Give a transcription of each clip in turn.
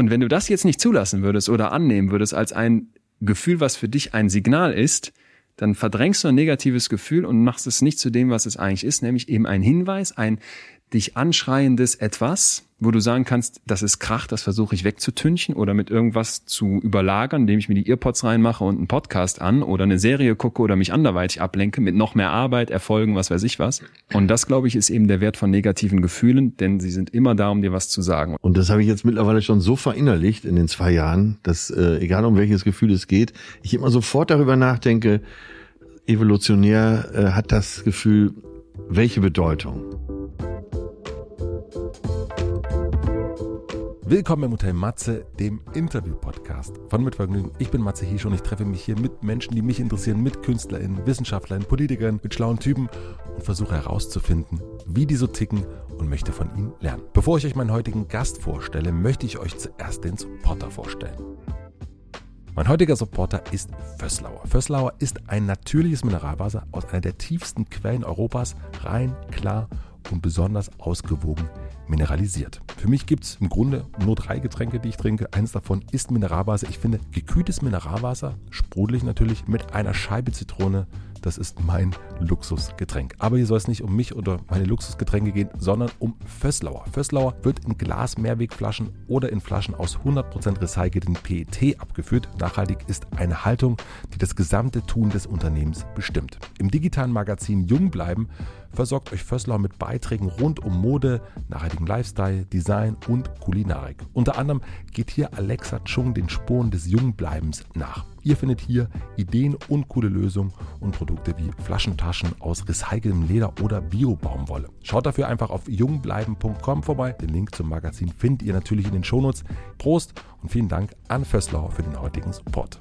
Und wenn du das jetzt nicht zulassen würdest oder annehmen würdest als ein Gefühl, was für dich ein Signal ist, dann verdrängst du ein negatives Gefühl und machst es nicht zu dem, was es eigentlich ist, nämlich eben ein Hinweis, ein dich anschreiendes etwas, wo du sagen kannst, das ist Krach, das versuche ich wegzutünchen oder mit irgendwas zu überlagern, indem ich mir die Earpods reinmache und einen Podcast an oder eine Serie gucke oder mich anderweitig ablenke mit noch mehr Arbeit, Erfolgen, was weiß ich was. Und das, glaube ich, ist eben der Wert von negativen Gefühlen, denn sie sind immer da, um dir was zu sagen. Und das habe ich jetzt mittlerweile schon so verinnerlicht in den zwei Jahren, dass äh, egal um welches Gefühl es geht, ich immer sofort darüber nachdenke, evolutionär äh, hat das Gefühl, welche Bedeutung? Willkommen im Hotel Matze, dem Interview-Podcast von Mitvergnügen. Ich bin Matze Hiesch und ich treffe mich hier mit Menschen, die mich interessieren, mit KünstlerInnen, WissenschaftlerInnen, Politikern, mit schlauen Typen und versuche herauszufinden, wie die so ticken und möchte von ihnen lernen. Bevor ich euch meinen heutigen Gast vorstelle, möchte ich euch zuerst den Supporter vorstellen. Mein heutiger Supporter ist Vösslauer. Vösslauer ist ein natürliches Mineralwasser aus einer der tiefsten Quellen Europas, rein, klar und besonders ausgewogen mineralisiert. Für mich gibt es im Grunde nur drei Getränke, die ich trinke. Eines davon ist Mineralwasser. Ich finde gekühltes Mineralwasser, sprudelig natürlich, mit einer Scheibe Zitrone. Das ist mein Luxusgetränk. Aber hier soll es nicht um mich oder meine Luxusgetränke gehen, sondern um Fösslauer. Fösslauer wird in Glas-Mehrwegflaschen oder in Flaschen aus 100% recycelten PET abgefüllt. Nachhaltig ist eine Haltung, die das gesamte Tun des Unternehmens bestimmt. Im digitalen Magazin Jung bleiben versorgt euch Fössler mit Beiträgen rund um Mode, nachhaltigen Lifestyle, Design und Kulinarik. Unter anderem geht hier Alexa Chung den Spuren des Jungbleibens nach. Ihr findet hier Ideen und coole Lösungen und Produkte wie Flaschentaschen aus recyceltem Leder oder Bio-Baumwolle. Schaut dafür einfach auf jungbleiben.com vorbei. Den Link zum Magazin findet ihr natürlich in den Shownotes. Prost und vielen Dank an Fössler für den heutigen Support.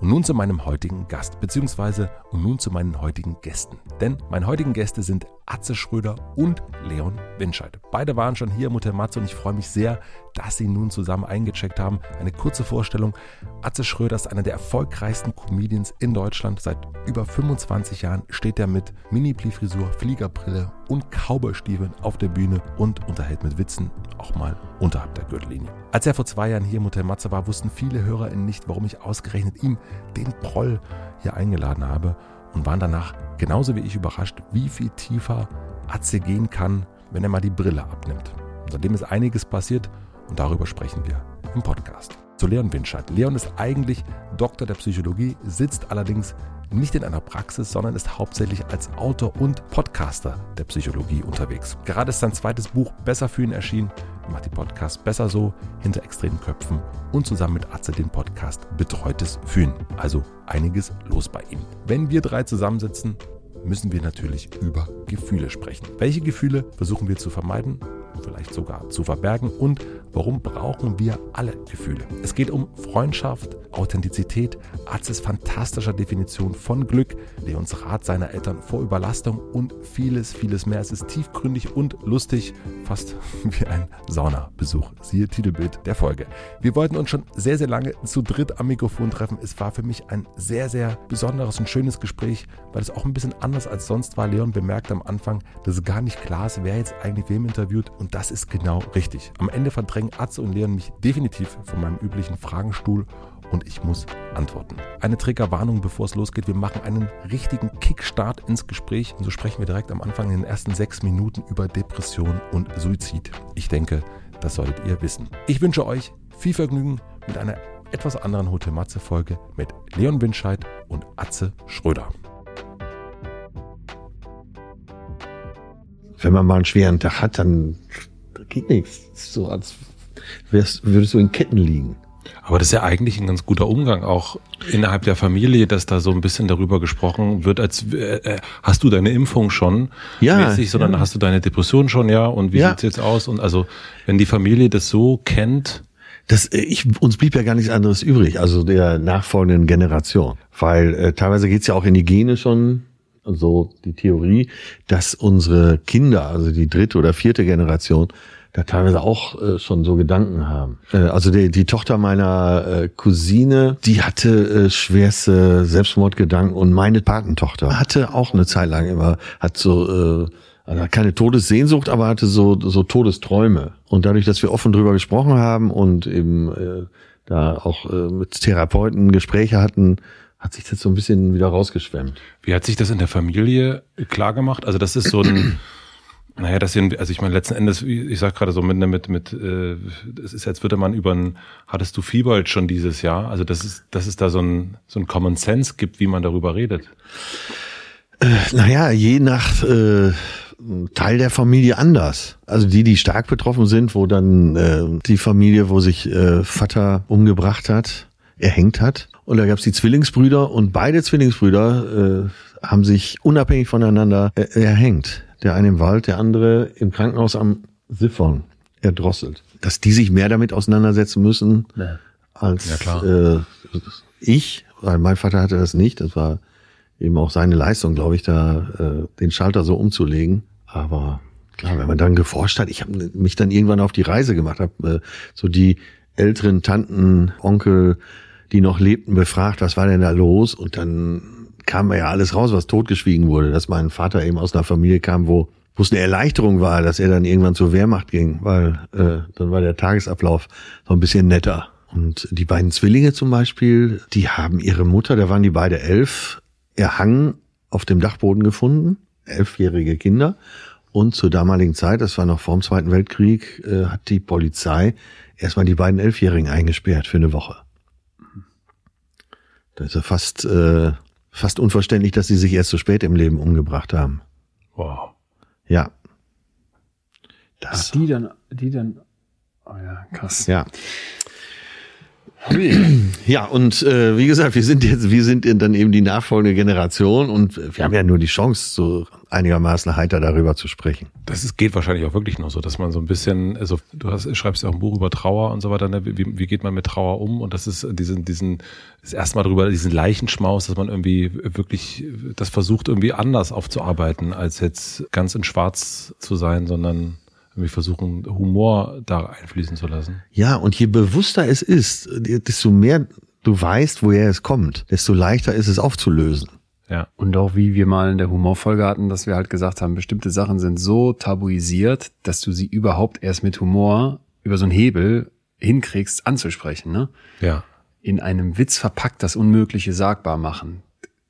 Und nun zu meinem heutigen Gast, beziehungsweise und nun zu meinen heutigen Gästen. Denn meine heutigen Gäste sind Atze Schröder und Leon Winscheid. Beide waren schon hier, Mutter Matze, und ich freue mich sehr, dass sie nun zusammen eingecheckt haben. Eine kurze Vorstellung. Atze Schröder ist einer der erfolgreichsten Comedians in Deutschland. Seit über 25 Jahren steht er mit Mini-Pli-Frisur, Fliegerbrille und Cowboystiefeln auf der Bühne und unterhält mit Witzen auch mal unterhalb der Gürtellinie. Als er vor zwei Jahren hier Mutter Matze war, wussten viele HörerInnen nicht, warum ich ausgerechnet ihm den Proll hier eingeladen habe und waren danach genauso wie ich überrascht, wie viel tiefer Atze gehen kann, wenn er mal die Brille abnimmt. Und seitdem ist einiges passiert und darüber sprechen wir im Podcast. Zu Leon Winscheid. Leon ist eigentlich Doktor der Psychologie, sitzt allerdings nicht in einer Praxis, sondern ist hauptsächlich als Autor und Podcaster der Psychologie unterwegs. Gerade ist sein zweites Buch Besser für ihn erschienen macht die Podcast besser so, hinter extremen Köpfen und zusammen mit Atze den Podcast Betreutes Fühlen. Also einiges los bei ihm. Wenn wir drei zusammensitzen, müssen wir natürlich über Gefühle sprechen. Welche Gefühle versuchen wir zu vermeiden? Vielleicht sogar zu verbergen und warum brauchen wir alle Gefühle. Es geht um Freundschaft, Authentizität, Arztes fantastischer Definition von Glück, Leons Rat seiner Eltern vor Überlastung und vieles, vieles mehr. Es ist tiefgründig und lustig, fast wie ein Saunabesuch. Siehe Titelbild der Folge. Wir wollten uns schon sehr, sehr lange zu dritt am Mikrofon treffen. Es war für mich ein sehr, sehr besonderes und schönes Gespräch, weil es auch ein bisschen anders als sonst war. Leon bemerkte am Anfang, dass es gar nicht klar ist, wer jetzt eigentlich wem interviewt und das ist genau richtig. Am Ende verdrängen Atze und Leon mich definitiv von meinem üblichen Fragenstuhl und ich muss antworten. Eine Triggerwarnung, bevor es losgeht. Wir machen einen richtigen Kickstart ins Gespräch. Und so sprechen wir direkt am Anfang in den ersten sechs Minuten über Depression und Suizid. Ich denke, das solltet ihr wissen. Ich wünsche euch viel Vergnügen mit einer etwas anderen Hotel Matze Folge mit Leon Winscheid und Atze Schröder. Wenn man mal einen schweren Tag hat, dann geht nichts. So als wärst, würdest du in Ketten liegen. Aber das ist ja eigentlich ein ganz guter Umgang auch innerhalb der Familie, dass da so ein bisschen darüber gesprochen wird, als äh, äh hast du deine Impfung schon ja, mäßig, sondern ja. hast du deine Depression schon, ja, und wie ja. sieht's jetzt aus? Und also, wenn die Familie das so kennt. Das, äh, ich, uns blieb ja gar nichts anderes übrig, also der nachfolgenden Generation. Weil äh, teilweise geht's ja auch in die Gene schon so die Theorie, dass unsere Kinder, also die dritte oder vierte Generation, da teilweise auch äh, schon so Gedanken haben. Äh, also die, die Tochter meiner äh, Cousine, die hatte äh, schwerste Selbstmordgedanken und meine Patentochter hatte auch eine Zeit lang immer, hat so äh, Also keine Todessehnsucht, aber hatte so, so Todesträume. Und dadurch, dass wir offen drüber gesprochen haben und eben äh, da auch äh, mit Therapeuten Gespräche hatten, hat sich das so ein bisschen wieder rausgeschwemmt. Wie hat sich das in der Familie klar gemacht? Also das ist so ein, naja, das sind, also ich meine, letzten Endes, ich sag gerade so mit, mit, mit, äh, es ist, als würde man über ein, hattest du Fieber schon dieses Jahr? Also das ist, dass es da so ein, so ein Common Sense gibt, wie man darüber redet. Äh, naja, je nach äh, Teil der Familie anders. Also die, die stark betroffen sind, wo dann äh, die Familie, wo sich äh, Vater umgebracht hat, erhängt hat. Und da gab es die Zwillingsbrüder und beide Zwillingsbrüder äh, haben sich unabhängig voneinander äh, erhängt. Der eine im Wald, der andere im Krankenhaus am Siphon erdrosselt. Dass die sich mehr damit auseinandersetzen müssen Ja. als Ja, klar. Äh, ich, weil mein Vater hatte das nicht. Das war eben auch seine Leistung, glaube ich, da äh, den Schalter so umzulegen. Aber klar, wenn man dann geforscht hat, ich habe mich dann irgendwann auf die Reise gemacht, habe äh, so die älteren Tanten, Onkel, die noch lebten, befragt, was war denn da los? Und dann kam ja alles raus, was totgeschwiegen wurde, dass mein Vater eben aus einer Familie kam, wo wo es eine Erleichterung war, dass er dann irgendwann zur Wehrmacht ging, weil äh, dann war der Tagesablauf so ein bisschen netter. Und die beiden Zwillinge zum Beispiel, die haben ihre Mutter, da waren die beide elf, erhangen auf dem Dachboden gefunden, elfjährige Kinder. Und zur damaligen Zeit, das war noch vor dem Zweiten Weltkrieg, äh, hat die Polizei erstmal die beiden Elfjährigen eingesperrt für eine Woche. Das ist ja fast, äh, fast unverständlich, dass sie sich erst so spät im Leben umgebracht haben. Wow. Ja. Ach, Das, die dann, die dann, oh ja, krass. ja. Ja, und äh, wie gesagt, wir sind jetzt, wir sind dann eben die nachfolgende Generation und wir haben ja nur die Chance, so einigermaßen heiter darüber zu sprechen. Das ist, geht wahrscheinlich auch wirklich noch so, dass man so ein bisschen, also du hast, schreibst ja auch ein Buch über Trauer und so weiter, ne? wie, wie geht man mit Trauer um? Und das ist diesen, diesen, ist erstmal drüber, diesen Leichenschmaus, dass man irgendwie wirklich das versucht, irgendwie anders aufzuarbeiten, als jetzt ganz in Schwarz zu sein, sondern irgendwie versuchen, Humor da einfließen zu lassen. Ja, und je bewusster es ist, desto mehr du weißt, woher es kommt, desto leichter ist es aufzulösen. Ja. Und auch wie wir mal in der Humorfolge hatten, dass wir halt gesagt haben, bestimmte Sachen sind so tabuisiert, dass du sie überhaupt erst mit Humor über so einen Hebel hinkriegst anzusprechen, ne? Ja. In einem Witz verpackt das Unmögliche sagbar machen.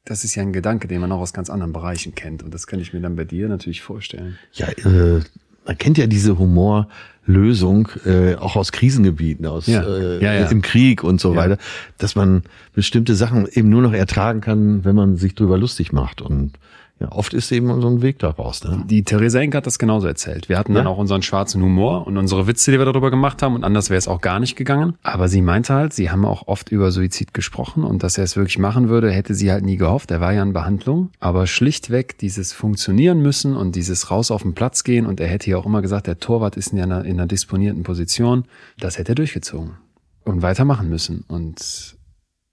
Das ist ja ein Gedanke, den man auch aus ganz anderen Bereichen kennt. Und das kann ich mir dann bei dir natürlich vorstellen. Ja, äh, man kennt ja diese Humorlösung äh, auch aus Krisengebieten, aus Ja. Äh, Ja, ja. im Krieg und so weiter, dass man bestimmte Sachen eben nur noch ertragen kann, wenn man sich drüber lustig macht. Und ja, oft ist eben so ein Weg daraus. Ne? Die Theresa Enke hat das genauso erzählt. Wir hatten dann Ja. auch unseren schwarzen Humor und unsere Witze, die wir darüber gemacht haben und anders wäre es auch gar nicht gegangen. Aber sie meinte halt, sie haben auch oft über Suizid gesprochen und dass er es wirklich machen würde, hätte sie halt nie gehofft. Er war ja in Behandlung. Aber schlichtweg dieses Funktionieren müssen und dieses raus auf den Platz gehen und er hätte ja auch immer gesagt, der Torwart ist in einer, in einer disponierten Position. Das hätte er durchgezogen und weitermachen müssen. Und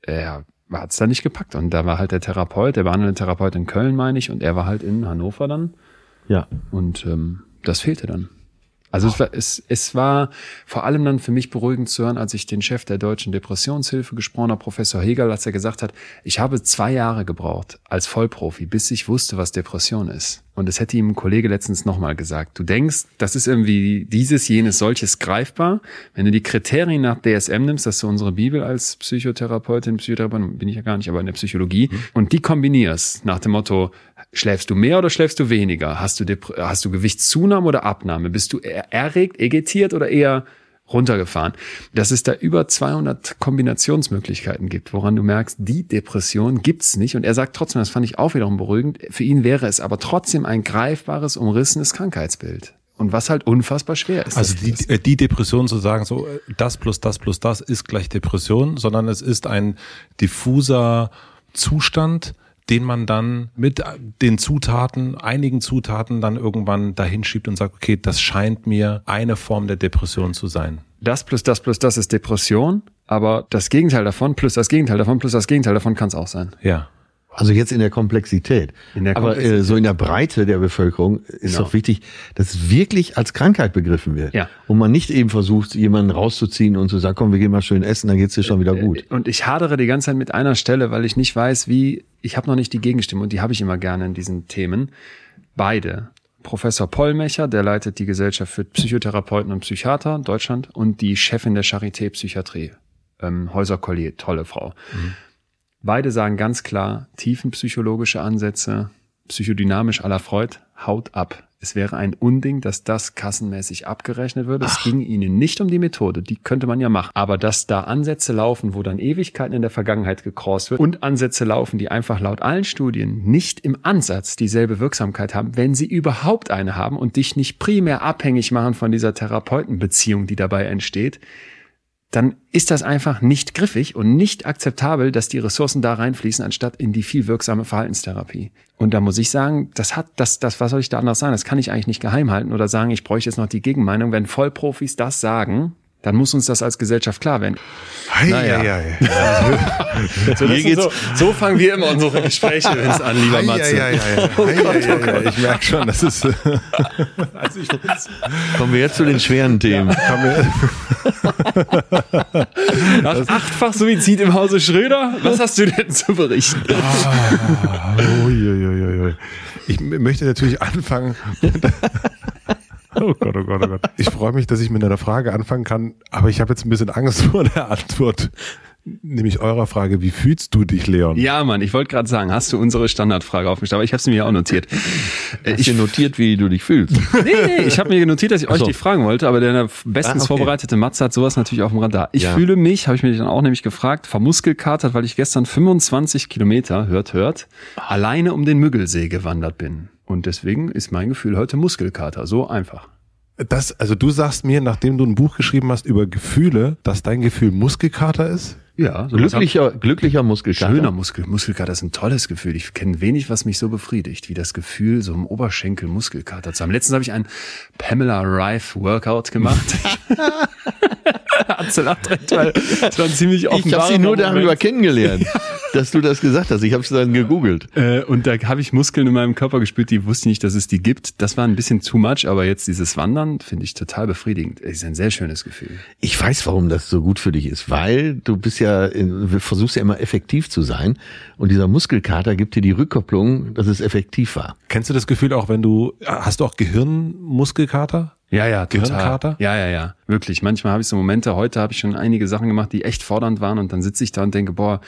er hat es dann nicht gepackt. Und da war halt der Therapeut, der behandelnde Therapeut in Köln, meine ich, und er war halt in Hannover dann. Ja. Und ähm, das fehlte dann. Also es war, es, es war vor allem dann für mich beruhigend zu hören, als ich den Chef der Deutschen Depressionshilfe gesprochen habe, Professor Hegel, als er gesagt hat, ich habe zwei Jahre gebraucht als Vollprofi, bis ich wusste, was Depression ist. Und es hätte ihm ein Kollege letztens nochmal gesagt. Du denkst, das ist irgendwie dieses, jenes, solches greifbar. Wenn du die Kriterien nach DSM nimmst, das ist so unsere Bibel als Psychotherapeutin, Psychotherapeutin bin ich ja gar nicht, aber in der Psychologie, und die kombinierst nach dem Motto, schläfst du mehr oder schläfst du weniger? Hast du, Dep- hast du Gewichtszunahme oder Abnahme? Bist du erregt, egetiert oder eher runtergefahren? Dass es da über 200 Kombinationsmöglichkeiten gibt, woran du merkst, die Depression gibt's nicht. Und er sagt trotzdem, das fand ich auch wiederum beruhigend, für ihn wäre es aber trotzdem ein greifbares, umrissenes Krankheitsbild. Und was halt unfassbar schwer ist. Also die, äh, die Depression zu sagen, so das plus das plus das ist gleich Depression, sondern es ist ein diffuser Zustand, den man dann mit den Zutaten, einigen Zutaten dann irgendwann dahin schiebt und sagt, okay, das scheint mir eine Form der Depression zu sein. das plus das plus das ist Depression, aber das Gegenteil davon plus das Gegenteil davon plus das Gegenteil davon kann es auch sein. Ja. Also jetzt in der Komplexität. In der Aber äh, Komplexität. so in der Breite der Bevölkerung ist Genau. auch wichtig, dass es wirklich als Krankheit begriffen wird. Ja. Und man nicht eben versucht, jemanden rauszuziehen und zu sagen, komm, wir gehen mal schön essen, dann geht's dir schon wieder gut. Und ich hadere die ganze Zeit mit einer Stelle, weil ich nicht weiß, wie, ich habe noch nicht die Gegenstimme und die habe ich immer gerne in diesen Themen. Beide. Professor Pollmecher, der leitet die Gesellschaft für Psychotherapeuten und Psychiater Deutschland und die Chefin der Charité Psychiatrie, ähm, Häuser Collier, tolle Frau. Mhm. Beide sagen ganz klar, tiefenpsychologische Ansätze, psychodynamisch aller Freud, haut ab. Es wäre ein Unding, dass das kassenmäßig abgerechnet wird. Es ging ihnen nicht um die Methode, die könnte man ja machen. Aber dass da Ansätze laufen, wo dann Ewigkeiten in der Vergangenheit gecrossed wird und Ansätze laufen, die einfach laut allen Studien nicht im Ansatz dieselbe Wirksamkeit haben, wenn sie überhaupt eine haben und dich nicht primär abhängig machen von dieser Therapeutenbeziehung, die dabei entsteht, dann ist das einfach nicht griffig und nicht akzeptabel, dass die Ressourcen da reinfließen, anstatt in die viel wirksame Verhaltenstherapie. Und da muss ich sagen, das hat, das, das, was soll ich da anders sagen? Das kann ich eigentlich nicht geheim halten oder sagen, ich bräuchte jetzt noch die Gegenmeinung. Wenn Vollprofis das sagen, dann muss uns das als Gesellschaft klar werden. Hei, naja. hei, hei. so, so, so, fangen wir immer unsere Gespräche, wenn es an, lieber Matze. Hei, hei, oh Gott, oh Gott. Ich merke schon, das ist... also ich Kommen wir jetzt zu den schweren Themen. Ja. Nach achtfach Suizid im Hause Schröder, was hast du denn zu berichten? Ah, ui, ui, ui, ich möchte natürlich anfangen... Oh Gott, oh Gott, oh Gott. Ich freue mich, dass ich mit einer Frage anfangen kann, aber ich habe jetzt ein bisschen Angst vor der Antwort. Nämlich eurer Frage, wie fühlst du dich, Leon? Ja, Mann, ich wollte gerade sagen, hast du unsere Standardfrage aufgestellt, aber ich habe sie mir auch notiert. Hast ich notiert, wie du dich fühlst? Nee, nee, ich habe mir notiert, dass ich so. euch die fragen wollte, aber der bestens ah, okay. vorbereitete Matze hat sowas natürlich auf dem Radar. Ich ja. fühle mich, habe ich mir dann auch nämlich gefragt, vermuskelkatert, weil ich gestern 25 Kilometer, hört, hört, alleine um den Müggelsee gewandert bin. Und deswegen ist mein Gefühl heute Muskelkater. So einfach. Das, also du sagst mir, nachdem du ein Buch geschrieben hast über Gefühle, dass dein Gefühl Muskelkater ist? Ja, so glücklicher, glücklicher Muskelkater. Schöner Muskel, Muskelkater ist ein tolles Gefühl. Ich kenne wenig, was mich so befriedigt, wie das Gefühl, so im Oberschenkel Muskelkater zu haben. Letztens habe ich einen Pamela Rife Workout gemacht. Es war ein ziemlich Ich habe sie nur darüber Moment. kennengelernt, dass du das gesagt hast. Ich habe es dann gegoogelt. Äh, und da habe ich Muskeln in meinem Körper gespürt, die wusste ich nicht, dass es die gibt. Das war ein bisschen too much, aber jetzt dieses Wandern finde ich total befriedigend. Es ist ein sehr schönes Gefühl. Ich weiß, warum das so gut für dich ist, weil du bist ja, versuchst ja immer effektiv zu sein und dieser Muskelkater gibt dir die Rückkopplung, dass es effektiv war. Kennst du das Gefühl auch, wenn du, hast du auch Gehirnmuskelkater? Ja, ja, total. Gehirnkater? Ja, ja, ja, wirklich. Manchmal habe ich so Momente, heute habe ich schon einige Sachen gemacht, die echt fordernd waren und dann sitze ich da und denke, boah,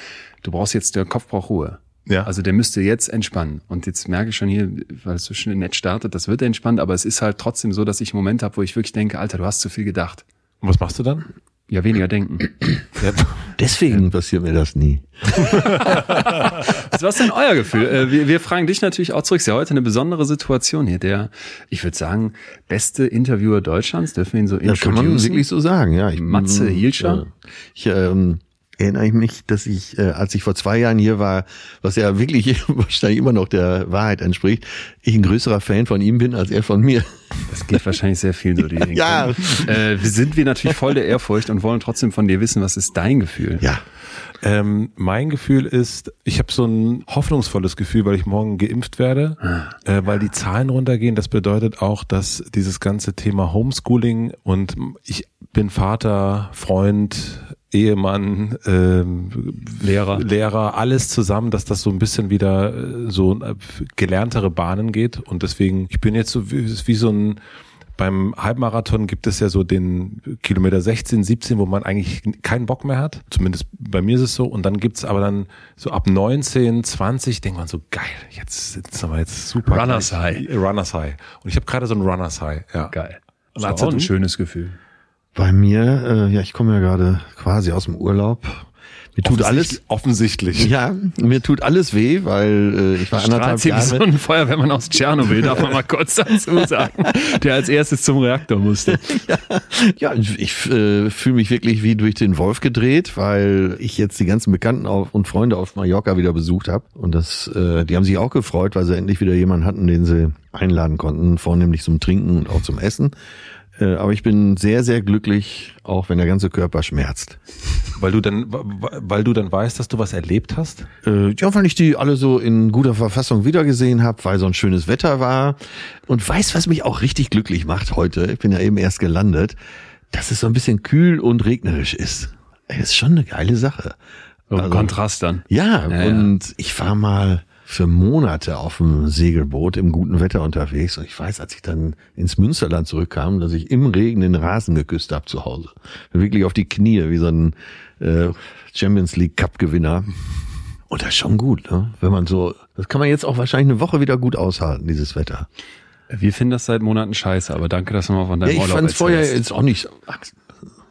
du brauchst jetzt, der Kopf braucht Ruhe. Ja. Also der müsste jetzt entspannen. Und jetzt merke ich schon hier, weil es so schön nett startet, das wird entspannt, aber es ist halt trotzdem so, dass ich Momente habe, wo ich wirklich denke, Alter, du hast zu viel gedacht. Und was machst du dann? Ja, weniger denken. Ja. Deswegen passiert mir das nie. Was ist denn euer Gefühl? Äh, wir, wir fragen dich natürlich auch zurück. Es ist ja heute eine besondere Situation hier. Der, ich würde sagen, beste Interviewer Deutschlands, dürfen wir ihn so Das kann man wirklich so sagen, ja. Ich, Matze Hielscher. Ich, ähm, erinnere ich mich, dass ich, äh, als ich vor zwei Jahren hier war, was ja wirklich wahrscheinlich immer noch der Wahrheit entspricht, ich ein größerer Fan von ihm bin als er von mir. Das geht wahrscheinlich sehr viel so. Die ja. Äh, wir sind wir natürlich voll der Ehrfurcht und wollen trotzdem von dir wissen, was ist dein Gefühl? Ja. Ähm, mein Gefühl ist, ich habe so ein hoffnungsvolles Gefühl, weil ich morgen geimpft werde, ah. äh, weil die Zahlen runtergehen. Das bedeutet auch, dass dieses ganze Thema Homeschooling und ich bin Vater, Freund, Ehemann, ähm, Lehrer. Lehrer, alles zusammen, dass das so ein bisschen wieder äh, so äh, gelerntere Bahnen geht. Und deswegen, ich bin jetzt so wie, wie so ein beim Halbmarathon gibt es ja so den Kilometer 16, 17, wo man eigentlich keinen Bock mehr hat. Zumindest bei mir ist es so. Und dann gibt's aber dann so ab 19, 20, denkt man so, geil, jetzt sind wir jetzt super. Runners High. Runners High. Und ich habe gerade so ein Runners High. Ja. Geil. Das ist auch ein schönes Gefühl. Bei mir, äh, ja, ich komme ja gerade quasi aus dem Urlaub. Mir tut alles offensichtlich. Ja, mir tut alles weh, weil äh, ich war anderthalb Jahre. so ein Feuerwehrmann aus Tschernobyl, darf man mal kurz dazu sagen, der als erstes zum Reaktor musste. ja, ja ich äh, fühle mich wirklich wie durch den Wolf gedreht, weil ich jetzt die ganzen Bekannten auf, und Freunde auf Mallorca wieder besucht habe und das, äh, die haben sich auch gefreut, weil sie endlich wieder jemanden hatten, den sie einladen konnten, vornehmlich zum Trinken und auch zum Essen. Äh, aber ich bin sehr, sehr glücklich, auch wenn der ganze Körper schmerzt. Weil du dann, weil du dann weißt, dass du was erlebt hast? Äh, ja, weil ich die alle so in guter Verfassung wiedergesehen habe, weil so ein schönes Wetter war. Und weiß, was mich auch richtig glücklich macht heute, ich bin ja eben erst gelandet, dass es so ein bisschen kühl und regnerisch ist. Das ist schon eine geile Sache. So also, Kontrast dann. Ja, ja und ja. ich war mal für Monate auf dem Segelboot im guten Wetter unterwegs. Und ich weiß, als ich dann ins Münsterland zurückkam, dass ich im Regen den Rasen geküsst habe zu Hause. Wirklich auf die Knie, wie so ein äh, Champions League Cup Gewinner. Und das ist schon gut, ne? Wenn man so, das kann man jetzt auch wahrscheinlich eine Woche wieder gut aushalten, dieses Wetter. Wir finden das seit Monaten scheiße, aber danke, dass du mal von deinem Ja, ich Urlaub fand es vorher erzählst. jetzt auch nicht.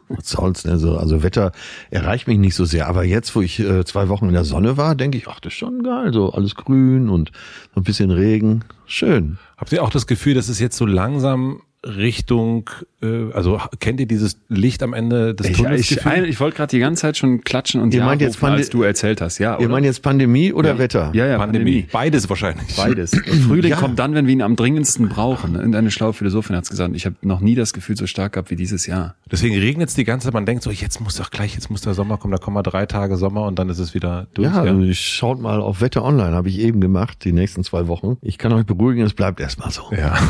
Was soll's, ne? so, also Wetter erreicht mich nicht so sehr. Aber jetzt, wo ich äh, zwei Wochen in der Sonne war, denke ich, ach, das ist schon geil. So alles grün und so ein bisschen Regen. Schön. Habt ihr auch das Gefühl, dass es jetzt so langsam Richtung, äh, also kennt ihr dieses Licht am Ende des Ich, Tunnels? ich, ein, ich wollte gerade die ganze Zeit schon klatschen und Ihr ja meint jetzt rufen, als du erzählt hast, ja. Ihr meint jetzt Pandemie oder Wetter? ja, ja, Pandemie. Pandemie. Beides wahrscheinlich. Beides. Der Frühling Ja. kommt dann, wenn wir ihn am dringendsten brauchen. Irgendeine schlaue Philosophin hat es gesagt. Ich habe noch nie das Gefühl so stark gehabt wie dieses Jahr. Deswegen regnet es die ganze Zeit. Man denkt so, jetzt muss doch gleich, jetzt muss der Sommer kommen. Da kommen mal drei Tage Sommer und dann ist es wieder durch. Ja, also ich schaut mal auf Wetter Online, habe ich eben gemacht, die nächsten zwei Wochen. Ich kann euch beruhigen, es bleibt erstmal so. ja.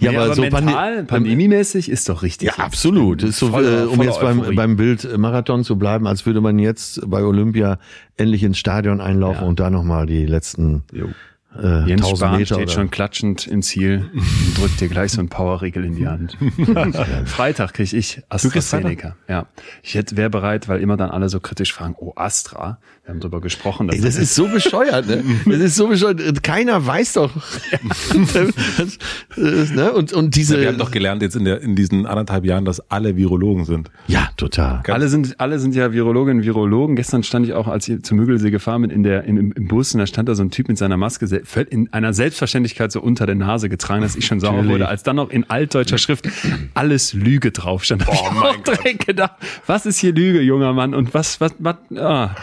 Ja, aber aber so mental, pandemiemäßig ist doch richtig. Ja, absolut. Ist so, Voller- äh, um jetzt beim, Euphorie. beim Bild äh, Marathon zu bleiben, als würde man jetzt bei Olympia endlich ins Stadion einlaufen Ja. und da nochmal die letzten Jo. Äh, Jens 1000 Spahn Meter steht oder schon klatschend im Ziel und drückt dir gleich so einen Powerriegel in die Hand. Freitag krieg ich AstraZeneca. Ja, ich hätte wäre bereit, weil immer dann alle so kritisch fragen, oh Astra, wir haben drüber gesprochen. dass Ey, das ist so bescheuert, ne? Das ist so bescheuert. Keiner weiß doch. ne? Und, und diese. Wir haben doch gelernt jetzt in, der, in diesen anderthalb Jahren, dass alle Virologen sind. ja, total. alle sind, alle sind ja Virologinnen und Virologen. Gestern stand ich auch, als ich zum Müggelsee gefahren bin, in der, im, im Bus und da stand da so ein Typ mit seiner Maske in einer Selbstverständlichkeit so unter der Nase getragen, dass ich schon sauer wurde, als dann noch in altdeutscher Schrift alles Lüge drauf stand. Oh mein Gott. gedacht, was ist hier Lüge, junger Mann? Und was, was, was, ah.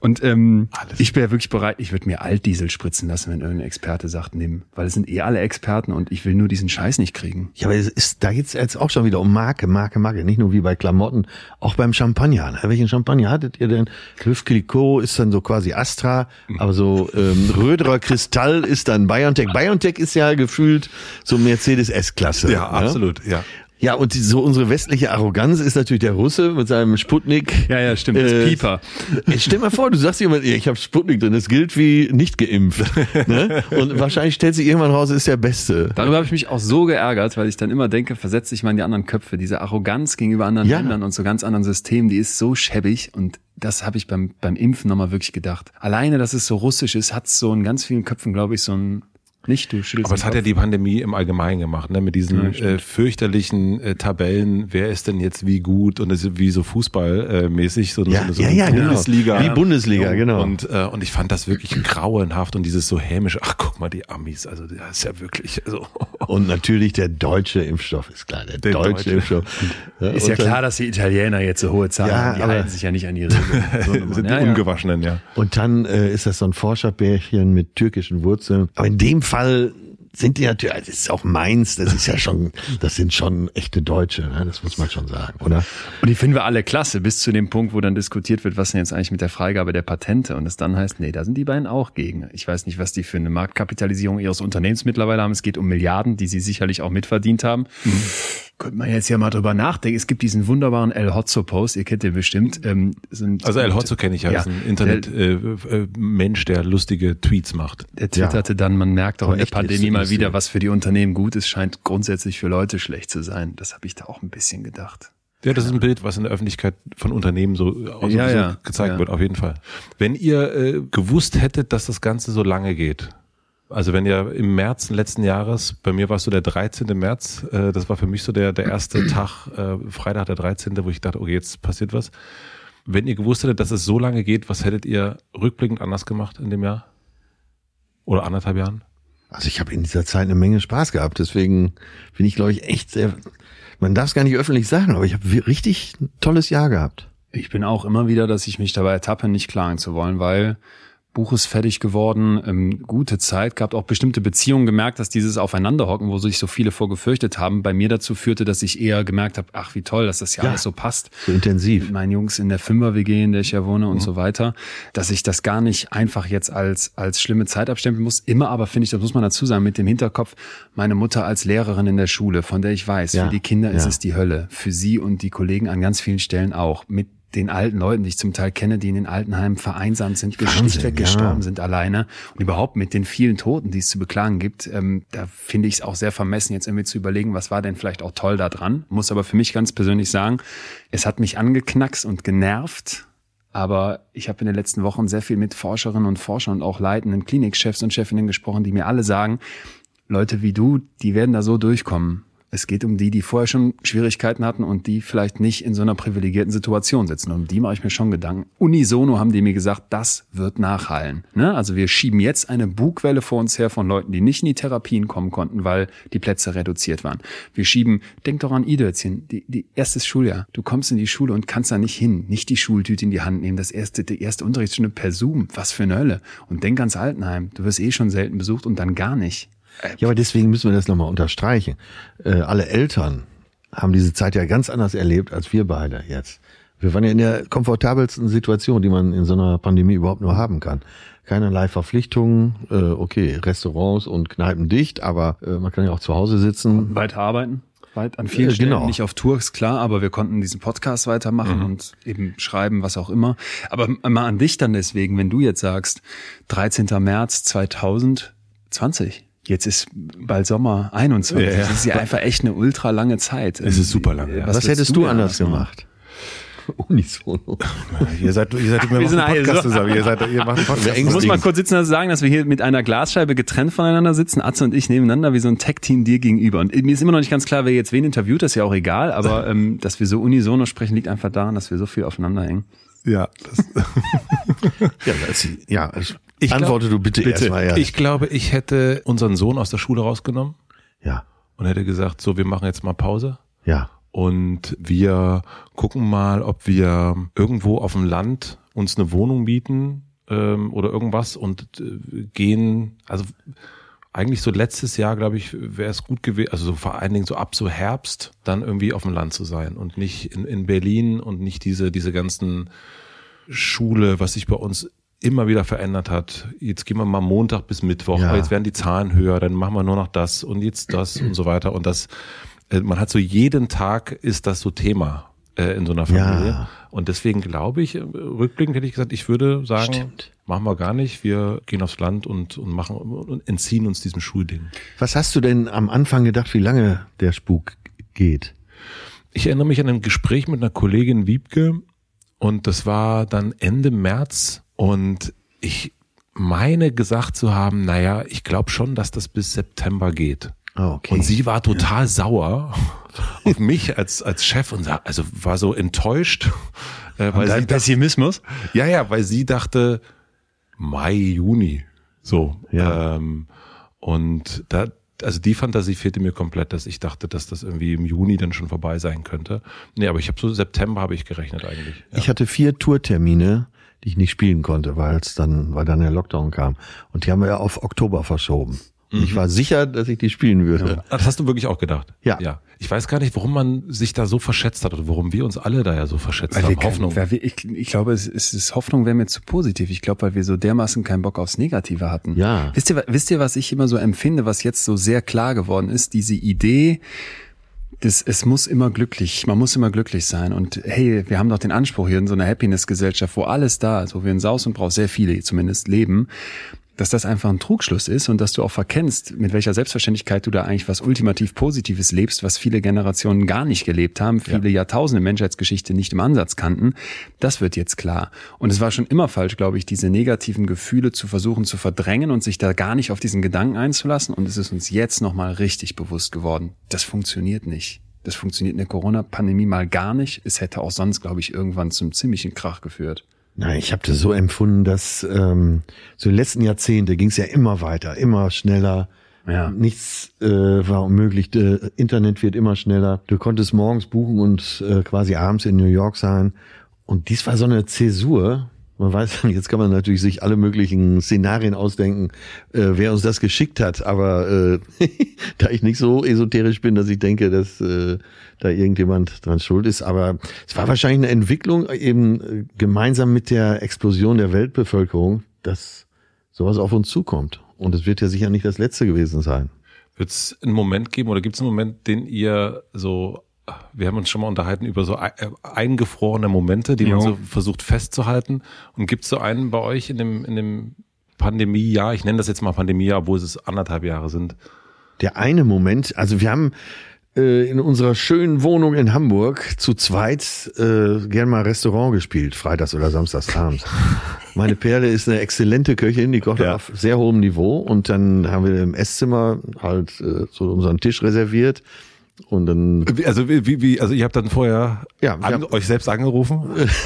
Und ähm, ich wäre wirklich bereit, ich würde mir Altdiesel spritzen lassen, wenn irgendein Experte sagt, nimm. Weil es sind eh alle Experten und ich will nur diesen Scheiß nicht kriegen. Ja, aber es ist, da geht's jetzt auch schon wieder um Marke, Marke, Marke. Nicht nur wie bei Klamotten, auch beim Champagner. Ne? Welchen Champagner hattet ihr denn? Höf ist dann so quasi Astra, aber so ähm, Röderer Kristall ist dann BioNTech. BioNTech ist ja gefühlt so Mercedes S-Klasse. ne? ja. Ja, und die, so unsere westliche Arroganz ist natürlich der Russe mit seinem Sputnik. Ja, ja, stimmt. Das Äh, Pieper. Stell mal vor, du sagst jemand, ich habe Sputnik drin, das gilt wie nicht geimpft. Ne? Und wahrscheinlich stellt sich irgendwann raus, ist der Beste. Darüber habe ich mich auch so geärgert, weil ich dann immer denke, versetze ich mal in die anderen Köpfe. Diese Arroganz gegenüber anderen Ja. Ländern und so ganz anderen Systemen, die ist so schäbig und das habe ich beim, beim Impfen nochmal wirklich gedacht. Alleine, dass es so russisch ist, hat so in ganz vielen Köpfen, glaube ich, so ein nicht, du Aber es hat ja die Pandemie im Allgemeinen gemacht, ne? mit diesen äh, fürchterlichen äh, Tabellen, wer ist denn jetzt wie gut und das ist wie so Fußballmäßig, äh, so, Ja, so, so ja, ja, genau. Bundesliga. Wie Bundesliga, genau. Und, äh, und ich fand das wirklich grauenhaft und dieses so hämische, ach guck mal, die Amis, also das ist ja wirklich, also Und natürlich der deutsche Impfstoff ist klar, der, Der deutsche, deutsche. Impfstoff. Ja, Ist ja und dann- klar, dass die Italiener jetzt so hohe Zahlen Ja, haben. Die aber- halten sich ja nicht an die Regeln. So sind die ja, ja. Ungewaschenen, ja. Und dann äh, ist das so ein Forscherbärchen mit türkischen Wurzeln. Aber in dem Fall sind die natürlich, das ist auch Mainz, das ist ja schon, das sind schon echte Deutsche, ne? das muss man schon sagen, oder? Und die finden wir alle klasse, bis zu dem Punkt, wo dann diskutiert wird, was denn jetzt eigentlich mit der Freigabe der Patente und es dann heißt, nee, da sind die beiden auch gegen. Ich weiß nicht, was die für eine Marktkapitalisierung ihres Unternehmens mittlerweile haben. Es geht um Milliarden, die sie sicherlich auch mitverdient haben. Könnte man jetzt ja mal drüber nachdenken. Es gibt diesen wunderbaren El Hotzo Post, ihr kennt den bestimmt. Ähm, Also El Hotzo kenne ich ja, Ja, ist ein Internet-Mensch, äh, äh, Mensch, der lustige Tweets macht. Der twitterte dann, man merkt auch in der Pandemie mal wieder, was für die Unternehmen gut ist, scheint grundsätzlich für Leute schlecht zu sein. Das habe ich da auch ein bisschen gedacht. Ja, das ist ein Bild, was in der Öffentlichkeit von Unternehmen so, Ja, so ja, gezeigt ja. wird, auf jeden Fall. Wenn ihr äh, gewusst hättet, dass das Ganze so lange geht, also wenn ihr im März letzten Jahres, bei mir war es so der 13. März, äh, das war für mich so der, der erste Tag, äh, Freitag der 13., wo ich dachte, okay, jetzt passiert was. Wenn ihr gewusst hättet, dass es so lange geht, was hättet ihr rückblickend anders gemacht in dem Jahr? Oder anderthalb Jahren? Also ich habe in dieser Zeit eine Menge Spaß gehabt, deswegen bin ich, glaube ich, echt sehr, man darf es gar nicht öffentlich sagen, aber ich habe richtig ein tolles Jahr gehabt. Ich bin auch immer wieder, dass ich mich dabei ertappe, nicht klagen zu wollen, weil Buch ist fertig geworden, ähm, gute Zeit, gab auch bestimmte Beziehungen gemerkt, dass dieses Aufeinanderhocken, wo sich so viele vorgefürchtet haben, bei mir dazu führte, dass ich eher gemerkt habe, ach wie toll, dass das ja, Ja. alles so passt. So intensiv. Mit meinen Jungs in der Fünfer-WG, in der ich ja wohne und Mhm. so weiter, dass ich das gar nicht einfach jetzt als, als schlimme Zeit abstempeln muss. Immer aber finde ich, das muss man dazu sagen, mit dem Hinterkopf, meine Mutter als Lehrerin in der Schule, von der ich weiß, Ja. für die Kinder ist Ja. es die Hölle, für sie und die Kollegen an ganz vielen Stellen auch. Mit den alten Leuten, die ich zum Teil kenne, die in den Altenheimen vereinsamt sind, schlichtweg gestorben ja. sind alleine und überhaupt mit den vielen Toten, die es zu beklagen gibt, ähm, da finde ich es auch sehr vermessen, jetzt irgendwie zu überlegen, was war denn vielleicht auch toll da dran. Muss aber für mich ganz persönlich sagen, es hat mich angeknackst und genervt, aber ich habe in den letzten Wochen sehr viel mit Forscherinnen und Forschern und auch leitenden Klinikchefs und Chefinnen gesprochen, die mir alle sagen, Leute wie du, die werden da so durchkommen. Es geht um die, die vorher schon Schwierigkeiten hatten und die vielleicht nicht in so einer privilegierten Situation sitzen. Und um die mache ich mir schon Gedanken. Unisono haben die mir gesagt, das wird nachhallen. Ne? Also wir schieben jetzt eine Bugwelle vor uns her von Leuten, die nicht in die Therapien kommen konnten, weil die Plätze reduziert waren. Wir schieben, denk doch an Idötzchen, die, die erstes Schuljahr. Du kommst in die Schule und kannst da nicht hin, nicht die Schultüte in die Hand nehmen, das erste, die erste Unterrichtsstunde per Zoom. Was für eine Hölle. Und denk ans Altenheim. Du wirst eh schon selten besucht und dann gar nicht. Ja, aber deswegen müssen wir das nochmal unterstreichen. Äh, alle Eltern haben diese Zeit ja ganz anders erlebt als wir beide jetzt. Wir waren ja in der komfortabelsten Situation, die man in so einer Pandemie überhaupt nur haben kann. Keinerlei Verpflichtungen, äh, okay, Restaurants und Kneipen dicht, aber äh, man kann ja auch zu Hause sitzen. weiter arbeiten. Weit, an vielen Äh, Stellen, genau. nicht auf Tour, ist klar, aber wir konnten diesen Podcast weitermachen und eben schreiben, was auch immer. Aber mal an dich dann deswegen, wenn du jetzt sagst, 13. März 2020, jetzt ist bald Sommer 21, Ja, ja. das ist ja einfach echt eine ultra lange Zeit. Es ist super lange. Was, würdest hättest du anders machen? gemacht? Unisono. Ihr seid, ihr seid immer Wir einen alle Podcast so- zusammen. Ihr seid, ihr macht einen Podcast. Ich muss Ding. mal kurz sitzen und sagen, dass wir hier mit einer Glasscheibe getrennt voneinander sitzen, Atze und ich nebeneinander wie so ein Tech-Team dir gegenüber. Und mir ist immer noch nicht ganz klar, wer jetzt wen interviewt, das ist ja auch egal, aber ähm, dass wir so unisono sprechen, liegt einfach daran, dass wir so viel aufeinander hängen. Ja, das, Ja, das, ja ich Ich glaub- antworte du bitte, erstmal. Ja. ich glaube, ich hätte unseren Sohn aus der Schule rausgenommen ja, und hätte gesagt, so, wir machen jetzt mal Pause. ja. Und wir gucken mal, ob wir irgendwo auf dem Land uns eine Wohnung mieten ähm, oder irgendwas und äh, gehen, also eigentlich so letztes Jahr, glaube ich, wäre es gut gewesen, also so vor allen Dingen so ab so Herbst, dann irgendwie auf dem Land zu sein und nicht in, in Berlin und nicht diese, diese ganzen Schule, was sich bei uns immer wieder verändert hat. Jetzt gehen wir mal Montag bis Mittwoch, Ja. aber jetzt werden die Zahlen höher, dann machen wir nur noch das und jetzt das und so weiter. Und das, äh, man hat so jeden Tag ist das so Thema äh, in so einer Familie. Ja. Und deswegen glaube ich, äh, rückblickend hätte ich gesagt, ich würde sagen, Stimmt. machen wir gar nicht. Wir gehen aufs Land und, und machen und entziehen uns diesem Schulding. Was hast du denn am Anfang gedacht, wie lange der Spuk geht? Ich erinnere mich an ein Gespräch mit einer Kollegin Wiebke und das war dann Ende März und ich meine gesagt zu haben, naja, ich glaube schon, dass das bis September geht. Ah, okay. Und sie war total sauer auf mich als, als Chef und sa- also war so enttäuscht, äh, weil sie dachte, Pessimismus? ja, ja, weil sie dachte Mai, Juni, so. Ja. Ähm, und da, also die Fantasie fehlte mir komplett, dass ich dachte, dass das irgendwie im Juni dann schon vorbei sein könnte. Nee, aber ich habe so September habe ich gerechnet eigentlich. Ja. Ich hatte vier Tourtermine, die ich nicht spielen konnte, weil es dann, weil dann der Lockdown kam. Und die haben wir ja auf Oktober verschoben. Und ich war sicher, dass ich die spielen würde. Ah, Das hast du wirklich auch gedacht? Ja. ja. Ich weiß gar nicht, warum man sich da so verschätzt hat oder warum wir uns alle da ja so verschätzt Weil wir haben. kein- Hoffnung. Weil wir, ich, ich glaube, es ist, es ist Hoffnung wäre mir zu positiv. Ich glaube, weil wir so dermaßen keinen Bock aufs Negative hatten. Ja. Wisst ihr, wisst ihr, was ich immer so empfinde, was jetzt so sehr klar geworden ist? Diese Idee, das, es muss immer glücklich, man muss immer glücklich sein. Und hey, wir haben doch den Anspruch hier in so einer Happiness-Gesellschaft, wo alles da ist, wo wir in Saus und Braus sehr viele zumindest leben, dass das einfach ein Trugschluss ist und dass du auch verkennst, mit welcher Selbstverständlichkeit du da eigentlich was ultimativ Positives lebst, was viele Generationen gar nicht gelebt haben, viele Jahrtausende Menschheitsgeschichte nicht im Ansatz kannten. Das wird jetzt klar. Und es war schon immer falsch, glaube ich, diese negativen Gefühle zu versuchen zu verdrängen und sich da gar nicht auf diesen Gedanken einzulassen. Und es ist uns jetzt nochmal richtig bewusst geworden. Das funktioniert nicht. Das funktioniert in der Corona-Pandemie mal gar nicht. Es hätte auch sonst, glaube ich, irgendwann zum ziemlichen Krach geführt. Nein, ich habe das so empfunden, dass ähm, so die letzten Jahrzehnte ging es ja immer weiter, immer schneller. Ja. Nichts äh, war unmöglich. Äh, Internet wird immer schneller. Du konntest morgens buchen und äh, quasi abends in New York sein. Und dies war so eine Zäsur. Man weiß, jetzt kann man natürlich sich alle möglichen Szenarien ausdenken, äh, wer uns das geschickt hat. Aber äh, da ich nicht so esoterisch bin, dass ich denke, dass äh, da irgendjemand dran schuld ist. Aber es war wahrscheinlich eine Entwicklung eben äh, gemeinsam mit der Explosion der Weltbevölkerung, dass sowas auf uns zukommt. Und es wird ja sicher nicht das letzte gewesen sein. Wird es einen Moment geben oder gibt es einen Moment, den ihr so wir haben uns schon mal unterhalten über so äh, eingefrorene Momente, die jo. man so versucht festzuhalten. Und gibt es so einen bei euch in dem, in dem Pandemiejahr, ich nenne das jetzt mal Pandemiejahr, obwohl es anderthalb Jahre sind? Der eine Moment, also wir haben äh, in unserer schönen Wohnung in Hamburg zu zweit äh, gern mal Restaurant gespielt, freitags oder samstags abends. Meine Perle ist eine exzellente Köchin, die kocht ja. auf sehr hohem Niveau und dann haben wir im Esszimmer halt äh, so unseren Tisch reserviert und dann. Also wie, wie, also ihr habt dann vorher ja, an, haben, euch selbst angerufen?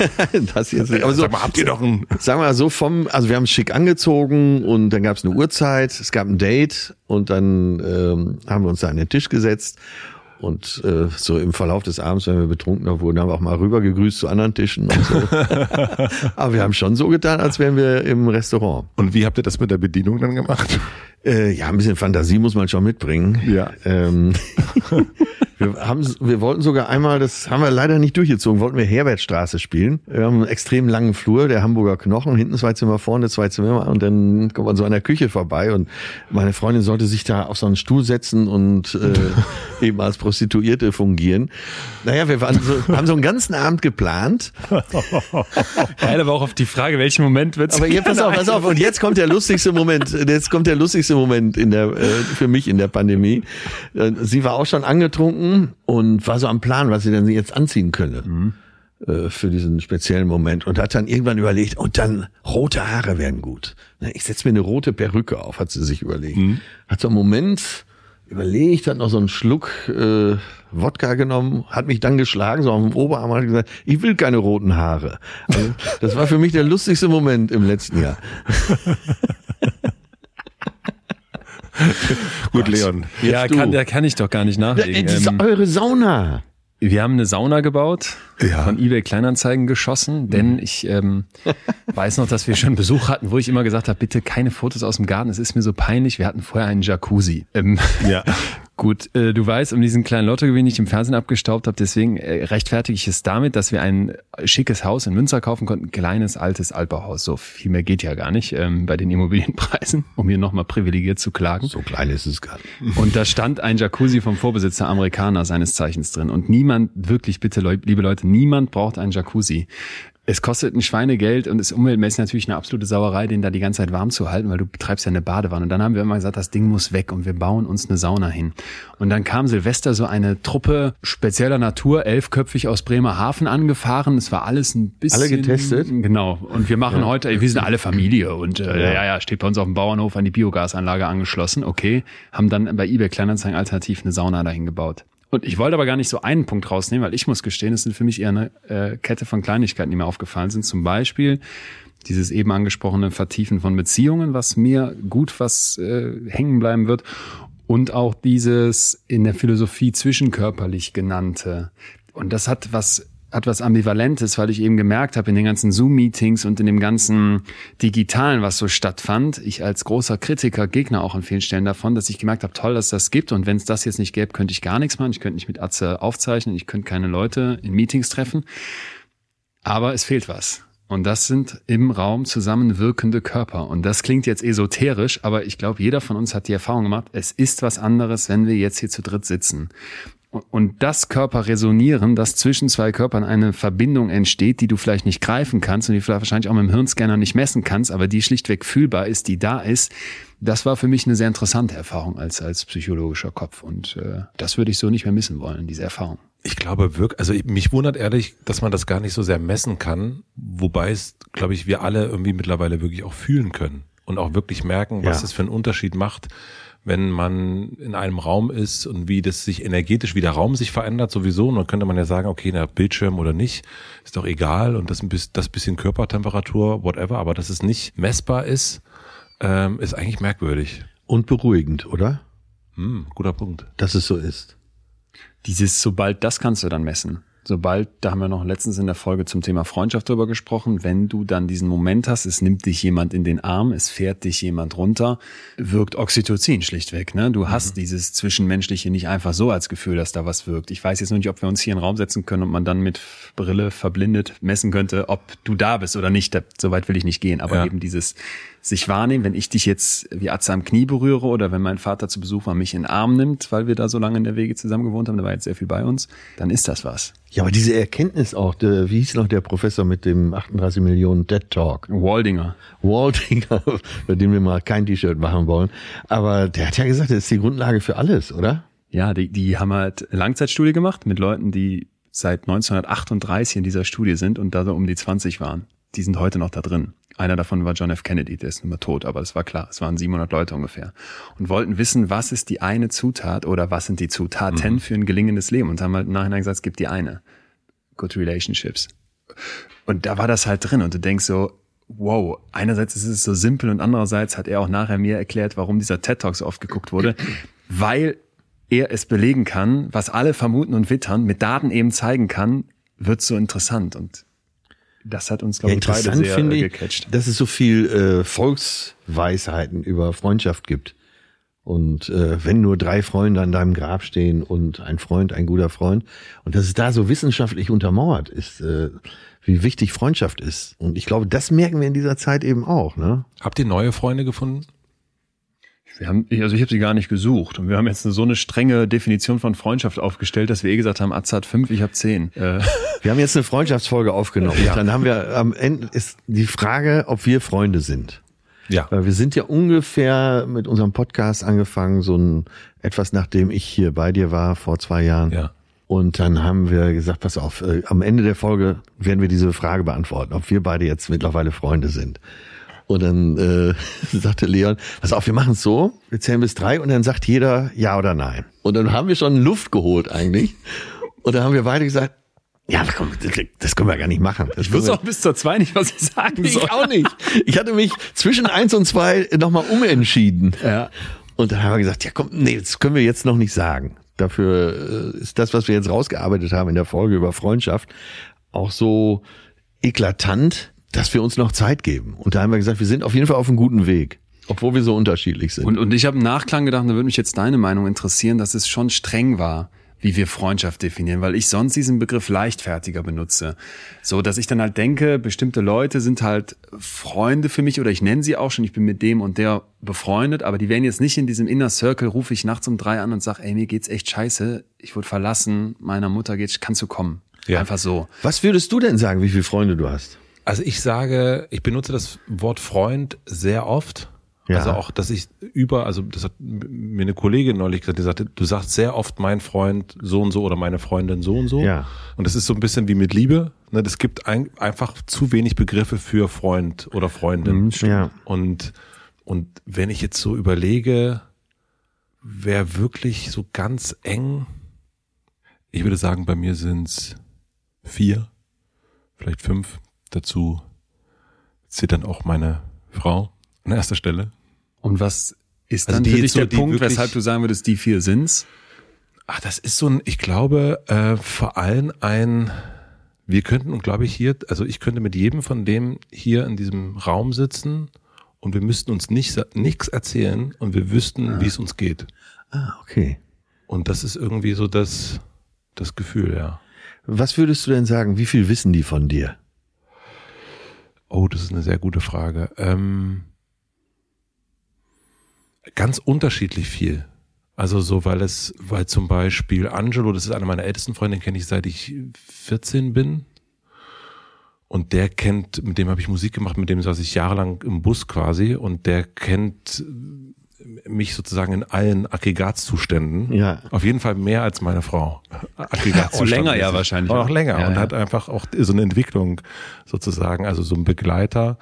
das jetzt nicht. Aber so, Sag mal, habt ihr doch ein. Sagen wir mal so vom, also wir haben schick angezogen und dann gab es eine Uhrzeit, es gab ein Date und dann ähm, haben wir uns da an den Tisch gesetzt und äh, so im Verlauf des Abends, wenn wir betrunkener wurden, haben wir auch mal rüber gegrüßt zu anderen Tischen und so. Aber wir haben schon so getan, als wären wir im Restaurant. Und wie habt ihr das mit der Bedienung dann gemacht? Äh, ja, ein bisschen Fantasie muss man schon mitbringen. Ja. Ähm, wir, haben, wir wollten sogar einmal, das haben wir leider nicht durchgezogen, wollten wir Herbertstraße spielen. Wir haben einen extrem langen Flur, der Hamburger Knochen, hinten zwei Zimmer, vorne zwei Zimmer und dann kommt man so an der Küche vorbei und meine Freundin sollte sich da auf so einen Stuhl setzen und äh, eben als Prostituierte fungieren. Naja, wir waren so, haben so einen ganzen Abend geplant. Geil, aber auch auf die Frage, welchen Moment wird's Aber jetzt pass auf, pass auf. Und jetzt kommt der lustigste Moment. Jetzt kommt der lustigste schwierigste Moment in der, äh, für mich in der Pandemie. Äh, sie war auch schon angetrunken und war so am Plan, was sie denn jetzt anziehen könne. Mhm. Äh, für diesen speziellen Moment und hat dann irgendwann überlegt, und dann rote Haare wären gut. Ich setze mir eine rote Perücke auf, hat sie sich überlegt. Mhm. Hat so einen Moment überlegt, hat noch so einen Schluck äh, Wodka genommen, hat mich dann geschlagen, so auf dem Oberarm und hat gesagt, ich will keine roten Haare. Also, das war für mich der lustigste Moment im letzten Jahr. Gut, Leon. Ja, kann, da kann ich doch gar nicht nachlegen. Das ist ähm, eure Sauna. Wir haben eine Sauna gebaut, ja. von eBay Kleinanzeigen geschossen, denn mhm. ich ähm, weiß noch, dass wir schon Besuch hatten, wo ich immer gesagt habe, bitte keine Fotos aus dem Garten, es ist mir so peinlich. Wir hatten vorher einen Jacuzzi. Ähm, ja. Gut, äh, du weißt um diesen kleinen Lottogewinn, den ich im Fernsehen abgestaubt habe, deswegen äh, rechtfertige ich es damit, dass wir ein schickes Haus in Münster kaufen konnten, ein kleines, altes Altbauhaus. So viel mehr geht ja gar nicht ähm, bei den Immobilienpreisen, um hier nochmal privilegiert zu klagen. So klein ist es gar nicht. Und da stand ein Jacuzzi vom Vorbesitzer Amerikaner seines Zeichens drin. Und niemand, wirklich bitte, liebe Leute, niemand braucht ein Jacuzzi. Es kostet ein Schweinegeld und ist umweltmäßig natürlich eine absolute Sauerei, den da die ganze Zeit warm zu halten, weil du betreibst ja eine Badewanne. Und dann haben wir immer gesagt, das Ding muss weg und wir bauen uns eine Sauna hin. Und dann kam Silvester so eine Truppe spezieller Natur, elfköpfig aus Bremerhaven angefahren. Es war alles ein bisschen... Alle getestet? Genau. Und wir machen ja. heute, wir sind alle Familie und äh, ja. ja, ja, steht bei uns auf dem Bauernhof an die Biogasanlage angeschlossen. Okay, haben dann bei eBay Kleinanzeigen alternativ eine Sauna dahin gebaut. Und ich wollte aber gar nicht so einen Punkt rausnehmen, weil ich muss gestehen, es sind für mich eher eine äh, Kette von Kleinigkeiten, die mir aufgefallen sind. Zum Beispiel dieses eben angesprochene Vertiefen von Beziehungen, was mir gut was äh, hängen bleiben wird. Und auch dieses in der Philosophie zwischenkörperlich genannte. Und das hat was hat was Ambivalentes, weil ich eben gemerkt habe in den ganzen Zoom-Meetings und in dem ganzen Digitalen, was so stattfand, ich als großer Kritiker, Gegner auch an vielen Stellen davon, dass ich gemerkt habe, toll, dass das gibt und wenn es das jetzt nicht gäbe, könnte ich gar nichts machen. Ich könnte nicht mit Atze aufzeichnen, ich könnte keine Leute in Meetings treffen. Aber es fehlt was. Und das sind im Raum zusammenwirkende Körper. Und das klingt jetzt esoterisch, aber ich glaube, jeder von uns hat die Erfahrung gemacht, es ist was anderes, wenn wir jetzt hier zu dritt sitzen und das Körper resonieren, dass zwischen zwei Körpern eine Verbindung entsteht, die du vielleicht nicht greifen kannst und die vielleicht wahrscheinlich auch mit dem Hirnscanner nicht messen kannst, aber die schlichtweg fühlbar ist, die da ist, das war für mich eine sehr interessante Erfahrung als, als psychologischer Kopf. Und äh, das würde ich so nicht mehr missen wollen, diese Erfahrung. Ich glaube wirklich, also mich wundert ehrlich, dass man das gar nicht so sehr messen kann, wobei es, glaube ich, wir alle irgendwie mittlerweile wirklich auch fühlen können und auch wirklich merken, was ja. es für einen Unterschied macht, wenn man in einem Raum ist und wie das sich energetisch, wie der Raum sich verändert sowieso. Und dann könnte man ja sagen, okay, na, Bildschirm oder nicht, ist doch egal. Und das, das bisschen Körpertemperatur, whatever, aber dass es nicht messbar ist, ähm, ist eigentlich merkwürdig. Und beruhigend, oder? Hm, guter Punkt. Dass es so ist. Dieses, sobald das kannst du dann messen sobald, da haben wir noch letztens in der Folge zum Thema Freundschaft drüber gesprochen, wenn du dann diesen Moment hast, es nimmt dich jemand in den Arm, es fährt dich jemand runter, wirkt Oxytocin schlichtweg. Ne? Du hast mhm. dieses Zwischenmenschliche nicht einfach so als Gefühl, dass da was wirkt. Ich weiß jetzt nur nicht, ob wir uns hier in den Raum setzen können und man dann mit Brille verblindet messen könnte, ob du da bist oder nicht. Soweit will ich nicht gehen. Aber ja. eben dieses sich wahrnehmen, wenn ich dich jetzt wie Atze am Knie berühre oder wenn mein Vater zu Besuch war, mich in den Arm nimmt, weil wir da so lange in der Wege zusammen gewohnt haben, da war jetzt sehr viel bei uns, dann ist das was. Ja, aber diese Erkenntnis auch, der, wie hieß noch der Professor mit dem 38 Millionen Dead Talk? Waldinger. Waldinger, bei dem wir mal kein T-Shirt machen wollen. Aber der hat ja gesagt, das ist die Grundlage für alles, oder? Ja, die, die haben halt Langzeitstudie gemacht mit Leuten, die seit 1938 in dieser Studie sind und da so um die 20 waren. Die sind heute noch da drin. Einer davon war John F. Kennedy, der ist nun mal tot, aber es war klar, es waren 700 Leute ungefähr. Und wollten wissen, was ist die eine Zutat oder was sind die Zutaten mhm. für ein gelingendes Leben und haben halt im Nachhinein gesagt, es gibt die eine. Good Relationships. Und da war das halt drin und du denkst so, wow, einerseits ist es so simpel und andererseits hat er auch nachher mir erklärt, warum dieser TED Talk so oft geguckt wurde, weil er es belegen kann, was alle vermuten und wittern, mit Daten eben zeigen kann, wird so interessant und das hat uns, glaube ja, ich, beide sehr finde äh, ich, gecatcht. dass es so viel äh, Volksweisheiten über Freundschaft gibt. Und äh, wenn nur drei Freunde an deinem Grab stehen und ein Freund, ein guter Freund, und dass es da so wissenschaftlich untermauert ist, äh, wie wichtig Freundschaft ist. Und ich glaube, das merken wir in dieser Zeit eben auch. Ne? Habt ihr neue Freunde gefunden? Wir haben, also ich habe sie gar nicht gesucht. Und wir haben jetzt so eine strenge Definition von Freundschaft aufgestellt, dass wir eh gesagt haben, Atze hat fünf, ich habe zehn. Äh. Wir haben jetzt eine Freundschaftsfolge aufgenommen. Ja. Dann haben wir am Ende ist die Frage, ob wir Freunde sind. Ja. Weil wir sind ja ungefähr mit unserem Podcast angefangen, so ein etwas nachdem ich hier bei dir war vor zwei Jahren. Ja. Und dann haben wir gesagt, pass auf, äh, am Ende der Folge werden wir diese Frage beantworten, ob wir beide jetzt mittlerweile Freunde sind. Und dann äh, sagte Leon, pass auf, wir machen es so, wir zählen bis drei und dann sagt jeder ja oder nein. Und dann haben wir schon Luft geholt eigentlich. Und dann haben wir beide gesagt, ja, komm, das können wir gar nicht machen. Das ich wusste auch bis zur zwei nicht, was ich sagen soll. Ich auch nicht. Ich hatte mich zwischen eins und zwei nochmal umentschieden. Ja. Und dann haben wir gesagt, ja komm, nee, das können wir jetzt noch nicht sagen. Dafür äh, ist das, was wir jetzt rausgearbeitet haben in der Folge über Freundschaft, auch so eklatant, dass wir uns noch Zeit geben. Und da haben wir gesagt, wir sind auf jeden Fall auf einem guten Weg. Obwohl wir so unterschiedlich sind. Und, und ich habe im Nachklang gedacht, da würde mich jetzt deine Meinung interessieren, dass es schon streng war, wie wir Freundschaft definieren, weil ich sonst diesen Begriff leichtfertiger benutze. So, dass ich dann halt denke, bestimmte Leute sind halt Freunde für mich oder ich nenne sie auch schon, ich bin mit dem und der befreundet, aber die werden jetzt nicht in diesem Inner Circle, rufe ich nachts um drei an und sag, ey, mir geht's echt scheiße, ich wurde verlassen, meiner Mutter geht's, kannst du kommen. Ja. Einfach so. Was würdest du denn sagen, wie viele Freunde du hast? Also ich sage, ich benutze das Wort Freund sehr oft. Ja. Also auch, dass ich über, also das hat mir eine Kollegin neulich gesagt, die sagte, du sagst sehr oft mein Freund so und so oder meine Freundin so und so. Ja. Und das ist so ein bisschen wie mit Liebe. Ne? Das gibt ein, einfach zu wenig Begriffe für Freund oder Freundin. Mhm, ja. Und, und wenn ich jetzt so überlege, wer wirklich so ganz eng, ich würde sagen, bei mir sind's vier, vielleicht fünf, Dazu zählt dann auch meine Frau an erster Stelle. Und was ist also dann für dich so, der Punkt, weshalb du sagen würdest, die vier sind's? Ach, das ist so ein, ich glaube, äh, vor allem ein, wir könnten, und glaube ich, hier, also ich könnte mit jedem von dem hier in diesem Raum sitzen und wir müssten uns nicht nichts erzählen und wir wüssten, ah. wie es uns geht. Ah, okay. Und das ist irgendwie so das, das Gefühl, ja. Was würdest du denn sagen, wie viel wissen die von dir? Oh, das ist eine sehr gute Frage. Ähm, ganz unterschiedlich viel. Also so, weil es, weil zum Beispiel Angelo, das ist einer meiner ältesten Freunde, den kenne ich seit ich 14 bin. Und der kennt, mit dem habe ich Musik gemacht, mit dem saß ich jahrelang im Bus quasi und der kennt mich sozusagen in allen Aggregatzuständen. Ja. Auf jeden Fall mehr als meine Frau. Aggregatzustand. länger ja wahrscheinlich. Auch länger ja, und ja. hat einfach auch so eine Entwicklung sozusagen, also so ein Begleiter.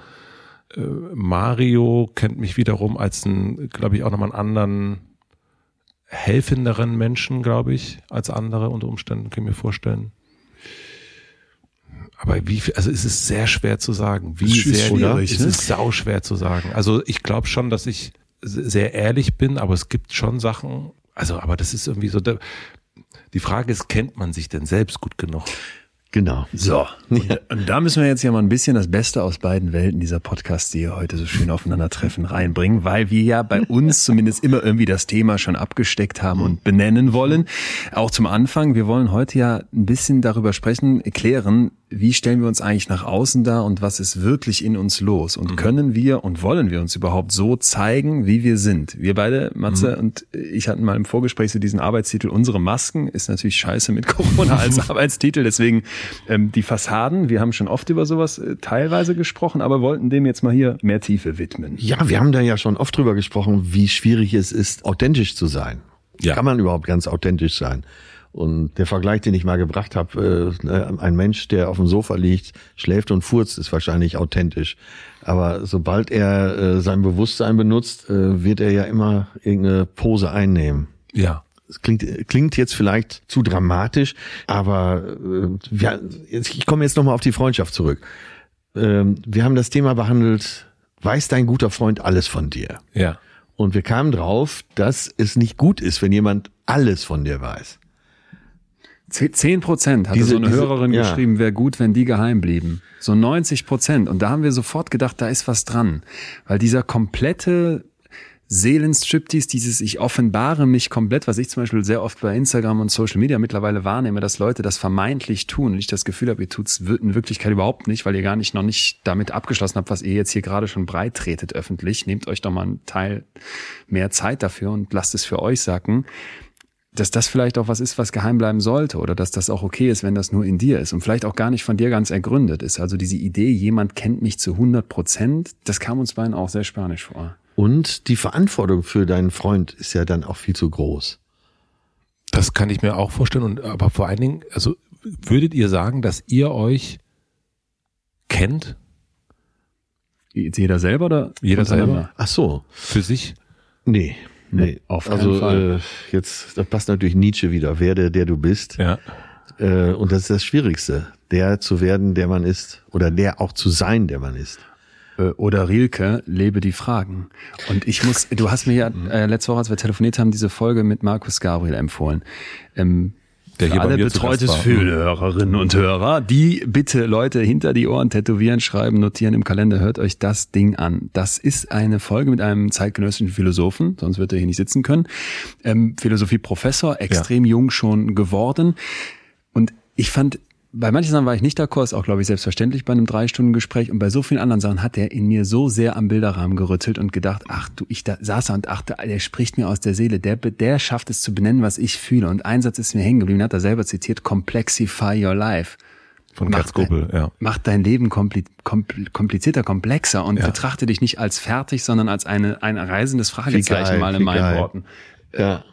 Äh, Mario kennt mich wiederum als ein, glaube ich, auch nochmal einen anderen helfenderen Menschen, glaube ich, als andere unter Umständen, kann ich mir vorstellen. Aber wie viel, also es ist sehr schwer zu sagen. Wie sehr, schwierig, es ne? ist sau schwer zu sagen. Also ich glaube schon, dass ich sehr ehrlich bin, aber es gibt schon Sachen, also, aber das ist irgendwie so, die Frage ist, kennt man sich denn selbst gut genug? Genau. So. Und, und, da müssen wir jetzt ja mal ein bisschen das Beste aus beiden Welten dieser Podcasts, die hier heute so schön aufeinandertreffen, reinbringen, weil wir ja bei uns zumindest immer irgendwie das Thema schon abgesteckt haben und benennen wollen. Auch zum Anfang, wir wollen heute ja ein bisschen darüber sprechen, erklären, wie stellen wir uns eigentlich nach außen dar und was ist wirklich in uns los? Und mhm. können wir und wollen wir uns überhaupt so zeigen, wie wir sind? Wir beide, Matze mhm. und ich hatten mal im Vorgespräch so diesen Arbeitstitel, unsere Masken, ist natürlich scheiße mit Corona als Arbeitstitel, deswegen ähm, die Fassaden, wir haben schon oft über sowas äh, teilweise gesprochen, aber wollten dem jetzt mal hier mehr Tiefe widmen. Ja, wir haben da ja schon oft drüber gesprochen, wie schwierig es ist, authentisch zu sein. Ja. Kann man überhaupt ganz authentisch sein? Und der Vergleich, den ich mal gebracht habe, äh, ein Mensch, der auf dem Sofa liegt, schläft und furzt, ist wahrscheinlich authentisch. Aber sobald er äh, sein Bewusstsein benutzt, äh, wird er ja immer irgendeine Pose einnehmen. Ja. Es klingt, klingt jetzt vielleicht zu dramatisch, aber äh, wir, ich komme jetzt nochmal auf die Freundschaft zurück. Ähm, wir haben das Thema behandelt, weiß dein guter Freund alles von dir? Ja. Und wir kamen drauf, dass es nicht gut ist, wenn jemand alles von dir weiß. Zehn Prozent hatte diese, so eine diese, Hörerin ja. geschrieben, wäre gut, wenn die geheim blieben. So 90 Prozent. Und da haben wir sofort gedacht, da ist was dran. Weil dieser komplette Seelenstriptease, dieses ich offenbare mich komplett, was ich zum Beispiel sehr oft bei Instagram und Social Media mittlerweile wahrnehme, dass Leute das vermeintlich tun und ich das Gefühl habe, ihr tut's in Wirklichkeit überhaupt nicht, weil ihr gar nicht noch nicht damit abgeschlossen habt, was ihr jetzt hier gerade schon breit tretet öffentlich. Nehmt euch doch mal einen Teil mehr Zeit dafür und lasst es für euch sacken dass das vielleicht auch was ist, was geheim bleiben sollte oder dass das auch okay ist, wenn das nur in dir ist und vielleicht auch gar nicht von dir ganz ergründet ist. Also diese Idee, jemand kennt mich zu 100 Prozent, das kam uns beiden auch sehr spanisch vor. Und die Verantwortung für deinen Freund ist ja dann auch viel zu groß. Das kann ich mir auch vorstellen und aber vor allen Dingen, also würdet ihr sagen, dass ihr euch kennt? Jeder selber oder? Jeder selber. Ach so. Für sich? Nee. Nee, auf keinen also, Fall. Äh, jetzt, da passt natürlich Nietzsche wieder. Werde, der du bist. Ja. Äh, und das ist das Schwierigste. Der zu werden, der man ist. Oder der auch zu sein, der man ist. Äh, oder Rilke, lebe die Fragen. Und ich muss, du hast mir ja äh, letzte Woche, als wir telefoniert haben, diese Folge mit Markus Gabriel empfohlen. Ähm, der hier alle betreutes für Hörerinnen und Hörer, die bitte Leute hinter die Ohren tätowieren, schreiben, notieren im Kalender, hört euch das Ding an. Das ist eine Folge mit einem zeitgenössischen Philosophen, sonst wird er hier nicht sitzen können. Ähm, Philosophie-Professor, extrem ja. jung schon geworden. Und ich fand bei manchen Sachen war ich nicht d'accord, ist auch, glaube ich, selbstverständlich bei einem Drei-Stunden-Gespräch. Und bei so vielen anderen Sachen hat er in mir so sehr am Bilderrahmen gerüttelt und gedacht, ach du, ich da saß da und dachte, der spricht mir aus der Seele, der, der schafft es zu benennen, was ich fühle. Und ein Satz ist mir hängen geblieben, hat er selber zitiert, complexify your life. Von Gerd Skobel, ja. Macht dein Leben komplizierter, komplexer und ja. betrachte dich nicht als fertig, sondern als eine, ein reisendes Fragezeichen geil, mal in meinen geil. Worten. Ja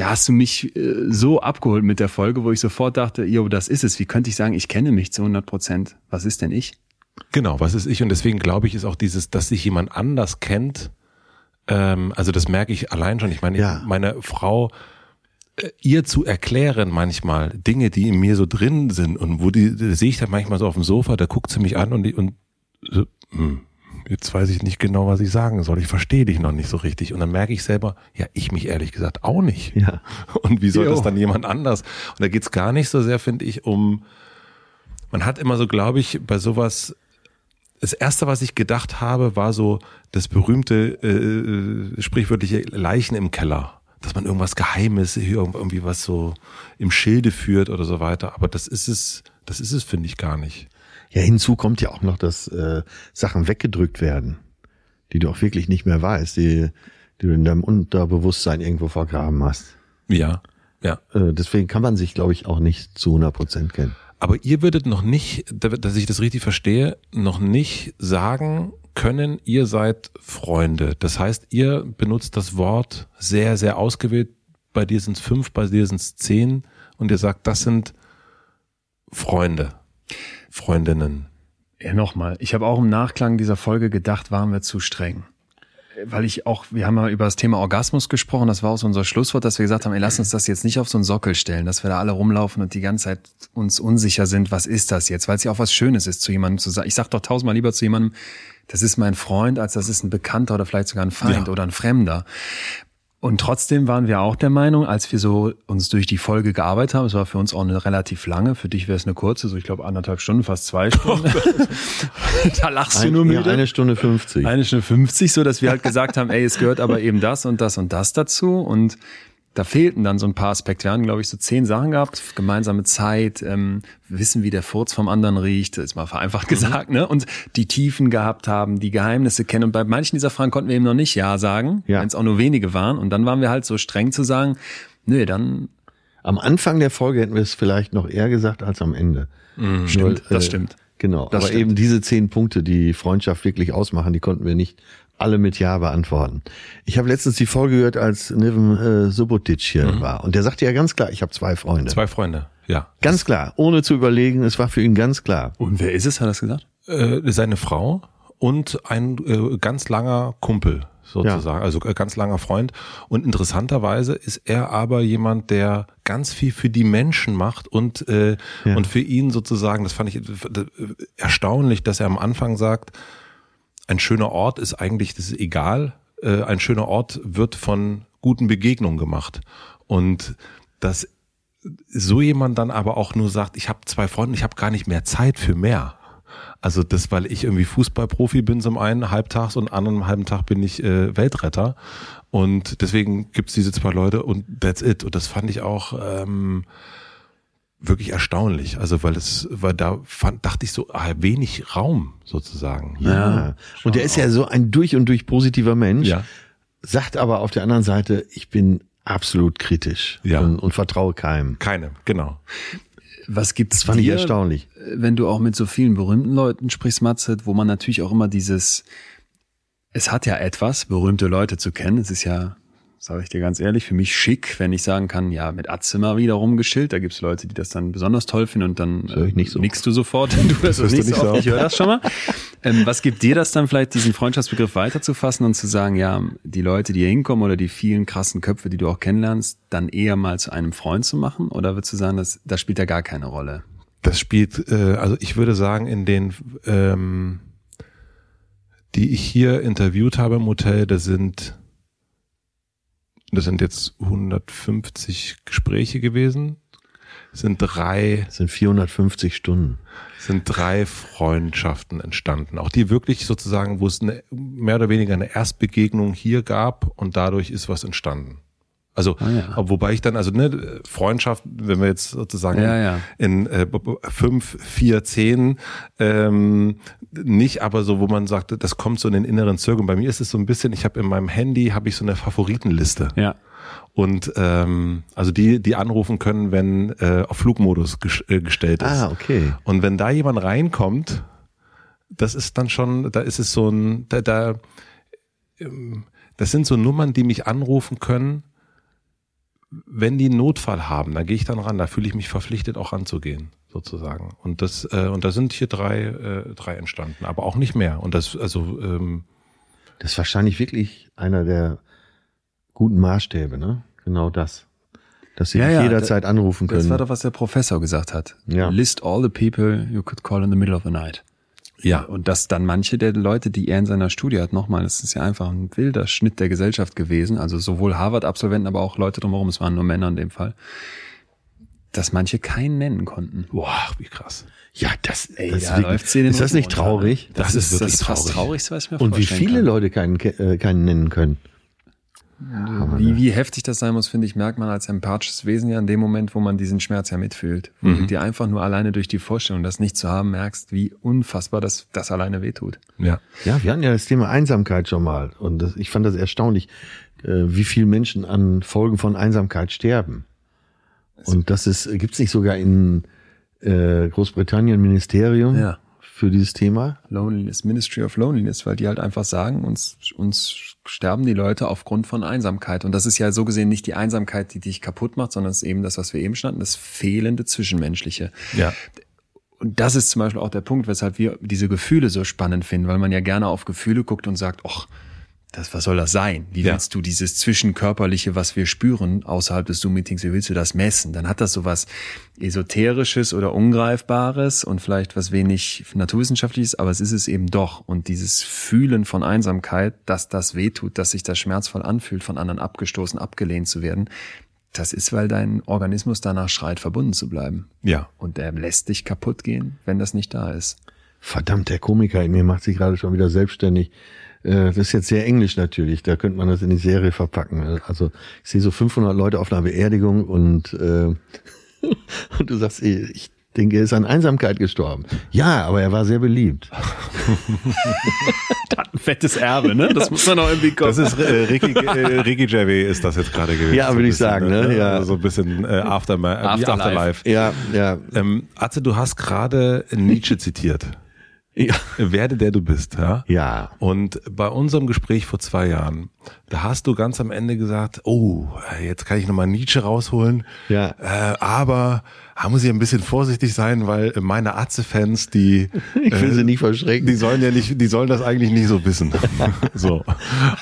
da hast du mich äh, so abgeholt mit der Folge, wo ich sofort dachte, jo, das ist es. Wie könnte ich sagen, ich kenne mich zu 100 Prozent? Was ist denn ich? Genau, was ist ich? Und deswegen glaube ich, ist auch dieses, dass sich jemand anders kennt. Ähm, also das merke ich allein schon. Ich meine, ja. meine Frau äh, ihr zu erklären manchmal Dinge, die in mir so drin sind und wo die, die sehe ich dann manchmal so auf dem Sofa, da guckt sie mich an und, die, und so, hm, jetzt weiß ich nicht genau, was ich sagen soll. Ich verstehe dich noch nicht so richtig. Und dann merke ich selber, ja, ich mich ehrlich gesagt auch nicht. Ja. Und wie soll jo. das dann jemand anders? Und da geht's gar nicht so sehr, finde ich, um, man hat immer so, glaube ich, bei sowas, das erste, was ich gedacht habe, war so das berühmte, äh, sprichwörtliche Leichen im Keller. Dass man irgendwas Geheimes, irgendwie was so im Schilde führt oder so weiter. Aber das ist es, das ist es, finde ich, gar nicht. Ja, hinzu kommt ja auch noch, dass äh, Sachen weggedrückt werden, die du auch wirklich nicht mehr weißt, die, die du in deinem Unterbewusstsein irgendwo vergraben hast. Ja, ja. Äh, deswegen kann man sich, glaube ich, auch nicht zu 100 Prozent kennen. Aber ihr würdet noch nicht, dass ich das richtig verstehe, noch nicht sagen können, ihr seid Freunde. Das heißt, ihr benutzt das Wort sehr, sehr ausgewählt. Bei dir sind es fünf, bei dir sind es zehn und ihr sagt, das sind Freunde. Freundinnen? Ja, nochmal. Ich habe auch im Nachklang dieser Folge gedacht, waren wir zu streng. Weil ich auch, wir haben ja über das Thema Orgasmus gesprochen, das war auch so unser Schlusswort, dass wir gesagt haben, ey, lass uns das jetzt nicht auf so einen Sockel stellen, dass wir da alle rumlaufen und die ganze Zeit uns unsicher sind, was ist das jetzt? Weil es ja auch was Schönes ist, zu jemandem zu sagen. Ich sag doch tausendmal lieber zu jemandem, das ist mein Freund, als das ist ein Bekannter oder vielleicht sogar ein Feind ja. oder ein Fremder. Und trotzdem waren wir auch der Meinung, als wir so uns durch die Folge gearbeitet haben, es war für uns auch eine relativ lange, für dich wäre es eine kurze, so ich glaube anderthalb Stunden, fast zwei Stunden. da lachst du nur müde. Ja, eine Stunde fünfzig. Eine Stunde fünfzig, so dass wir halt gesagt haben, ey, es gehört aber eben das und das und das dazu und da fehlten dann so ein paar Aspekte. Wir haben, glaube ich, so zehn Sachen gehabt. Gemeinsame Zeit, ähm, wissen, wie der Furz vom anderen riecht, ist mal vereinfacht Mhm. gesagt, ne? Und die Tiefen gehabt haben, die Geheimnisse kennen. Und bei manchen dieser Fragen konnten wir eben noch nicht Ja sagen, Ja. wenn es auch nur wenige waren. Und dann waren wir halt so streng zu sagen, nö, dann Am Anfang der Folge hätten wir es vielleicht noch eher gesagt als am Ende. stimmt, Nur, das äh, stimmt. Genau. Das Aber stimmt. eben diese zehn Punkte, die Freundschaft wirklich ausmachen, die konnten wir nicht alle mit Ja beantworten. Ich habe letztens die Folge gehört, als Niven äh, Subotic hier war. Und der sagte ja ganz klar, ich habe zwei Freunde. Zwei Freunde, ja. Ganz klar, ohne zu überlegen, es war für ihn ganz klar. Und wer ist es, hat er das gesagt? Äh, seine Frau und ein äh, ganz langer Kumpel sozusagen, also äh, ganz langer Freund. Und interessanterweise ist er aber jemand, der ganz viel für die Menschen macht und äh, Ja. und für ihn sozusagen, das fand ich äh, erstaunlich, dass er am Anfang sagt, ein schöner Ort ist eigentlich, das ist egal, äh, ein schöner Ort wird von guten Begegnungen gemacht. Und dass so jemand dann aber auch nur sagt, ich habe zwei Freunde, ich habe gar nicht mehr Zeit für mehr. Also das, weil ich irgendwie Fußballprofi bin zum einen halbtags und an einem halben Tag bin ich äh, Weltretter. Und deswegen gibt's diese zwei Leute und that's it. Und das fand ich auch ähm, wirklich erstaunlich. Also weil es, weil da fand, dachte ich so, ah, wenig Raum sozusagen. Ja. Und der ist ja so ein durch und durch positiver Mensch, Ja. sagt aber auf der anderen Seite, ich bin absolut kritisch Ja. und, und vertraue keinem. Keine, genau. Was gibt's Das fand ich erstaunlich. wenn du auch mit so vielen berühmten Leuten sprichst, Matze, wo man natürlich auch immer dieses, es hat ja etwas, berühmte Leute zu kennen. Es ist ja, sage ich dir ganz ehrlich, für mich schick, wenn ich sagen kann, ja, mit mal wieder rumgeschillt. Da gibt's Leute, die das dann besonders toll finden und dann Das ich nicht so. nickst du sofort. Du hörst das du nicht nicht so. Ich höre das schon mal. Ähm, was gibt dir das dann vielleicht, diesen Freundschaftsbegriff weiterzufassen und zu sagen, ja, die Leute, die hier hinkommen oder die vielen krassen Köpfe, die du auch kennenlernst, dann eher mal zu einem Freund zu machen? Oder würdest du sagen, das, das spielt ja gar keine Rolle? Das spielt, äh, also ich würde sagen, in den, ähm, die ich hier interviewt habe im Hotel, das sind, das sind jetzt 150 Gespräche gewesen, sind drei, sind 450 Stunden. sind drei Freundschaften entstanden. Auch die wirklich sozusagen, wo es eine, mehr oder weniger eine Erstbegegnung hier gab und dadurch ist was entstanden. Also, Ah, ja. wobei ich dann, also ne, Freundschaft, wenn wir jetzt sozusagen Ja, ja. in äh, b- b- fünf, vier, zehn, ähm, nicht aber so, wo man sagt, das kommt so in den inneren Zirkel. Bei mir ist es so ein bisschen, ich habe in meinem Handy habe ich so eine Favoritenliste Ja. und ähm, also die, die anrufen können, wenn äh, auf Flugmodus ges äh, gestellt ist. Ah, okay. Und wenn da jemand reinkommt, das ist dann schon, da ist es so ein, da, da ähm, das sind so Nummern, die mich anrufen können, wenn die einen Notfall haben, dann gehe ich dann ran, da fühle ich mich verpflichtet, auch ranzugehen, sozusagen. Und das, äh, und da sind hier drei, äh, drei entstanden, aber auch nicht mehr. Und das, also, ähm, Das ist wahrscheinlich wirklich einer der guten Maßstäbe, ne? Genau das. Dass sie Ja, ja, jederzeit anrufen Das können. war doch, was der Professor gesagt hat. Ja. List all the people you could call in the middle of the night. Ja, Und dass dann manche der Leute, die er in seiner Studie hat, nochmal, das ist ja einfach ein wilder Schnitt der Gesellschaft gewesen, also sowohl Harvard-Absolventen, aber auch Leute drumherum, es waren nur Männer in dem Fall, dass manche keinen nennen konnten. boah, wie krass. ja, das, Ey, das da ist, den ist das nicht runter. traurig? Das ist wirklich das fast traurig. traurigste, was ich mir Und wie viele kann. Leute keinen, ke- äh, keinen nennen können. Wie, wie heftig das sein muss, finde ich, merkt man als empathisches Wesen ja in dem Moment, wo man diesen Schmerz ja mitfühlt. Wo du dir einfach nur alleine durch die Vorstellung, das nicht zu haben, merkst, wie unfassbar das, das alleine wehtut. Ja. Ja, wir hatten ja das Thema Einsamkeit schon mal. Und das, ich fand das erstaunlich, äh, wie viele Menschen an Folgen von Einsamkeit sterben. Und das ist, gibt's nicht sogar in äh, Großbritannien Ministerium Ja. Für dieses Thema? Loneliness, Ministry of Loneliness, weil die halt einfach sagen, uns, uns sterben die Leute aufgrund von Einsamkeit. Und das ist ja so gesehen nicht die Einsamkeit, die dich kaputt macht, sondern es ist eben das, was wir eben standen, das fehlende Zwischenmenschliche. Ja. Und das ist zum Beispiel auch der Punkt, weshalb wir diese Gefühle so spannend finden, weil man ja gerne auf Gefühle guckt und sagt, ach, das, was soll das sein? Wie Ja. willst du dieses Zwischenkörperliche, was wir spüren, außerhalb des Zoom-Meetings, wie willst du das messen? Dann hat das so was Esoterisches oder Ungreifbares und vielleicht was wenig Naturwissenschaftliches, aber es ist es eben doch. Und dieses Fühlen von Einsamkeit, dass das wehtut, dass sich das schmerzvoll anfühlt, von anderen abgestoßen, abgelehnt zu werden, das ist, weil dein Organismus danach schreit, verbunden zu bleiben. Ja. Und der lässt dich kaputt gehen, wenn das nicht da ist. Verdammt, der Komiker in mir macht sich gerade schon wieder selbstständig. Äh, das ist jetzt sehr englisch natürlich, da könnte man das in die Serie verpacken. Also ich sehe so 500 Leute auf einer Beerdigung und, äh, und du sagst, ich denke, er ist an Einsamkeit gestorben. Ja, aber er war sehr beliebt. ein fettes Erbe, ne? Das muss man auch irgendwie kommen. Das ist äh, Ricky, äh, Ricky Gervais ist das jetzt gerade gewesen. Ja, so würde ich sagen, ne? Ja. Also so ein bisschen äh, Afterma äh, Afterlife. Afterlife. Ja, ja. Ähm, Atze, du hast gerade Nietzsche zitiert. Ja. Werde der du bist, ja? Ja. Und bei unserem Gespräch vor zwei Jahren, da hast du ganz am Ende gesagt, oh, jetzt kann ich nochmal Nietzsche rausholen. Ja. Äh, aber da muss ich ein bisschen vorsichtig sein, weil meine Atze-Fans, die, Ich will äh, sie nicht verschrecken. die sollen ja nicht, die sollen das eigentlich nicht so wissen. so.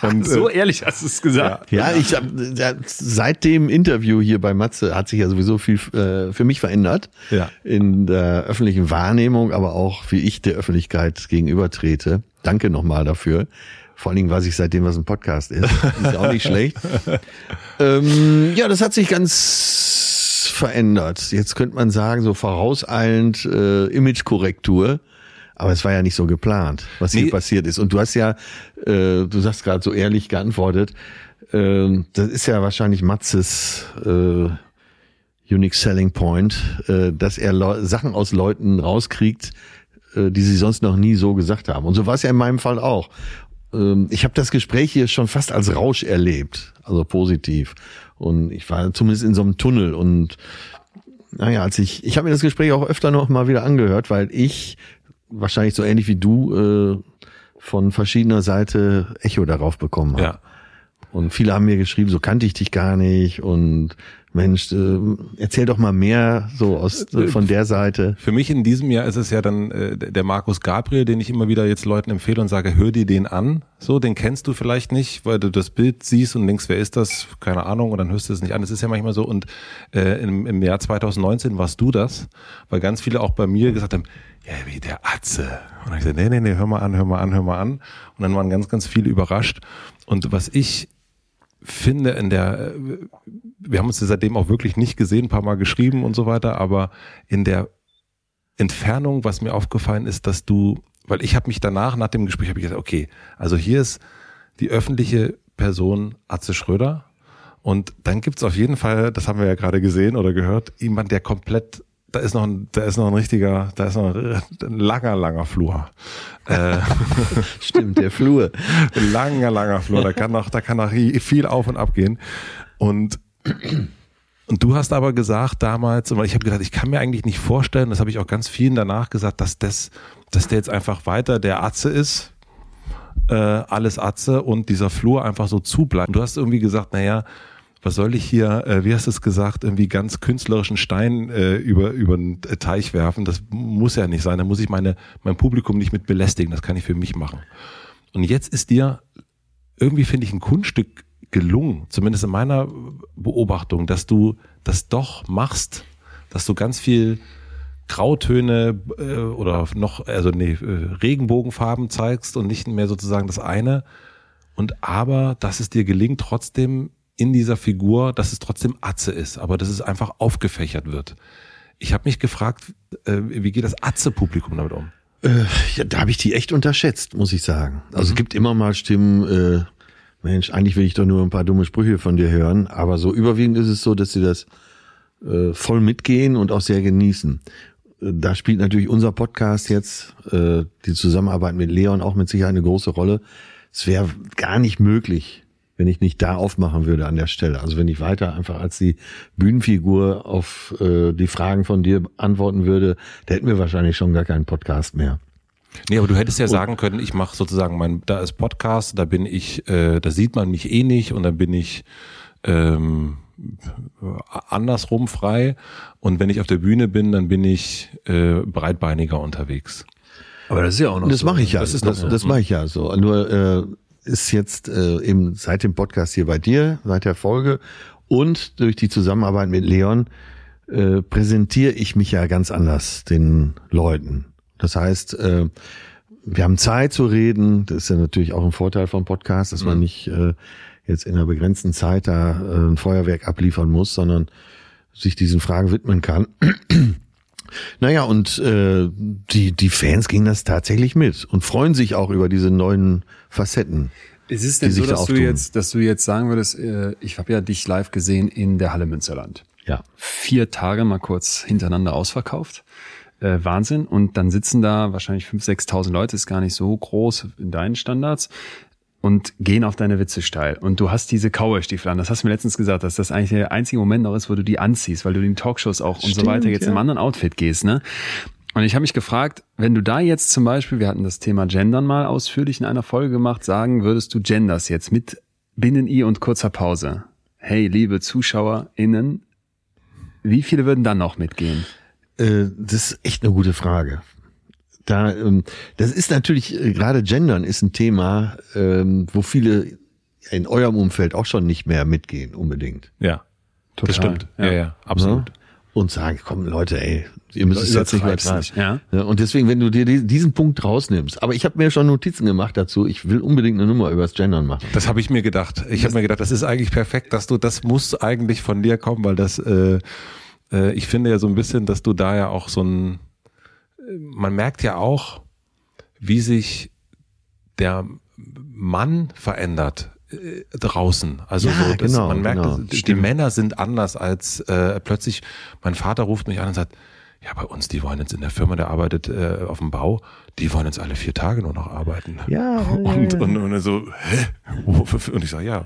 Und, so äh, ehrlich hast du es gesagt. Ja, ich hab, ja, seit dem Interview hier bei Matze hat sich ja sowieso viel äh, für mich verändert. Ja. In der öffentlichen Wahrnehmung, aber auch wie ich der Öffentlichkeit gegenübertrete. Danke nochmal dafür. Vor allen Dingen weiß ich seitdem, was ein Podcast ist. Ist auch nicht schlecht. Ähm, ja, das hat sich ganz verändert. Jetzt könnte man sagen, so vorauseilend äh, Imagekorrektur. Aber es war ja nicht so geplant, was Nee. hier passiert ist. Und du hast ja, äh, du sagst gerade so ehrlich geantwortet, ähm, das ist ja wahrscheinlich Matzes äh, Unique Selling Point, äh, dass er Leu Sachen aus Leuten rauskriegt, äh, die sie sonst noch nie so gesagt haben. Und so war es ja in meinem Fall auch. Ähm, ich habe das Gespräch hier schon fast als Rausch erlebt, also positiv. Und ich war zumindest in so einem Tunnel und naja, als ich, ich habe mir das Gespräch auch öfter noch mal wieder angehört, weil ich wahrscheinlich so ähnlich wie du äh, von verschiedener Seite Echo darauf bekommen habe. ja. Und viele haben mir geschrieben, so kannte ich dich gar nicht und Mensch, äh, erzähl doch mal mehr so aus äh, von der Seite. Für mich in diesem Jahr ist es ja dann äh, der Markus Gabriel, den ich immer wieder jetzt Leuten empfehle und sage, hör dir den an. So, den kennst du vielleicht nicht, weil du das Bild siehst und denkst, wer ist das? Keine Ahnung, und dann hörst du es nicht an. Das ist ja manchmal so. Und äh, im, im Jahr 2019 warst du das, weil ganz viele auch bei mir gesagt haben, ja, wie der Atze. Und ich gesagt, nee, nee, nee, hör mal an, hör mal an, hör mal an. Und dann waren ganz, ganz viele überrascht. Und was ich finde in der, äh, wir haben uns seitdem auch wirklich nicht gesehen, ein paar Mal geschrieben und so weiter, aber in der Entfernung, was mir aufgefallen ist, dass du, weil ich habe mich danach, nach dem Gespräch, habe ich gesagt, okay, also hier ist die öffentliche Person Atze Schröder und dann gibt's auf jeden Fall, das haben wir ja gerade gesehen oder gehört, jemand, der komplett, da ist noch ein, da ist noch ein richtiger, da ist noch ein, ein langer, langer Flur. Äh, Stimmt, der Flur. langer, langer Flur. Da kann noch, da kann noch viel auf und ab gehen. Und und du hast aber gesagt damals, und ich habe gedacht, ich kann mir eigentlich nicht vorstellen, das habe ich auch ganz vielen danach gesagt, dass das, dass der jetzt einfach weiter der Atze ist, äh, alles Atze und dieser Flur einfach so zubleibt. Und du hast irgendwie gesagt, naja, was soll ich hier, äh, wie hast du es gesagt, irgendwie ganz künstlerischen Stein äh, über über einen Teich werfen? Das muss ja nicht sein. Da muss ich meine mein Publikum nicht mit belästigen. Das kann ich für mich machen. Und jetzt ist dir irgendwie finde ich ein Kunststück gelungen, zumindest in meiner Beobachtung, dass du das doch machst, dass du ganz viel Grautöne äh, oder noch, also nee, äh, Regenbogenfarben zeigst und nicht mehr sozusagen das eine. Und aber, dass es dir gelingt, trotzdem in dieser Figur, dass es trotzdem Atze ist, aber dass es einfach aufgefächert wird. Ich habe mich gefragt, äh, wie geht das Atze-Publikum damit um? Äh, ja, da habe ich die echt unterschätzt, muss ich sagen. Also es gibt immer mal Stimmen, äh, Mensch, eigentlich will ich doch nur ein paar dumme Sprüche von dir hören, aber so überwiegend ist es so, dass sie das äh, voll mitgehen und auch sehr genießen. Äh, Da spielt natürlich unser Podcast jetzt, äh, die Zusammenarbeit mit Leon auch mit Sicherheit eine große Rolle. Es wäre gar nicht möglich, wenn ich nicht da aufmachen würde an der Stelle. Also wenn ich weiter einfach als die Bühnenfigur auf äh, die Fragen von dir antworten würde, da hätten wir wahrscheinlich schon gar keinen Podcast mehr. Nee, aber du hättest ja sagen können, ich mache sozusagen mein, da ist Podcast, da bin ich, äh, da sieht man mich eh nicht und dann bin ich ähm, andersrum frei und wenn ich auf der Bühne bin, dann bin ich äh, breitbeiniger unterwegs. Aber das ist ja auch noch Das so. mache ich ja. Das Das, ist noch das, so. das mache ich ja so. Nur äh, ist jetzt äh, eben seit dem Podcast hier bei dir, seit der Folge und durch die Zusammenarbeit mit Leon äh, präsentiere ich mich ja ganz anders den Leuten. Das heißt, äh, wir haben Zeit zu reden. Das ist ja natürlich auch ein Vorteil vom Podcast, dass man nicht äh, jetzt in einer begrenzten Zeit da äh, ein Feuerwerk abliefern muss, sondern sich diesen Fragen widmen kann. Naja, und äh, die, die Fans gingen das tatsächlich mit und freuen sich auch über diese neuen Facetten. Ist es denn die so, sich da dass du jetzt, dass du jetzt sagen würdest, äh, ich habe ja dich live gesehen in der Halle Münsterland. Ja. Vier Tage mal kurz hintereinander ausverkauft. Äh, Wahnsinn. Und dann sitzen da wahrscheinlich 5.000, 6.000 Leute, ist gar nicht so groß in deinen Standards und gehen auf deine Witze steil. Und du hast diese Cowboy-Stiefel an. Das hast du mir letztens gesagt, dass das eigentlich der einzige Moment noch ist, wo du die anziehst, weil du in Talkshows auch und so Stimmt, weiter jetzt ja. im anderen Outfit gehst, ne? Und ich habe mich gefragt, wenn du da jetzt zum Beispiel, wir hatten das Thema Gendern mal ausführlich in einer Folge gemacht, sagen würdest du Genders jetzt mit Binnen-I und kurzer Pause. Hey, liebe ZuschauerInnen, wie viele würden dann noch mitgehen? Äh, das ist echt eine gute Frage. Da, ähm, das ist natürlich, äh, gerade Gendern ist ein Thema, ähm, wo viele in eurem Umfeld auch schon nicht mehr mitgehen, unbedingt. Ja, das Total, stimmt. ja. Ja, ja, absolut. Ne? Und sagen, komm Leute, ey, ihr müsst es jetzt nicht übertreiben. ja? Ja, und deswegen, wenn du dir die- diesen Punkt rausnimmst, aber ich habe mir schon Notizen gemacht dazu, ich will unbedingt eine Nummer übers Gendern machen. Das habe ich mir gedacht. Ich habe mir gedacht, das ist eigentlich perfekt, dass du, das muss eigentlich von dir kommen, weil das, äh, äh, ich finde ja so ein bisschen, dass du da ja auch so ein, man merkt ja auch, wie sich der Mann verändert äh, draußen. Also Ja, so, das, genau, man merkt, genau. dass die Stimmt. Männer sind anders als äh, plötzlich. Mein Vater ruft mich an und sagt, ja, bei uns, die wollen jetzt in der Firma, der arbeitet äh, auf dem Bau, die wollen jetzt alle vier Tage nur noch arbeiten. Ja, und, ja. und, und so, hä? Und ich sage, ja,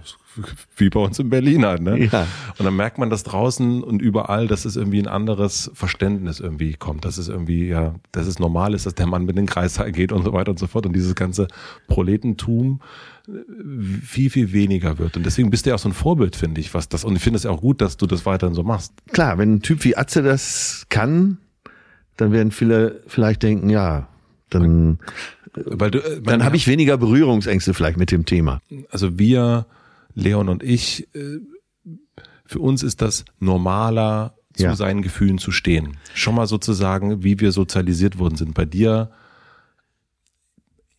wie bei uns in Berlin halt, ne? Ja. Und dann merkt man das draußen und überall, dass es irgendwie ein anderes Verständnis irgendwie kommt, dass es irgendwie, ja, dass es normal ist, dass der Mann mit den Kreissaal geht und so weiter und so fort und dieses ganze Proletentum viel, viel weniger wird. Und deswegen bist du ja auch so ein Vorbild, finde ich, was das, und ich finde es ja auch gut, dass du das weiterhin so machst. Klar, wenn ein Typ wie Atze das kann, dann werden viele vielleicht denken, ja, dann, Weil du, äh, dann habe ich weniger Berührungsängste vielleicht mit dem Thema. also wir, Leon und ich, äh, für uns ist das normaler, zu Ja. seinen Gefühlen zu stehen. Schon mal sozusagen, wie wir sozialisiert worden sind. Bei dir,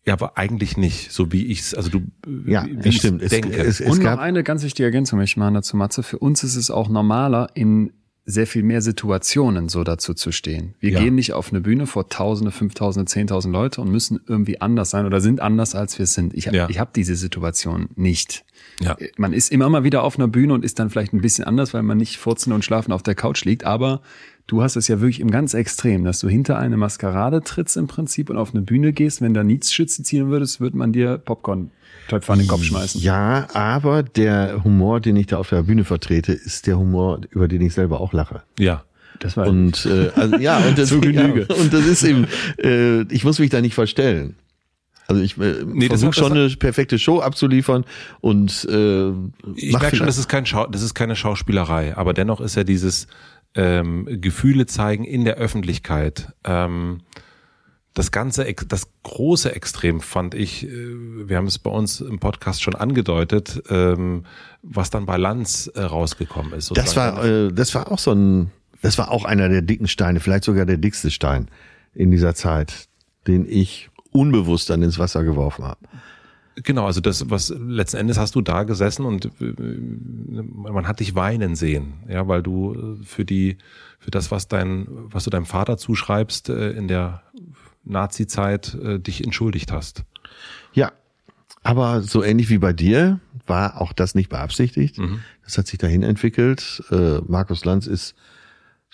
ja, aber eigentlich nicht, so wie ich es, also du, Ja, wie ich's stimmt. Es- denke. es- Und noch eine ganz wichtige Ergänzung möchte ich machen dazu, Matze. Für uns ist es auch normaler, in sehr viel mehr Situationen so dazu zu stehen. Wir Ja. gehen nicht auf eine Bühne vor Tausende, Fünftausende, Zehntausend Leute und müssen irgendwie anders sein oder sind anders, als wir sind. Ich, hab- Ja. ich habe diese Situation nicht. Ja. Man ist immer mal wieder auf einer Bühne und ist dann vielleicht ein bisschen anders, weil man nicht furzen und schlafen auf der Couch liegt. Aber du hast es ja wirklich im ganz Extrem, dass du hinter eine Maskerade trittst im Prinzip und auf eine Bühne gehst. Wenn da Nietzschütze ziehen würdest, würde man dir Popcorn-Töpfe an den Kopf schmeißen. Ja, aber der Humor, den ich da auf der Bühne vertrete, ist der Humor, über den ich selber auch lache. ja. Das war Und äh, also, ja, und das. Ja, und das ist eben, äh, ich muss mich da nicht verstellen. Also ich äh, Nee, das versuche das schon eine perfekte Show abzuliefern und äh, Ich merke schon, das ist kein Schau das ist keine Schauspielerei, aber dennoch ist ja dieses ähm, Gefühle zeigen in der Öffentlichkeit. Ähm, das ganze, das große Extrem fand ich, äh, wir haben es bei uns im Podcast schon angedeutet, ähm, was dann bei Lanz äh, rausgekommen ist. Das sozusagen. war, äh, das war auch so ein, das war auch einer der dicken Steine, vielleicht sogar der dickste Stein in dieser Zeit, den ich unbewusst dann ins Wasser geworfen habe. Genau, also das, was letzten Endes hast du da gesessen und äh, man hat dich weinen sehen, ja, weil du äh, für die, für das, was dein, was du deinem Vater zuschreibst, äh, in der Nazi-Zeit dich entschuldigt hast. Ja, aber so ähnlich wie bei dir war auch das nicht beabsichtigt. Das hat sich dahin entwickelt. Markus Lanz ist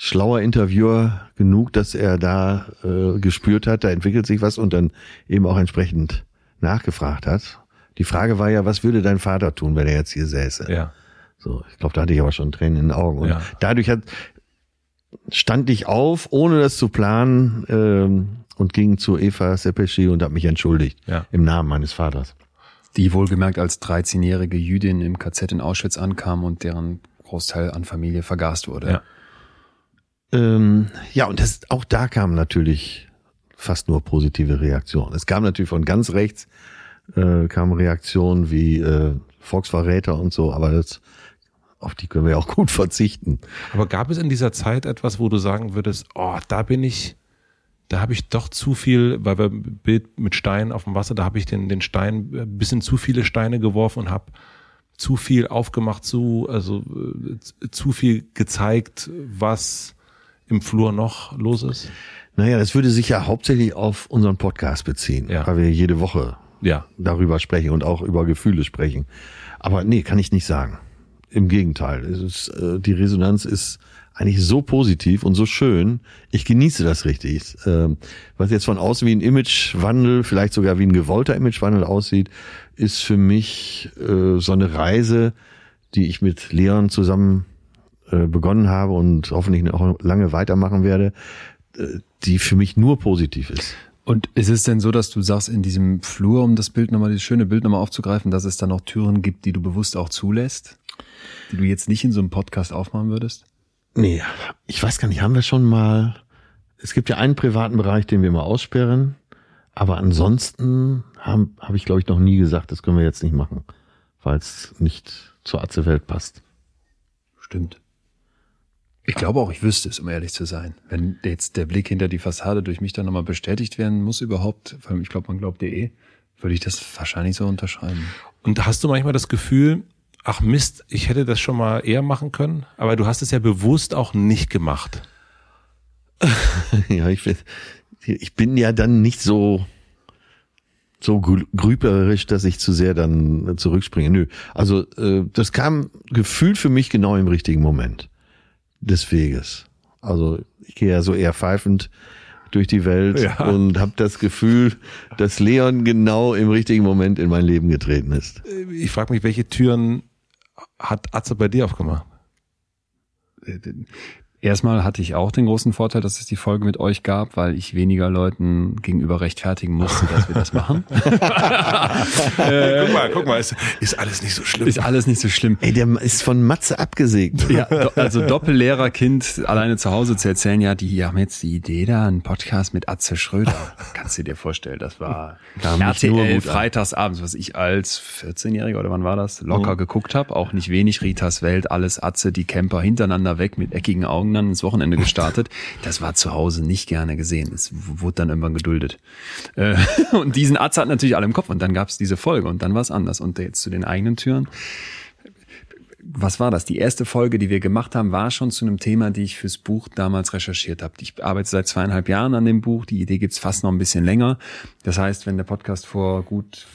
schlauer Interviewer genug, dass er da äh, gespürt hat, da entwickelt sich was und dann eben auch entsprechend nachgefragt hat. Die Frage war ja, was würde dein Vater tun, wenn er jetzt hier säße? Ja. So, ich glaube, da hatte ich aber schon Tränen in den Augen. Und Ja. dadurch hat, stand ich auf, ohne das zu planen, ähm, und ging zu Eva Sepeschi und habe mich entschuldigt Ja. im Namen meines Vaters. die wohlgemerkt als 13-jährige Jüdin im KZ in Auschwitz ankam und deren Großteil an Familie vergast wurde. Ja. Ähm, ja, und das, auch da kamen natürlich fast nur positive Reaktionen. Es kam natürlich von ganz rechts, äh, kamen Reaktionen wie äh, Volksverräter und so, aber das, auf die können wir auch gut verzichten. Aber gab es in dieser Zeit etwas, wo du sagen würdest, oh, da bin ich, da habe ich doch zu viel, weil wir Bild mit Steinen auf dem Wasser, da habe ich den, den Stein, ein bisschen zu viele Steine geworfen und habe zu viel aufgemacht, zu, also äh, zu viel gezeigt, was im Flur noch los ist? Naja, das würde sich ja hauptsächlich auf unseren Podcast beziehen, Ja. weil wir jede Woche Ja. darüber sprechen und auch über Gefühle sprechen. Aber nee, kann ich nicht sagen. Im Gegenteil. Ist, äh, die Resonanz ist eigentlich so positiv und so schön. Ich genieße das richtig. Ähm, was jetzt von außen wie ein Imagewandel, vielleicht sogar wie ein gewollter Imagewandel aussieht, ist für mich äh, so eine Reise, die ich mit Leon zusammen begonnen habe und hoffentlich noch lange weitermachen werde, äh, die für mich nur positiv ist. Und ist es denn so, dass du sagst, in diesem Flur, um das Bild nochmal, dieses schöne Bild nochmal aufzugreifen, dass es da noch Türen gibt, die du bewusst auch zulässt? Die du jetzt nicht in so einem Podcast aufmachen würdest? Nee, ich weiß gar nicht, haben wir schon mal. Es gibt ja einen privaten Bereich, den wir mal aussperren, aber ansonsten habe hab ich, glaube ich, noch nie gesagt, das können wir jetzt nicht machen, weil es nicht zur Atze-Welt passt. Stimmt. Ich glaube auch, ich wüsste es, um ehrlich zu sein. Wenn jetzt der Blick hinter die Fassade durch mich dann nochmal bestätigt werden muss überhaupt, weil ich glaube, man glaubt eh, würde ich das wahrscheinlich so unterschreiben. Und hast du manchmal das Gefühl, ach Mist, ich hätte das schon mal eher machen können, aber du hast es ja bewusst auch nicht gemacht. ja, ich, bin- ich bin ja dann nicht so so grü- grüberisch, dass ich zu sehr dann zurückspringe. Nö, also äh, das kam gefühlt für mich genau im richtigen Moment des Weges. Also ich gehe ja so eher pfeifend durch die Welt Ja. und habe das Gefühl, dass Leon genau im richtigen Moment in mein Leben getreten ist. Ich frage mich, welche Türen hat Atze bei dir aufgemacht? Erstmal hatte ich auch den großen Vorteil, dass es die Folge mit euch gab, weil ich weniger Leuten gegenüber rechtfertigen musste, dass wir das machen. guck mal, guck mal, ist, ist alles nicht so schlimm. Ist alles nicht so schlimm. Ey, der ist von Matze abgesägt. Ja, do, also Doppellehrerkind alleine zu Hause zu erzählen, ja, die haben jetzt die Idee da, einen Podcast mit Atze Schröder. Kannst du dir vorstellen, das war Kam RTL freitagsabends, was ich als 14-Jähriger oder wann war das, locker geguckt habe, auch nicht wenig, Ritas Welt, alles Atze, die Camper hintereinander weg mit eckigen Augen dann ins Wochenende gestartet. Das war zu Hause nicht gerne gesehen. Es wurde dann irgendwann geduldet. Äh, Und diesen Atze hat natürlich alle im Kopf und dann gab es diese Folge und dann war es anders. Und jetzt zu den eigenen Türen was war das? Die erste Folge, die wir gemacht haben, war schon zu einem Thema, die ich fürs Buch damals recherchiert habe. Ich arbeite seit zweieinhalb Jahren an dem Buch. Die Idee gibt's fast noch ein bisschen länger. Das heißt, wenn der Podcast vor gut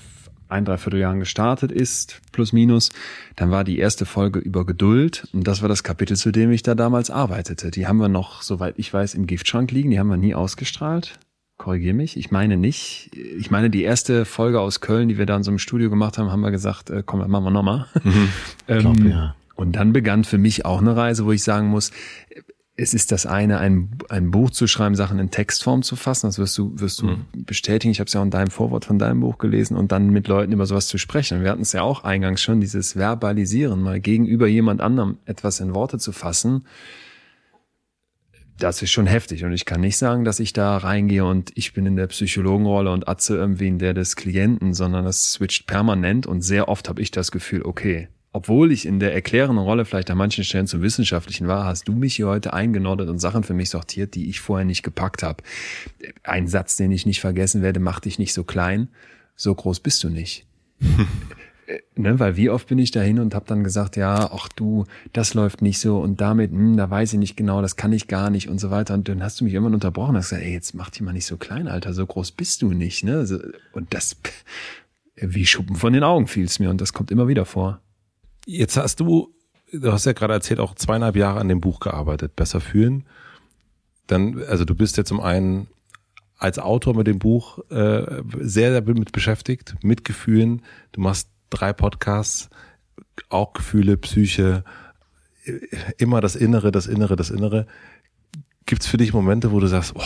ein, dreiviertel Jahren gestartet ist, plus minus, dann war die erste Folge über Geduld. Und das war das Kapitel, zu dem ich da damals arbeitete. Die haben wir noch, soweit ich weiß, im Giftschrank liegen. Die haben wir nie ausgestrahlt. Korrigier mich. Ich meine nicht. Ich meine, die erste Folge aus Köln, die wir da in so einem Studio gemacht haben, haben wir gesagt, äh, komm, machen wir nochmal. Ähm, glaub, ja. Und dann begann für mich auch eine Reise, wo ich sagen muss, es ist das eine, ein, ein Buch zu schreiben, Sachen in Textform zu fassen, das wirst du, wirst du bestätigen. Ich habe es ja auch in deinem Vorwort von deinem Buch gelesen und dann mit Leuten über sowas zu sprechen. Wir hatten es ja auch eingangs schon, dieses Verbalisieren, mal gegenüber jemand anderem etwas in Worte zu fassen. Das ist schon heftig und ich kann nicht sagen, dass ich da reingehe und ich bin in der Psychologenrolle und Atze irgendwie in der des Klienten, sondern das switcht permanent und sehr oft habe ich das Gefühl, okay, obwohl ich in der erklärenden Rolle vielleicht an manchen Stellen zum Wissenschaftlichen war, hast du mich hier heute eingenordet und Sachen für mich sortiert, die ich vorher nicht gepackt habe. Ein Satz, den ich nicht vergessen werde, mach dich nicht so klein, so groß bist du nicht. Ne, weil wie oft bin ich dahin und habe dann gesagt, ja, ach du, das läuft nicht so und damit, hm, da weiß ich nicht genau, das kann ich gar nicht und so weiter. Und dann hast du mich irgendwann unterbrochen und hast gesagt, ey, jetzt mach dich mal nicht so klein, Alter, so groß bist du nicht. Ne? Und das, wie Schuppen von den Augen fiel's mir und das kommt immer wieder vor. Jetzt hast du, du hast ja gerade erzählt, auch zweieinhalb Jahre an dem Buch gearbeitet, Besser fühlen. Dann, also du bist ja zum einen als Autor mit dem Buch äh, sehr, sehr mit beschäftigt, mit Gefühlen. Du machst drei Podcasts, auch Gefühle, Psyche, immer das Innere, das Innere, das Innere. Gibt's für dich Momente, wo du sagst, oh,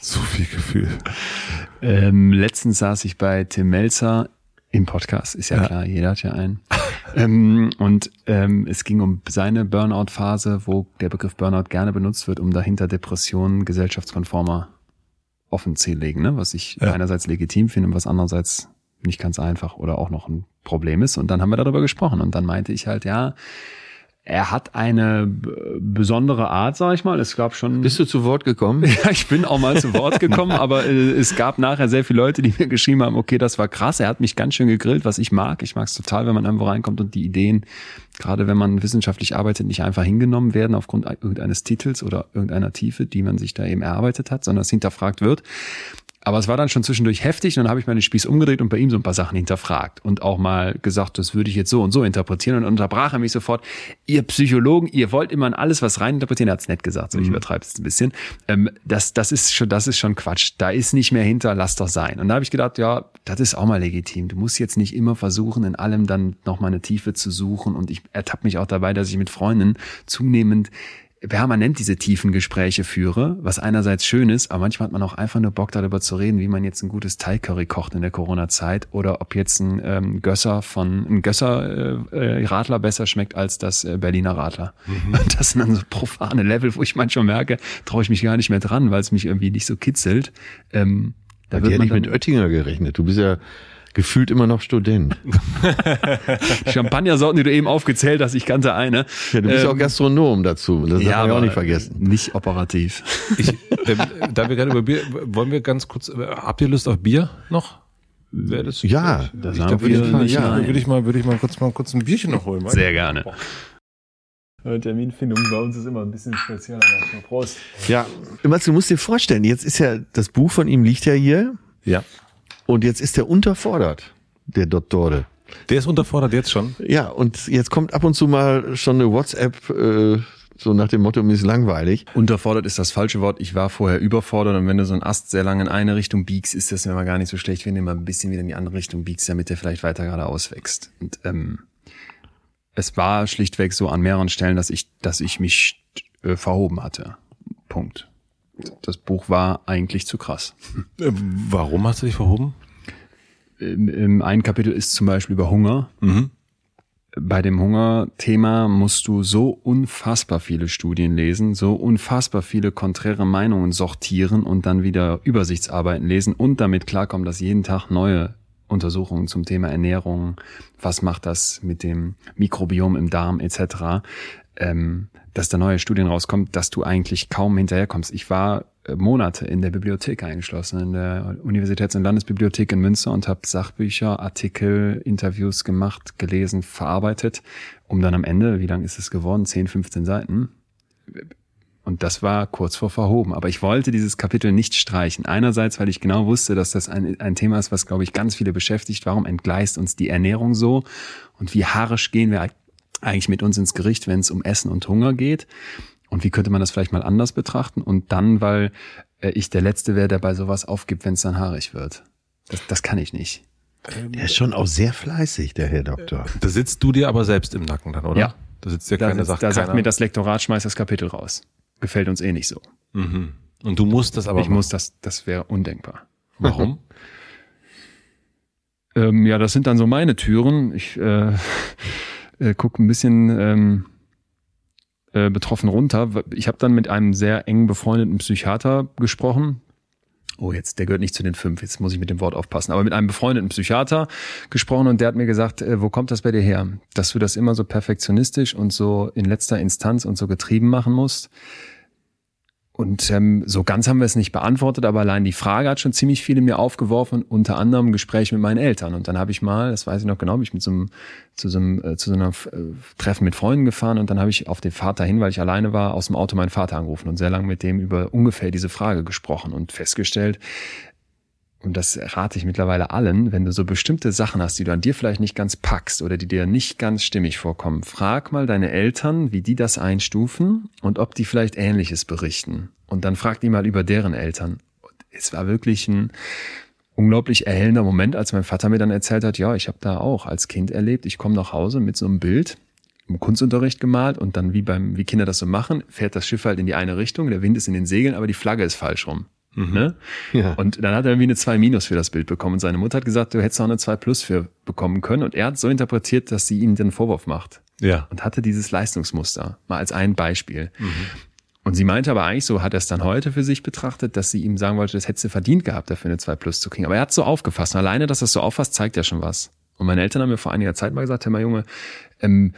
zu viel Gefühl? Ähm, letztens saß ich bei Tim Melzer im Podcast, ist ja, Ja. klar, jeder hat ja einen. ähm, und ähm, es ging um seine Burnout-Phase, wo der Begriff Burnout gerne benutzt wird, um dahinter Depressionen gesellschaftskonformer offen zu legen, ne? was ich Ja. einerseits legitim finde und was andererseits nicht ganz einfach oder auch noch ein Problem ist. Und dann haben wir darüber gesprochen und dann meinte ich halt, ja, er hat eine besondere Art, sag ich mal. Es gab schon. Bist du zu Wort gekommen? Ja, ich bin auch mal zu Wort gekommen, aber äh, es gab nachher sehr viele Leute, die mir geschrieben haben, okay, das war krass. Er hat mich ganz schön gegrillt, was ich mag. Ich mag es total, wenn man irgendwo reinkommt und die Ideen, gerade wenn man wissenschaftlich arbeitet, nicht einfach hingenommen werden aufgrund irgendeines Titels oder irgendeiner Tiefe, die man sich da eben erarbeitet hat, sondern es hinterfragt wird. Aber es war dann schon zwischendurch heftig und dann habe ich meinen Spieß umgedreht und bei ihm so ein paar Sachen hinterfragt und auch mal gesagt, das würde ich jetzt so und so interpretieren und unterbrach er mich sofort. Ihr Psychologen, ihr wollt immer in alles was reininterpretieren. Er hat's nett gesagt, so ich mhm. übertreibe es ein bisschen. Ähm, das, das ist schon, das ist schon Quatsch. Da ist nicht mehr hinter, lass doch sein. Und da habe ich gedacht, ja, das ist auch mal legitim. Du musst jetzt nicht immer versuchen, in allem dann noch mal eine Tiefe zu suchen. Und ich ertappe mich auch dabei, dass ich mit Freunden zunehmend permanent diese tiefen Gespräche führe, was einerseits schön ist, aber manchmal hat man auch einfach nur Bock darüber zu reden, wie man jetzt ein gutes Thai-Curry kocht in der Corona-Zeit oder ob jetzt ein ähm, Gösser von ein Gösser äh, äh, Radler besser schmeckt als das äh, Berliner Radler. Mhm. Das sind dann so profane Level, wo ich manchmal merke, traue ich mich gar nicht mehr dran, weil es mich irgendwie nicht so kitzelt. Ähm, da wird man nicht mit Oettinger gerechnet. Du bist ja gefühlt immer noch Student. Champagnersorten, die du eben aufgezählt hast, ich kannte eine. Ja, du bist ähm, auch Gastronom dazu. Das ja, darf man auch nicht vergessen. Nicht operativ. Ich, äh, da wir gerade über Bier, wollen wir ganz kurz, äh, habt ihr Lust auf Bier noch? Wäre das? Ja, das ich, haben wir würde, Fall, ja. würde ich mal, würde ich mal kurz mal kurz ein Bierchen noch holen. Sehr gerne. Terminfindung bei uns ist immer ein bisschen spezieller. Prost. Ja, du musst dir vorstellen, jetzt ist ja, das Buch von ihm liegt ja hier. Ja. Und jetzt ist er unterfordert, der Dottore. Der ist unterfordert jetzt schon? Ja, und jetzt kommt ab und zu mal schon eine WhatsApp, äh, so nach dem Motto, mir ist langweilig. Unterfordert ist das falsche Wort. Ich war vorher überfordert und wenn du so einen Ast sehr lange in eine Richtung biegst, ist das immer gar nicht so schlecht, wenn du mal ein bisschen wieder in die andere Richtung biegst, damit der vielleicht weiter geradeaus wächst. Und ähm, es war schlichtweg so an mehreren Stellen, dass ich, dass ich mich äh, verhoben hatte. Punkt das Buch war eigentlich zu krass. Äh, warum hast du dich verhoben? Im, im ein Kapitel ist zum Beispiel über Hunger. Mhm. Bei dem Hungerthema musst du so unfassbar viele Studien lesen, so unfassbar viele konträre Meinungen sortieren und dann wieder Übersichtsarbeiten lesen und damit klarkommen, dass jeden Tag neue Untersuchungen zum Thema Ernährung, was macht das mit dem Mikrobiom im Darm etc ähm, dass da neue Studien rauskommt, dass du eigentlich kaum hinterherkommst. Ich war äh, Monate in der Bibliothek eingeschlossen, in der Universitäts- und Landesbibliothek in Münster und habe Sachbücher, Artikel, Interviews gemacht, gelesen, verarbeitet, um dann am Ende, wie lang ist es geworden? 10, 15 Seiten. Und das war kurz vor verhoben. Aber ich wollte dieses Kapitel nicht streichen. Einerseits, weil ich genau wusste, dass das ein, ein Thema ist, was, glaube ich, ganz viele beschäftigt. Warum entgleist uns die Ernährung so? Und wie haarisch gehen wir eigentlich mit uns ins Gericht, wenn es um Essen und Hunger geht. Und wie könnte man das vielleicht mal anders betrachten? Und dann, weil äh, ich der Letzte wäre, der bei sowas aufgibt, wenn es dann haarig wird. Das, das kann ich nicht. Der ist schon auch sehr fleißig, der Herr Doktor. Da sitzt du dir aber selbst im Nacken dann, oder? Ja. Da sitzt ja keine Sache. Da sagt mir das Lektorat, schmeißt das Kapitel raus. Gefällt uns eh nicht so. Mhm. Und du musst das aber. Ich machen. muss das, das wäre undenkbar. Warum? ähm, ja, das sind dann so meine Türen. Ich äh, äh, gucke ein bisschen ähm, äh, betroffen runter. Ich habe dann mit einem sehr eng befreundeten Psychiater gesprochen. Oh, jetzt, der gehört nicht zu den fünf, jetzt muss ich mit dem Wort aufpassen. Aber mit einem befreundeten Psychiater gesprochen und der hat mir gesagt, äh, wo kommt das bei dir her? Dass du das immer so perfektionistisch und so in letzter Instanz und so getrieben machen musst. Und ähm, so ganz haben wir es nicht beantwortet, aber allein die Frage hat schon ziemlich viele mir aufgeworfen, unter anderem ein Gespräch mit meinen Eltern. Und dann habe ich mal, das weiß ich noch genau, bin ich mit so einem, zu so einem äh, zu so einer äh, Treffen mit Freunden gefahren und dann habe ich auf den Vater hin, weil ich alleine war, aus dem Auto meinen Vater angerufen und sehr lange mit dem über ungefähr diese Frage gesprochen und festgestellt, und das rate ich mittlerweile allen, wenn du so bestimmte Sachen hast, die du an dir vielleicht nicht ganz packst oder die dir nicht ganz stimmig vorkommen, frag mal deine Eltern, wie die das einstufen und ob die vielleicht Ähnliches berichten. Und dann frag die mal über deren Eltern. Und es war wirklich ein unglaublich erhellender Moment, als mein Vater mir dann erzählt hat, ja, ich habe da auch als Kind erlebt, ich komme nach Hause mit so einem Bild, im Kunstunterricht gemalt und dann wie beim, wie Kinder das so machen, fährt das Schiff halt in die eine Richtung, der Wind ist in den Segeln, aber die Flagge ist falsch rum. Mhm. Ne? Ja. Und dann hat er irgendwie eine 2 Minus für das Bild bekommen. Und seine Mutter hat gesagt, du hättest auch eine 2 Plus für bekommen können. Und er hat so interpretiert, dass sie ihm den Vorwurf macht. Ja. Und hatte dieses Leistungsmuster. Mal als ein Beispiel. Mhm. Und sie meinte aber eigentlich, so hat er es dann heute für sich betrachtet, dass sie ihm sagen wollte, das hättest du verdient gehabt, dafür eine 2 Plus zu kriegen. Aber er hat so aufgefasst. Und alleine, dass er es so auffasst, zeigt ja schon was. Und meine Eltern haben mir vor einiger Zeit mal gesagt, Herr mal Junge, ähm,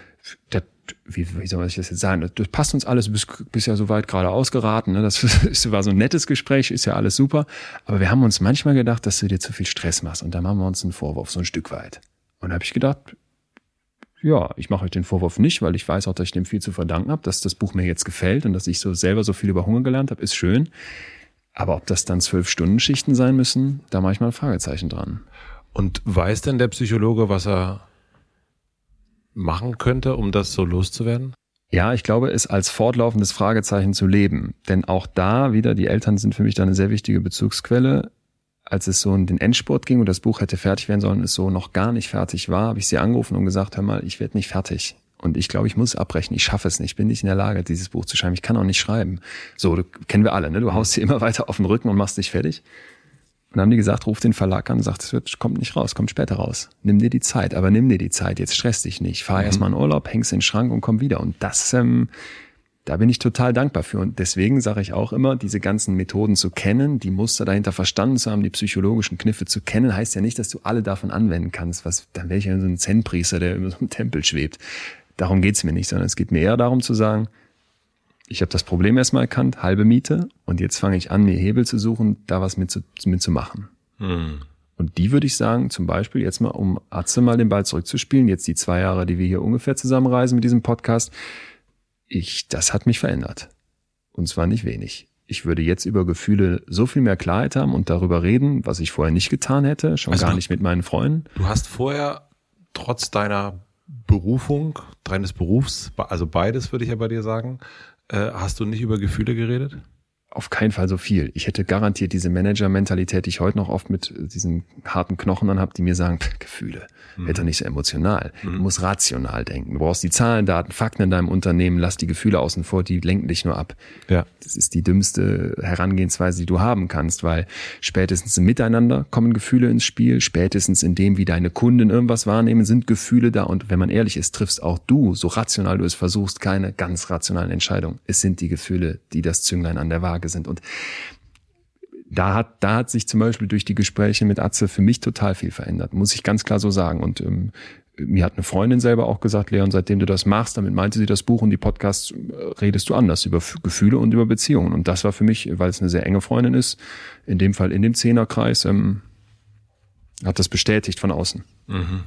der wie, wie soll ich das jetzt sagen? Das passt uns alles, du bist, bist ja soweit gerade ausgeraten. Ne? Das war so ein nettes Gespräch, ist ja alles super. Aber wir haben uns manchmal gedacht, dass du dir zu viel Stress machst. Und da machen wir uns einen Vorwurf, so ein Stück weit. Und da habe ich gedacht, ja, ich mache euch den Vorwurf nicht, weil ich weiß auch, dass ich dem viel zu verdanken habe, dass das Buch mir jetzt gefällt und dass ich so selber so viel über Hunger gelernt habe, ist schön. Aber ob das dann zwölf Stunden Schichten sein müssen, da mache ich mal ein Fragezeichen dran. Und weiß denn der Psychologe, was er machen könnte, um das so loszuwerden? Ja, ich glaube, es als fortlaufendes Fragezeichen zu leben. Denn auch da wieder, die Eltern sind für mich da eine sehr wichtige Bezugsquelle. Als es so in den Endspurt ging und das Buch hätte fertig werden sollen, es so noch gar nicht fertig war, habe ich sie angerufen und gesagt, hör mal, ich werde nicht fertig. Und ich glaube, ich muss abbrechen. Ich schaffe es nicht. Ich bin nicht in der Lage, dieses Buch zu schreiben. Ich kann auch nicht schreiben. So, kennen wir alle, ne? Du haust sie immer weiter auf den Rücken und machst dich fertig. Und dann haben die gesagt, ruf den Verlag an und sagt, es wird, kommt nicht raus, kommt später raus. Nimm dir die Zeit, aber nimm dir die Zeit, jetzt stress dich nicht. Fahr mhm. erstmal in Urlaub, hängst in den Schrank und komm wieder. Und das, ähm, da bin ich total dankbar für. Und deswegen sage ich auch immer, diese ganzen Methoden zu kennen, die Muster dahinter verstanden zu haben, die psychologischen Kniffe zu kennen, heißt ja nicht, dass du alle davon anwenden kannst. Was, dann wäre ich ja so ein Zen-Priester, der über so einem Tempel schwebt. Darum geht's mir nicht, sondern es geht mir eher darum zu sagen, ich habe das Problem erstmal erkannt, halbe Miete, und jetzt fange ich an, mir Hebel zu suchen, da was mit zu, mit zu machen. Hm. Und die würde ich sagen, zum Beispiel jetzt mal, um Atze mal den Ball zurückzuspielen, jetzt die zwei Jahre, die wir hier ungefähr zusammenreisen mit diesem Podcast, ich, das hat mich verändert. Und zwar nicht wenig. Ich würde jetzt über Gefühle so viel mehr Klarheit haben und darüber reden, was ich vorher nicht getan hätte, schon also gar nicht mit meinen Freunden. Du hast vorher trotz deiner Berufung, deines Berufs, also beides würde ich ja bei dir sagen, äh, hast du nicht über Gefühle geredet? Auf keinen Fall so viel. Ich hätte garantiert diese Manager-Mentalität, die ich heute noch oft mit diesen harten Knochen dann habe, die mir sagen, Gefühle. Mhm. Wird doch nicht so emotional. Mhm. Du musst rational denken. Du brauchst die Zahlen, Daten, Fakten in deinem Unternehmen. Lass die Gefühle außen vor, die lenken dich nur ab. Ja. Das ist die dümmste Herangehensweise, die du haben kannst, weil spätestens im Miteinander kommen Gefühle ins Spiel. Spätestens in dem, wie deine Kunden irgendwas wahrnehmen, sind Gefühle da. Und wenn man ehrlich ist, triffst auch du, so rational du es versuchst, keine ganz rationalen Entscheidungen. Es sind die Gefühle, die das Zünglein an der Waage sind. Und da hat, da hat sich zum Beispiel durch die Gespräche mit Atze für mich total viel verändert, muss ich ganz klar so sagen. Und ähm, mir hat eine Freundin selber auch gesagt, Leon, seitdem du das machst, damit meinte sie das Buch und die Podcasts, äh, redest du anders über Gefühle und über Beziehungen. Und das war für mich, weil es eine sehr enge Freundin ist, in dem Fall in dem Zehnerkreis, ähm, hat das bestätigt von außen. Mhm.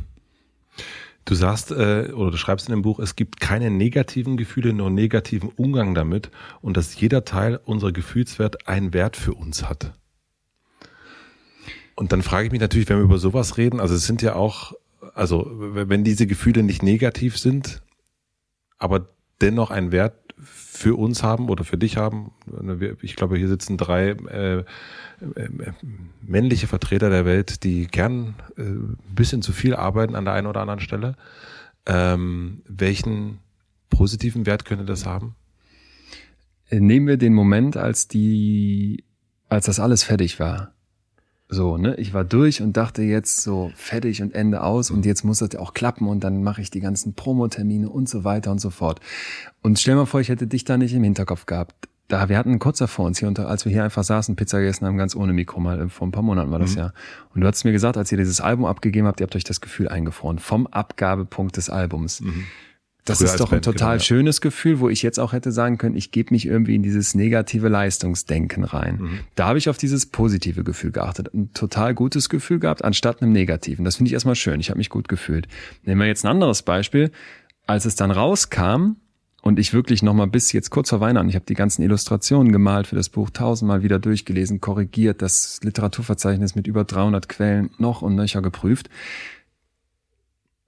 Du sagst äh, oder du schreibst in dem Buch, es gibt keine negativen Gefühle, nur negativen Umgang damit und dass jeder Teil unserer Gefühlswert einen Wert für uns hat. Und dann frage ich mich natürlich, wenn wir über sowas reden, also es sind ja auch, also wenn diese Gefühle nicht negativ sind, aber dennoch einen Wert für uns haben oder für dich haben. Ich glaube, hier sitzen drei äh, äh, männliche Vertreter der Welt, die gern äh, ein bisschen zu viel arbeiten an der einen oder anderen Stelle. Ähm, welchen positiven Wert könnte das haben? Nehmen wir den Moment, als die, als das alles fertig war. So, ne? Ich war durch und dachte jetzt so fertig und Ende aus und jetzt muss das auch klappen und dann mache ich die ganzen Promotermine und so weiter und so fort. Und stell mal vor, ich hätte dich da nicht im Hinterkopf gehabt. Da, wir hatten kurz davor uns hier unter, als wir hier einfach saßen, Pizza gegessen haben, ganz ohne Mikro mal, äh, vor ein paar Monaten war das mhm. ja. Und du hast mir gesagt, als ihr dieses Album abgegeben habt, ihr habt euch das Gefühl eingefroren. Vom Abgabepunkt des Albums. Mhm. Das ist doch ein total genau, schönes Gefühl, wo ich jetzt auch hätte sagen können, ich gebe mich irgendwie in dieses negative Leistungsdenken rein. Mhm. Da habe ich auf dieses positive Gefühl geachtet. Ein total gutes Gefühl gehabt, anstatt einem negativen. Das finde ich erstmal schön. Ich habe mich gut gefühlt. Nehmen wir jetzt ein anderes Beispiel. Als es dann rauskam und ich wirklich nochmal bis jetzt kurz vor Weihnachten, ich habe die ganzen Illustrationen gemalt für das Buch tausendmal wieder durchgelesen, korrigiert, das Literaturverzeichnis mit über 300 Quellen noch und nöcher geprüft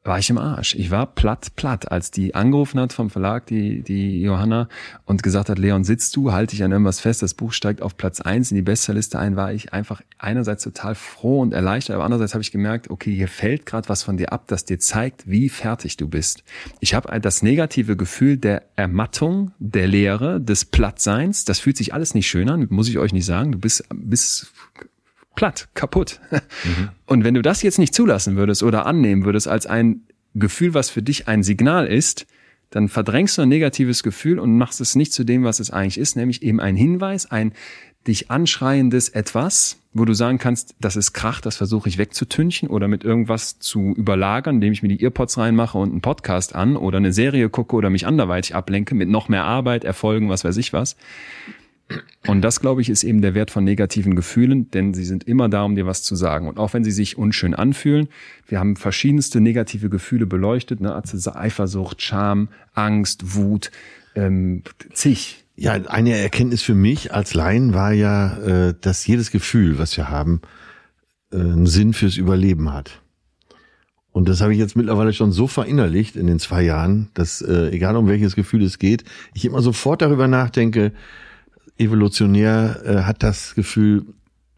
war ich im Arsch. Ich war platt, platt, als die angerufen hat vom Verlag, die, die Johanna, und gesagt hat, Leon, sitzt du, halte dich an irgendwas fest, das Buch steigt auf Platz eins in die Bestsellerliste ein, war ich einfach einerseits total froh und erleichtert, aber andererseits habe ich gemerkt, okay, hier fällt gerade was von dir ab, das dir zeigt, wie fertig du bist. Ich habe das negative Gefühl der Ermattung, der Leere, des Plattseins, das fühlt sich alles nicht schön an, muss ich euch nicht sagen, du bist, bist platt, kaputt. Mhm. Und wenn du das jetzt nicht zulassen würdest oder annehmen würdest als ein Gefühl, was für dich ein Signal ist, dann verdrängst du ein negatives Gefühl und machst es nicht zu dem, was es eigentlich ist, nämlich eben ein Hinweis, ein dich anschreiendes etwas, wo du sagen kannst, das ist Krach, das versuche ich wegzutünchen oder mit irgendwas zu überlagern, indem ich mir die Earpods reinmache und einen Podcast an oder eine Serie gucke oder mich anderweitig ablenke mit noch mehr Arbeit, Erfolgen, was weiß ich was. Und das, glaube ich, ist eben der Wert von negativen Gefühlen, denn sie sind immer da, um dir was zu sagen. Und auch wenn sie sich unschön anfühlen, wir haben verschiedenste negative Gefühle beleuchtet, ne? Also Eifersucht, Scham, Angst, Wut, ähm, zig. Ja, eine Erkenntnis für mich als Laien war ja, äh, dass jedes Gefühl, was wir haben, äh, einen Sinn fürs Überleben hat. Und das habe ich jetzt mittlerweile schon so verinnerlicht in den zwei Jahren, dass äh, egal um welches Gefühl es geht, ich immer sofort darüber nachdenke, evolutionär äh, hat das Gefühl,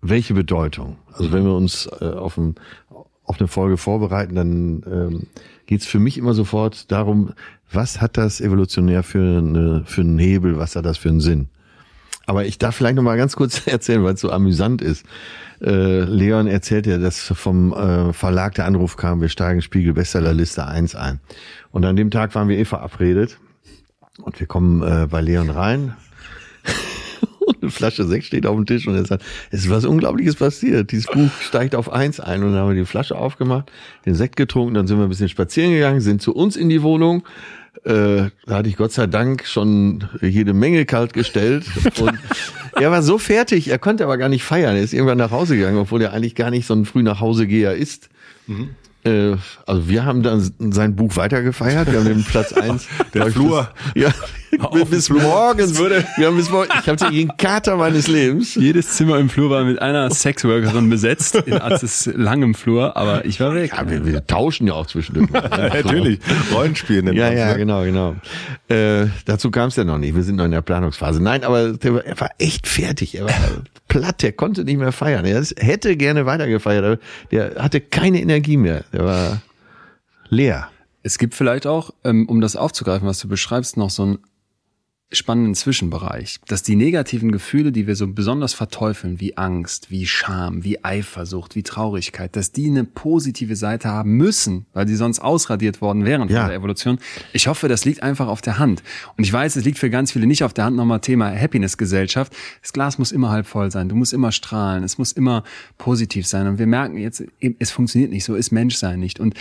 welche Bedeutung? Also wenn wir uns äh, auf, ein, auf eine Folge vorbereiten, dann ähm, geht es für mich immer sofort darum, was hat das evolutionär für, eine, für einen Hebel, was hat das für einen Sinn? Aber ich darf vielleicht noch mal ganz kurz erzählen, weil es so amüsant ist. Äh, Leon erzählt ja, dass vom äh, Verlag der Anruf kam, wir steigen Spiegel Bestsellerliste 1 ein. Und an dem Tag waren wir eh verabredet. Und wir kommen äh, bei Leon rein, eine Flasche Sekt steht auf dem Tisch und er sagt, es ist was Unglaubliches passiert. Dieses Buch steigt auf eins ein und dann haben wir die Flasche aufgemacht, den Sekt getrunken, dann sind wir ein bisschen spazieren gegangen, sind zu uns in die Wohnung. Äh, da hatte ich Gott sei Dank schon jede Menge kalt gestellt und er war so fertig, er konnte aber gar nicht feiern. Er ist irgendwann nach Hause gegangen, obwohl er eigentlich gar nicht so ein früh nach Hause geher ist. Mhm. Äh, also wir haben dann sein Buch weitergefeiert. Wir haben den Platz eins. Der Flur. Bis, ja, bis morgens. Würde wir haben bis morgens. Ich habe den Kater meines Lebens. Jedes Zimmer im Flur war mit einer Sexworkerin besetzt in Arzes langem Flur, aber ich war weg. Ja, wir, wir tauschen ja auch zwischendurch. Natürlich. Rollenspiel nennt Ja, ja, ne? genau, genau. Äh, dazu kam es ja noch nicht. Wir sind noch in der Planungsphase. Nein, aber er war echt fertig. Er war platt. Er konnte nicht mehr feiern. Er hätte gerne weitergefeiert, der hatte keine Energie mehr. Der war leer. Es gibt vielleicht auch, ähm, um das aufzugreifen, was du beschreibst, noch so ein spannenden Zwischenbereich, dass die negativen Gefühle, die wir so besonders verteufeln, wie Angst, wie Scham, wie Eifersucht, wie Traurigkeit, dass die eine positive Seite haben müssen, weil die sonst ausradiert worden wären von ja. der Evolution. Ich hoffe, das liegt einfach auf der Hand. Und ich weiß, es liegt für ganz viele nicht auf der Hand. Nochmal Thema Happiness-Gesellschaft. Das Glas muss immer halb voll sein. Du musst immer strahlen. Es muss immer positiv sein. Und wir merken jetzt, es funktioniert nicht. So ist Menschsein nicht. Und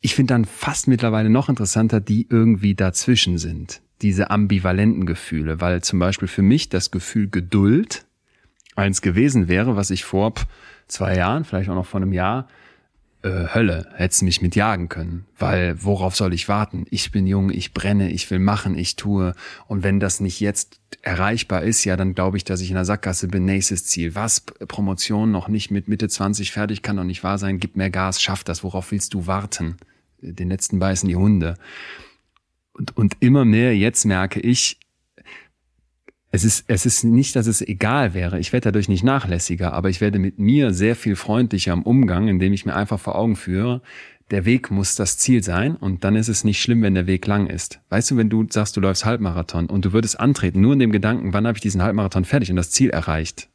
ich finde dann fast mittlerweile noch interessanter, die irgendwie dazwischen sind diese ambivalenten Gefühle, weil zum Beispiel für mich das Gefühl Geduld eins gewesen wäre, was ich vor zwei Jahren, vielleicht auch noch vor einem Jahr, äh, Hölle, hättest mich mit jagen können, weil worauf soll ich warten? Ich bin jung, ich brenne, ich will machen, ich tue und wenn das nicht jetzt erreichbar ist, ja, dann glaube ich, dass ich in der Sackgasse bin, nächstes Ziel. Was? Promotion noch nicht mit Mitte 20 fertig, kann doch nicht wahr sein, gib mehr Gas, schaff das, worauf willst du warten? Den letzten beißen die Hunde. Und, und immer mehr jetzt merke ich, es ist, es ist nicht, dass es egal wäre. Ich werde dadurch nicht nachlässiger, aber ich werde mit mir sehr viel freundlicher im Umgang, indem ich mir einfach vor Augen führe, der Weg muss das Ziel sein und dann ist es nicht schlimm, wenn der Weg lang ist. Weißt du, wenn du sagst, du läufst Halbmarathon und du würdest antreten, nur in dem Gedanken, wann habe ich diesen Halbmarathon fertig und das Ziel erreicht,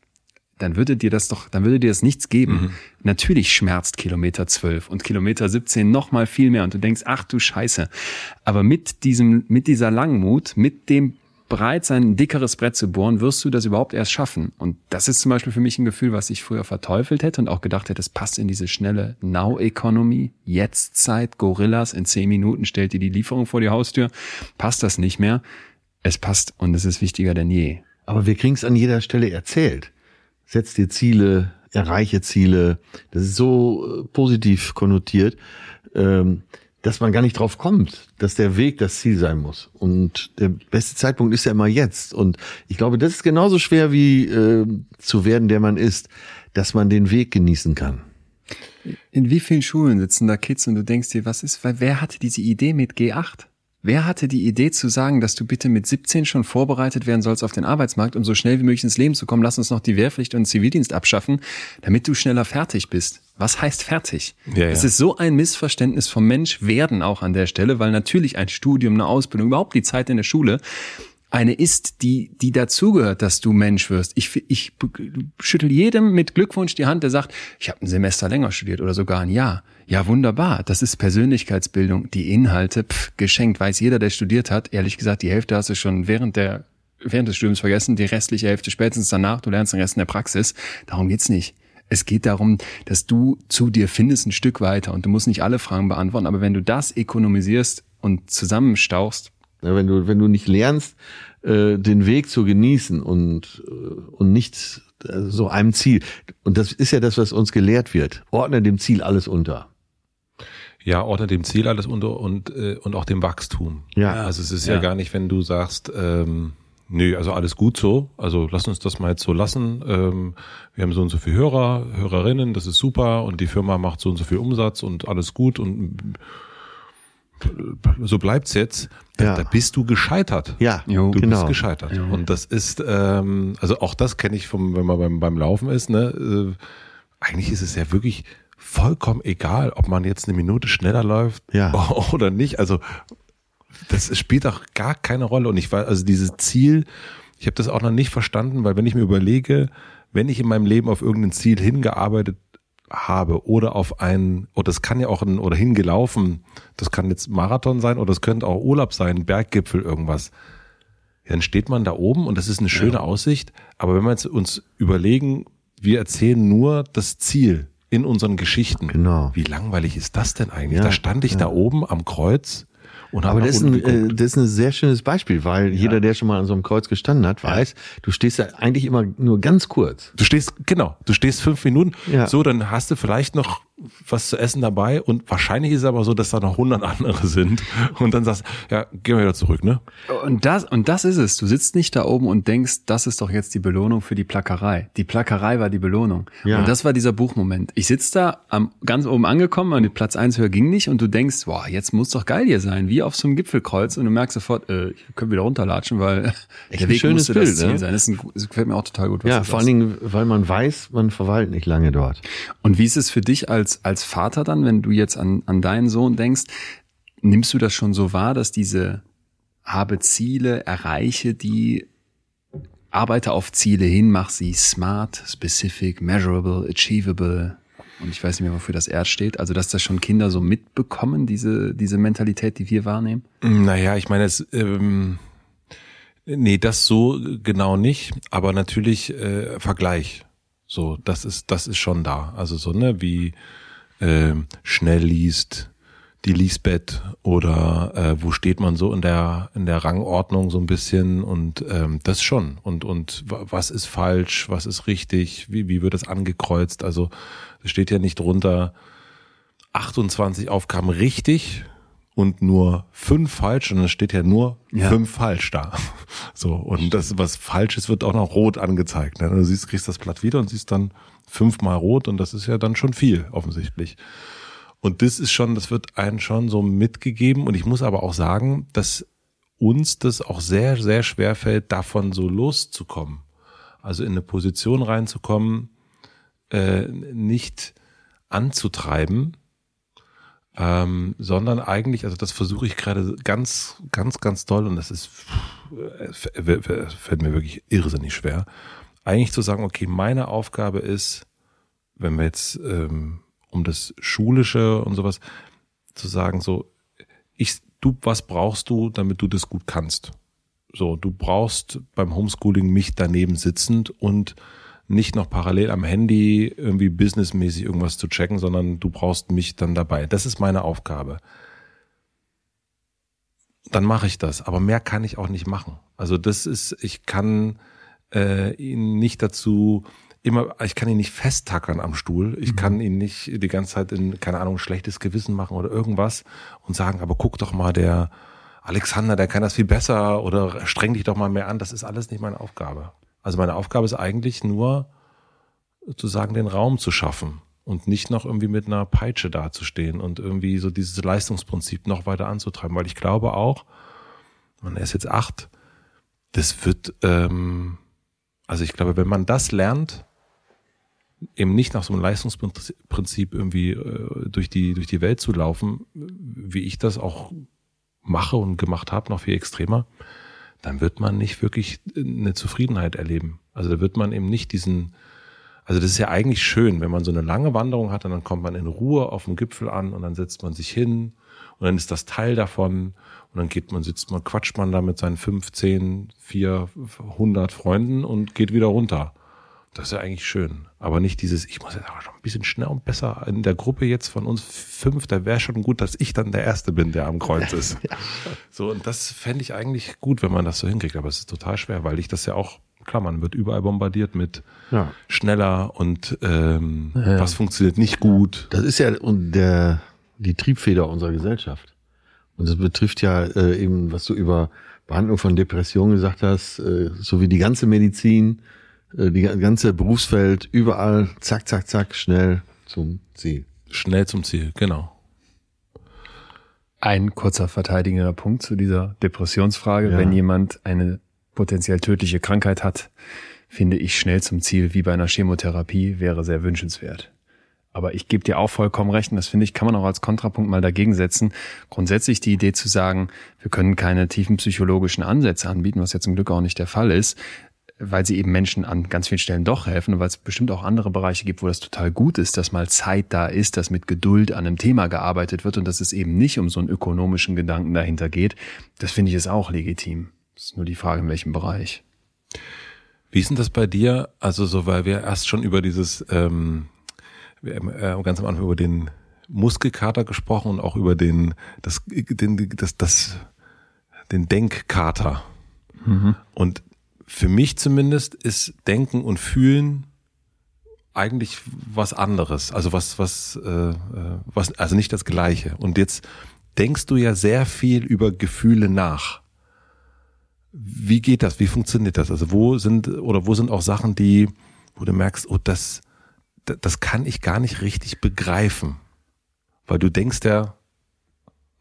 dann würde dir das doch, dann würde dir das nichts geben. Mhm. Natürlich schmerzt Kilometer 12 und Kilometer 17 noch mal viel mehr und du denkst, ach du Scheiße. Aber mit diesem, mit dieser Langmut, mit dem bereit sein, ein dickeres Brett zu bohren, wirst du das überhaupt erst schaffen. Und das ist zum Beispiel für mich ein Gefühl, was ich früher verteufelt hätte und auch gedacht hätte, es passt in diese schnelle Now-Economy, Jetztzeit, Gorillas, in zehn Minuten stellt dir die Lieferung vor die Haustür. Passt das nicht mehr? Es passt und es ist wichtiger denn je. Aber wir kriegen es an jeder Stelle erzählt setz dir Ziele, erreiche Ziele. Das ist so äh, positiv konnotiert, ähm, dass man gar nicht drauf kommt, dass der Weg das Ziel sein muss. Und der beste Zeitpunkt ist ja immer jetzt. Und ich glaube, das ist genauso schwer wie äh, zu werden, der man ist, dass man den Weg genießen kann. In wie vielen Schulen sitzen da Kids und du denkst dir, was ist, weil wer hatte diese Idee mit G8? Wer hatte die Idee zu sagen, dass du bitte mit 17 schon vorbereitet werden sollst auf den Arbeitsmarkt, um so schnell wie möglich ins Leben zu kommen? Lass uns noch die Wehrpflicht und den Zivildienst abschaffen, damit du schneller fertig bist. Was heißt fertig? Ja, Es ja. ist so ein Missverständnis vom Mensch werden auch an der Stelle, weil natürlich ein Studium, eine Ausbildung, überhaupt die Zeit in der Schule eine ist, die, die dazugehört, dass du Mensch wirst. Ich, ich schüttel jedem mit Glückwunsch die Hand, der sagt, ich habe ein Semester länger studiert oder sogar ein Jahr. Ja, wunderbar. Das ist Persönlichkeitsbildung. Die Inhalte, pff, geschenkt, weiß jeder, der studiert hat. Ehrlich gesagt, die Hälfte hast du schon während der während des Studiums vergessen, die restliche Hälfte spätestens danach. Du lernst den Rest in der Praxis. Darum geht's nicht. Es geht darum, dass du zu dir findest ein Stück weiter und du musst nicht alle Fragen beantworten, aber wenn du das ökonomisierst und zusammenstauchst, ja, wenn du, wenn du nicht lernst, äh, den Weg zu genießen und, äh, und nicht äh, so einem Ziel. Und das ist ja das, was uns gelehrt wird. Ordne dem Ziel alles unter. Ja, ordne dem Ziel alles unter und, äh, und auch dem Wachstum. Ja. Also es ist ja, ja gar nicht, wenn du sagst, ähm, Nee, also alles gut so. Also lass uns das mal jetzt so lassen. Ähm, wir haben so und so viele Hörer, Hörerinnen, das ist super und die Firma macht so und so viel Umsatz und alles gut und so bleibt's jetzt, ja. da bist du gescheitert. Ja, jo, du genau. bist gescheitert. Jo. Und das ist, ähm, also auch das kenne ich vom, wenn man beim, beim Laufen ist, ne, äh, eigentlich ist es ja wirklich vollkommen egal, ob man jetzt eine Minute schneller läuft ja. oder nicht. Also das spielt auch gar keine Rolle. Und ich war, also dieses Ziel, ich habe das auch noch nicht verstanden, weil wenn ich mir überlege, wenn ich in meinem Leben auf irgendein Ziel hingearbeitet habe oder auf ein, oder das kann ja auch ein, oder hingelaufen, das kann jetzt Marathon sein oder es könnte auch Urlaub sein, Berggipfel, irgendwas. Dann steht man da oben und das ist eine schöne ja. Aussicht. Aber wenn wir jetzt uns überlegen, wir erzählen nur das Ziel in unseren Geschichten. Genau. Wie langweilig ist das denn eigentlich? Ja, da stand ich ja. da oben am Kreuz und Aber das ist, ein, äh, das ist ein sehr schönes Beispiel, weil ja. jeder, der schon mal an so einem Kreuz gestanden hat, weiß, du stehst ja eigentlich immer nur ganz kurz. Du stehst, genau, du stehst fünf Minuten, ja. so, dann hast du vielleicht noch was zu essen dabei und wahrscheinlich ist es aber so, dass da noch hundert andere sind und dann sagst, ja, gehen wir wieder zurück, ne? Und das, und das ist es. Du sitzt nicht da oben und denkst, das ist doch jetzt die Belohnung für die Plackerei. Die Plackerei war die Belohnung. Ja. Und das war dieser Buchmoment. Ich sitze da am, ganz oben angekommen und die Platz eins höher ging nicht und du denkst, boah, jetzt muss doch geil hier sein, wie auf so einem Gipfelkreuz und du merkst sofort, äh, ich könnte wieder runterlatschen, weil Echt der Weg schönes Bild, das Ziel ne? sein. Das, ein, das gefällt mir auch total gut. ja, vor allen Dingen, weil man weiß, man verweilt nicht lange dort. Und wie ist es für dich als als, als Vater dann, wenn du jetzt an, an deinen Sohn denkst, nimmst du das schon so wahr, dass diese habe Ziele, erreiche die, arbeite auf Ziele hin, mach sie smart, specific, measurable, achievable, und ich weiß nicht mehr, wofür das R steht. Also, dass das schon Kinder so mitbekommen, diese, diese Mentalität, die wir wahrnehmen? Naja, ich meine, es, ähm, nee, das so genau nicht, aber natürlich äh, Vergleich. So, das ist, das ist schon da. Also so, ne, wie äh, schnell liest die Lisbeth oder äh, wo steht man so in der in der Rangordnung so ein bisschen und ähm, das schon und und was ist falsch, was ist richtig, wie wie wird das angekreuzt? Also es steht ja nicht drunter 28 Aufgaben richtig, und nur fünf falsch und es steht ja nur ja. fünf falsch da. So, und das, was falsch ist, wird auch noch rot angezeigt. Ne? Du siehst, kriegst das Blatt wieder und siehst dann fünfmal rot und das ist ja dann schon viel, offensichtlich. Und das ist schon, das wird einen schon so mitgegeben und ich muss aber auch sagen, dass uns das auch sehr, sehr schwer fällt, davon so loszukommen. Also in eine Position reinzukommen, äh, nicht anzutreiben, ähm, sondern eigentlich, also das versuche ich gerade ganz, ganz, ganz toll und das ist, äh, fällt mir wirklich irrsinnig schwer, eigentlich zu sagen, okay, meine Aufgabe ist, wenn wir jetzt ähm, um das Schulische und sowas zu sagen, so, ich, du, was brauchst du, damit du das gut kannst? So, du brauchst beim Homeschooling mich daneben sitzend und nicht noch parallel am Handy irgendwie businessmäßig irgendwas zu checken, sondern du brauchst mich dann dabei. Das ist meine Aufgabe. Dann mache ich das, aber mehr kann ich auch nicht machen. Also das ist, ich kann äh, ihn nicht dazu immer, ich kann ihn nicht festtackern am Stuhl. Ich mhm. kann ihn nicht die ganze Zeit in, keine Ahnung, schlechtes Gewissen machen oder irgendwas und sagen, aber guck doch mal, der Alexander, der kann das viel besser oder streng dich doch mal mehr an. Das ist alles nicht meine Aufgabe. Also meine Aufgabe ist eigentlich nur, sozusagen den Raum zu schaffen und nicht noch irgendwie mit einer Peitsche dazustehen und irgendwie so dieses Leistungsprinzip noch weiter anzutreiben, weil ich glaube auch, man ist jetzt acht, das wird, ähm, also ich glaube, wenn man das lernt, eben nicht nach so einem Leistungsprinzip irgendwie äh, durch die durch die Welt zu laufen, wie ich das auch mache und gemacht habe, noch viel extremer, dann wird man nicht wirklich eine Zufriedenheit erleben. Also da wird man eben nicht diesen, also das ist ja eigentlich schön, wenn man so eine lange Wanderung hat und dann kommt man in Ruhe auf dem Gipfel an und dann setzt man sich hin und dann ist das Teil davon und dann geht man, sitzt man, quatscht man da mit seinen 15, 400 Freunden und geht wieder runter. Das ist ja eigentlich schön. Aber nicht dieses, ich muss jetzt aber schon ein bisschen schneller und besser in der Gruppe jetzt von uns fünf, da wäre schon gut, dass ich dann der Erste bin, der am Kreuz ist. ja. So, und das fände ich eigentlich gut, wenn man das so hinkriegt. Aber es ist total schwer, weil ich das ja auch, klar, man wird überall bombardiert mit ja. schneller und ähm, ja. was funktioniert nicht gut. Das ist ja der, die Triebfeder unserer Gesellschaft. Und das betrifft ja äh, eben, was du über Behandlung von Depressionen gesagt hast, äh, so wie die ganze Medizin, die ganze Berufsfeld, überall, zack, zack, zack, schnell zum Ziel. Schnell zum Ziel, genau. Ein kurzer verteidigender Punkt zu dieser Depressionsfrage. Ja. Wenn jemand eine potenziell tödliche Krankheit hat, finde ich schnell zum Ziel, wie bei einer Chemotherapie, wäre sehr wünschenswert. Aber ich gebe dir auch vollkommen recht, und das finde ich, kann man auch als Kontrapunkt mal dagegen setzen. Grundsätzlich die Idee zu sagen, wir können keine tiefen psychologischen Ansätze anbieten, was ja zum Glück auch nicht der Fall ist, weil sie eben Menschen an ganz vielen Stellen doch helfen und weil es bestimmt auch andere Bereiche gibt, wo das total gut ist, dass mal Zeit da ist, dass mit Geduld an einem Thema gearbeitet wird und dass es eben nicht um so einen ökonomischen Gedanken dahinter geht. Das finde ich ist auch legitim. Das ist nur die Frage, in welchem Bereich. Wie ist denn das bei dir? Also so, weil wir erst schon über dieses, ähm, äh, ganz am Anfang über den Muskelkater gesprochen und auch über den, das, den, das, das, den Denkkater. Mhm. Und für mich zumindest ist Denken und Fühlen eigentlich was anderes. Also was, was, äh, äh, was, also nicht das Gleiche. Und jetzt denkst du ja sehr viel über Gefühle nach. Wie geht das? Wie funktioniert das? Also wo sind oder wo sind auch Sachen, die, wo du merkst, oh, das, das kann ich gar nicht richtig begreifen, weil du denkst ja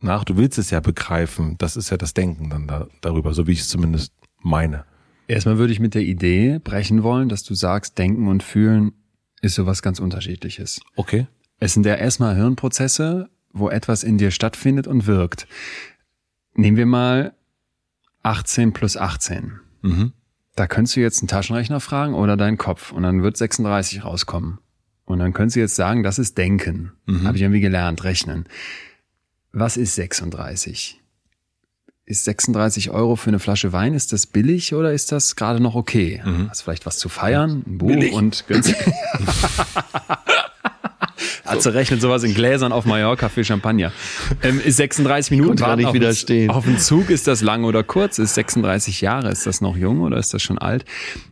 nach, du willst es ja begreifen. Das ist ja das Denken dann da, darüber, so wie ich es zumindest meine. Erstmal würde ich mit der Idee brechen wollen, dass du sagst, Denken und Fühlen ist sowas ganz unterschiedliches. Okay. Es sind ja erstmal Hirnprozesse, wo etwas in dir stattfindet und wirkt. Nehmen wir mal 18 plus 18. Mhm. Da könntest du jetzt einen Taschenrechner fragen oder deinen Kopf und dann wird 36 rauskommen. Und dann könntest du jetzt sagen, das ist Denken. Mhm. Habe ich irgendwie gelernt, rechnen. Was ist 36? Ist 36 Euro für eine Flasche Wein, ist das billig oder ist das gerade noch okay? Mhm. Hast vielleicht was zu feiern, ein Buch billig. und günstig. Also rechnet sowas in Gläsern auf Mallorca für Champagner. Ähm, ist 36 Minuten warten nicht auf, widerstehen. auf den Zug, ist das lang oder kurz? Ist 36 Jahre, ist das noch jung oder ist das schon alt?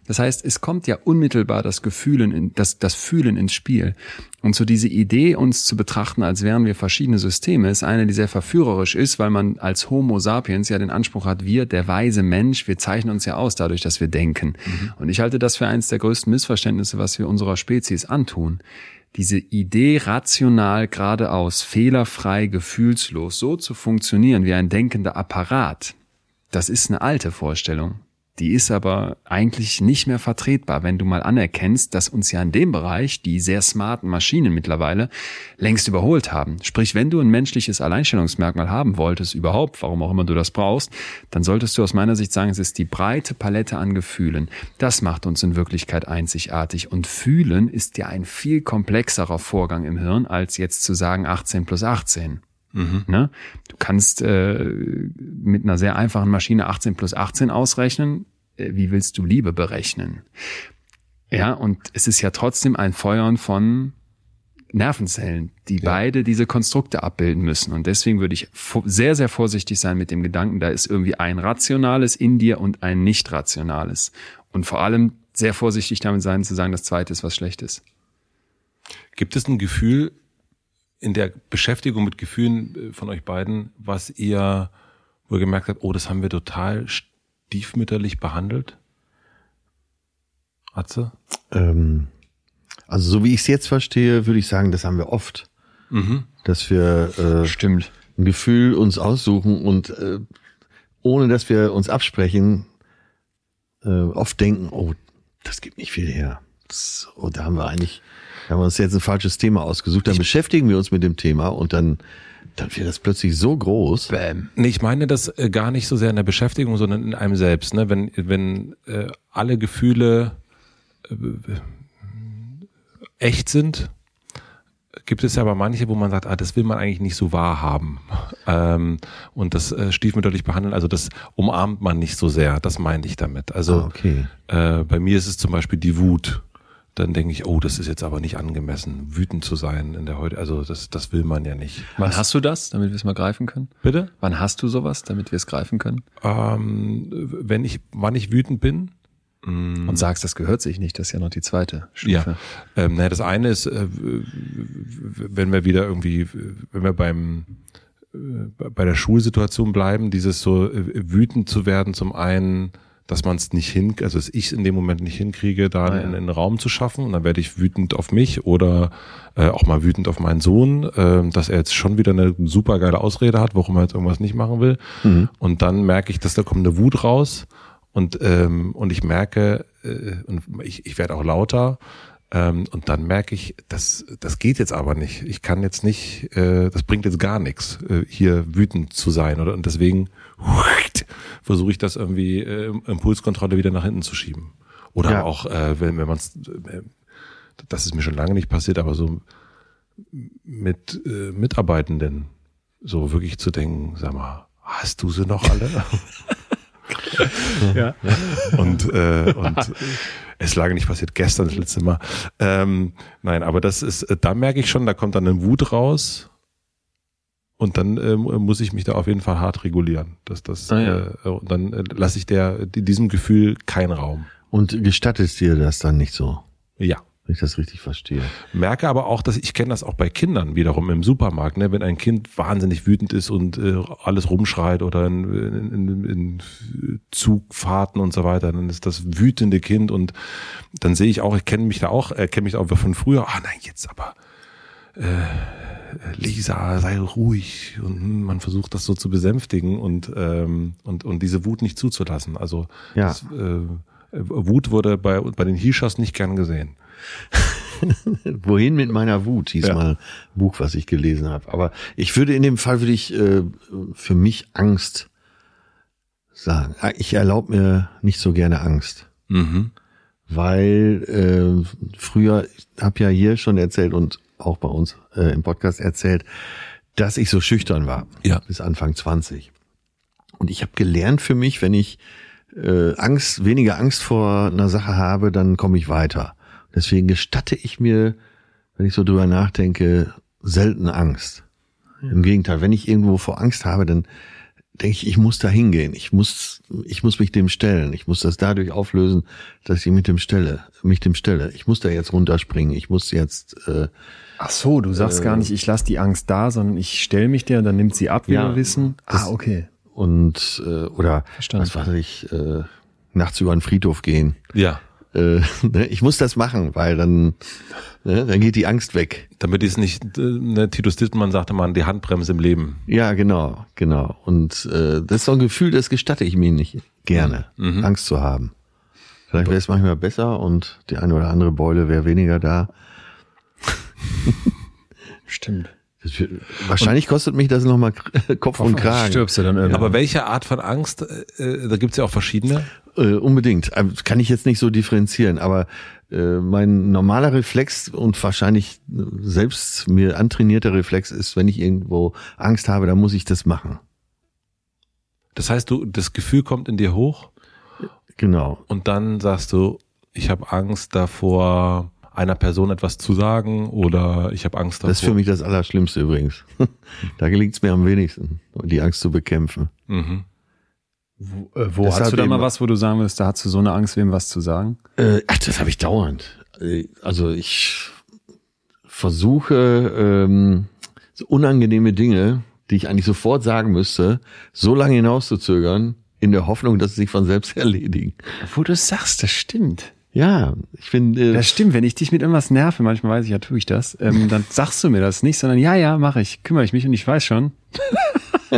Das heißt, es kommt ja unmittelbar das Gefühlen, in, das, das Fühlen ins Spiel. Und so diese Idee, uns zu betrachten, als wären wir verschiedene Systeme, ist eine, die sehr verführerisch ist, weil man als Homo sapiens ja den Anspruch hat, wir, der weise Mensch, wir zeichnen uns ja aus dadurch, dass wir denken. Mhm. Und ich halte das für eines der größten Missverständnisse, was wir unserer Spezies antun diese Idee rational geradeaus, fehlerfrei, gefühlslos, so zu funktionieren wie ein denkender Apparat, das ist eine alte Vorstellung. Die ist aber eigentlich nicht mehr vertretbar, wenn du mal anerkennst, dass uns ja in dem Bereich die sehr smarten Maschinen mittlerweile längst überholt haben. Sprich, wenn du ein menschliches Alleinstellungsmerkmal haben wolltest, überhaupt, warum auch immer du das brauchst, dann solltest du aus meiner Sicht sagen, es ist die breite Palette an Gefühlen. Das macht uns in Wirklichkeit einzigartig. Und fühlen ist ja ein viel komplexerer Vorgang im Hirn, als jetzt zu sagen 18 plus 18. Mhm. Ne? Du kannst äh, mit einer sehr einfachen Maschine 18 plus 18 ausrechnen. Äh, wie willst du Liebe berechnen? Ja, und es ist ja trotzdem ein Feuern von Nervenzellen, die ja. beide diese Konstrukte abbilden müssen. Und deswegen würde ich sehr, sehr vorsichtig sein mit dem Gedanken, da ist irgendwie ein rationales in dir und ein nicht rationales. Und vor allem sehr vorsichtig damit sein, zu sagen, das zweite ist was Schlechtes. Gibt es ein Gefühl, in der Beschäftigung mit Gefühlen äh, von euch beiden, was ihr wohl gemerkt habt, oh, das haben wir total stiefmütterlich behandelt? Atze? Ähm, also so wie ich es jetzt verstehe, würde ich sagen, das haben wir oft. Mhm. Dass wir äh, Stimmt. ein Gefühl uns aussuchen und äh, ohne dass wir uns absprechen, äh, oft denken, oh, das gibt nicht viel her. Das, oh, da haben wir eigentlich haben wir uns jetzt ein falsches Thema ausgesucht. Dann beschäftigen wir uns mit dem Thema und dann dann wird das plötzlich so groß. Bäm. Nee, ich meine das äh, gar nicht so sehr in der Beschäftigung, sondern in einem selbst. Ne? Wenn, wenn äh, alle Gefühle äh, echt sind, gibt es ja aber manche, wo man sagt, ah, das will man eigentlich nicht so wahrhaben. Ähm, und das äh, stiefmütterlich behandeln, also das umarmt man nicht so sehr, das meine ich damit. Also Ah, okay. äh, bei mir ist es zum Beispiel die Wut. Dann denke ich, oh, das ist jetzt aber nicht angemessen, wütend zu sein in der heute. Also das, das will man ja nicht. Wann hast du das, damit wir es mal greifen können? Bitte? Wann hast du sowas, damit wir es greifen können? Ähm, wenn ich, wann ich wütend bin, Und sagst, das gehört sich nicht, das ist ja noch die zweite Stufe. Ja. Ähm, naja, das eine ist, äh, wenn wir wieder irgendwie, wenn wir beim äh, bei der Schulsituation bleiben, dieses so äh, wütend zu werden, zum einen, dass man es nicht hin, also dass ich es in dem Moment nicht hinkriege, da Ah, ja. einen, einen Raum zu schaffen und dann werde ich wütend auf mich oder äh, auch mal wütend auf meinen Sohn, äh, dass er jetzt schon wieder eine super geile Ausrede hat, warum er jetzt irgendwas nicht machen will. Und dann merke ich, dass da kommt eine Wut raus und ähm, und ich merke äh, und ich, ich werde auch lauter ähm, und dann merke ich, das das geht jetzt aber nicht. Ich kann jetzt nicht, äh, das bringt jetzt gar nichts, äh, hier wütend zu sein oder und deswegen versuche ich das irgendwie äh, Impulskontrolle wieder nach hinten zu schieben. Oder Ja. auch äh, wenn wenn man es äh, das ist mir schon lange nicht passiert, aber so mit äh, Mitarbeitenden so wirklich zu denken, sag mal, hast du sie noch alle? Ja. und äh, und es lange nicht passiert, gestern das letzte Mal. Ähm, nein, aber das ist, äh, da merke ich schon, da kommt dann eine Wut raus und dann ähm, muss ich mich da auf jeden Fall hart regulieren. Dass das, Ah, ja. äh, und dann äh, lasse ich der diesem Gefühl keinen Raum. Und gestattest dir das dann nicht so, Ja. Wenn ich das richtig verstehe. Merke aber auch, dass ich kenne das auch bei Kindern wiederum im Supermarkt, ne? wenn ein Kind wahnsinnig wütend ist und äh, alles rumschreit oder in, in, in, Zugfahrten und so weiter, dann ist das wütende Kind und dann sehe ich auch, ich kenne mich da auch, äh, kenne mich da auch von früher, ah nein, jetzt aber äh, Lisa, sei ruhig und hm, man versucht das so zu besänftigen und ähm, und und diese Wut nicht zuzulassen. Also Ja. das, äh, Wut wurde bei bei den Hishas nicht gern gesehen. Wohin mit meiner Wut, hieß Ja. mal ein Buch, was ich gelesen habe. Aber ich würde in dem Fall würde ich äh, für mich Angst sagen. Ah, Ich erlaube mir nicht so gerne Angst, Mhm. weil äh, früher, ich habe ja hier schon erzählt und auch bei uns äh, im Podcast erzählt, dass ich so schüchtern war. Ja. Bis Anfang 20. Und ich habe gelernt für mich, wenn ich äh, Angst, weniger Angst vor einer Sache habe, dann komme ich weiter. Deswegen gestatte ich mir, wenn ich so drüber nachdenke, selten Angst. Im Gegenteil, wenn ich irgendwo vor Angst habe, dann denke ich, ich muss da hingehen. Ich muss, ich muss mich dem stellen. Ich muss das dadurch auflösen, dass ich mit dem stelle, mich dem stelle. Ich muss da jetzt runterspringen. Ich muss jetzt, äh, Ach so, du sagst gar nicht, ich lasse die Angst da, sondern ich stelle mich der und dann nimmt sie ab, wie Ja, wir wissen. das- Ah, okay. und äh, oder Verstanden. was weiß ich, äh, nachts über den Friedhof gehen. Ja. Äh, ne, ich muss das machen, weil dann, ne, dann geht die Angst weg. Damit ist nicht, äh, ne, Titus Dittmann sagte man, die Handbremse im Leben. Ja, genau, genau. Und äh, das ist so ein Gefühl, das gestatte ich mir nicht gerne, Mhm. Angst zu haben. Vielleicht wäre es manchmal besser und die eine oder andere Beule wäre weniger da. Stimmt. Wahrscheinlich kostet mich das nochmal Kopf und Kragen. Stirbst du dann irgendwann. Aber welche Art von Angst, äh, äh, da gibt's ja auch verschiedene. Äh, unbedingt. Ähm, Kann ich jetzt nicht so differenzieren, aber äh, mein normaler Reflex und wahrscheinlich äh, selbst mir antrainierter Reflex ist, wenn ich irgendwo Angst habe, dann muss ich das machen. Das heißt, du, das Gefühl kommt in dir hoch Genau. und dann sagst du, ich habe Angst davor, einer Person etwas zu sagen oder ich habe Angst davor. Das ist für mich das Allerschlimmste übrigens. da gelingt es mir am wenigsten, die Angst zu bekämpfen. Mhm. wo äh, wo hast du da mal was, wo du sagen würdest, da hast du so eine Angst, wem was zu sagen? Äh, ach, das habe ich dauernd. Äh, Also ich versuche ähm, so unangenehme Dinge, die ich eigentlich sofort sagen müsste, so lange hinauszuzögern, in der Hoffnung, dass sie sich von selbst erledigen. Wo du sagst, das stimmt. Ja, ich finde, Das stimmt, wenn ich dich mit irgendwas nerve, manchmal weiß ich ja, tue ich das, ähm, dann sagst du mir das nicht, sondern ja, ja, mache ich, kümmere ich mich und ich weiß schon.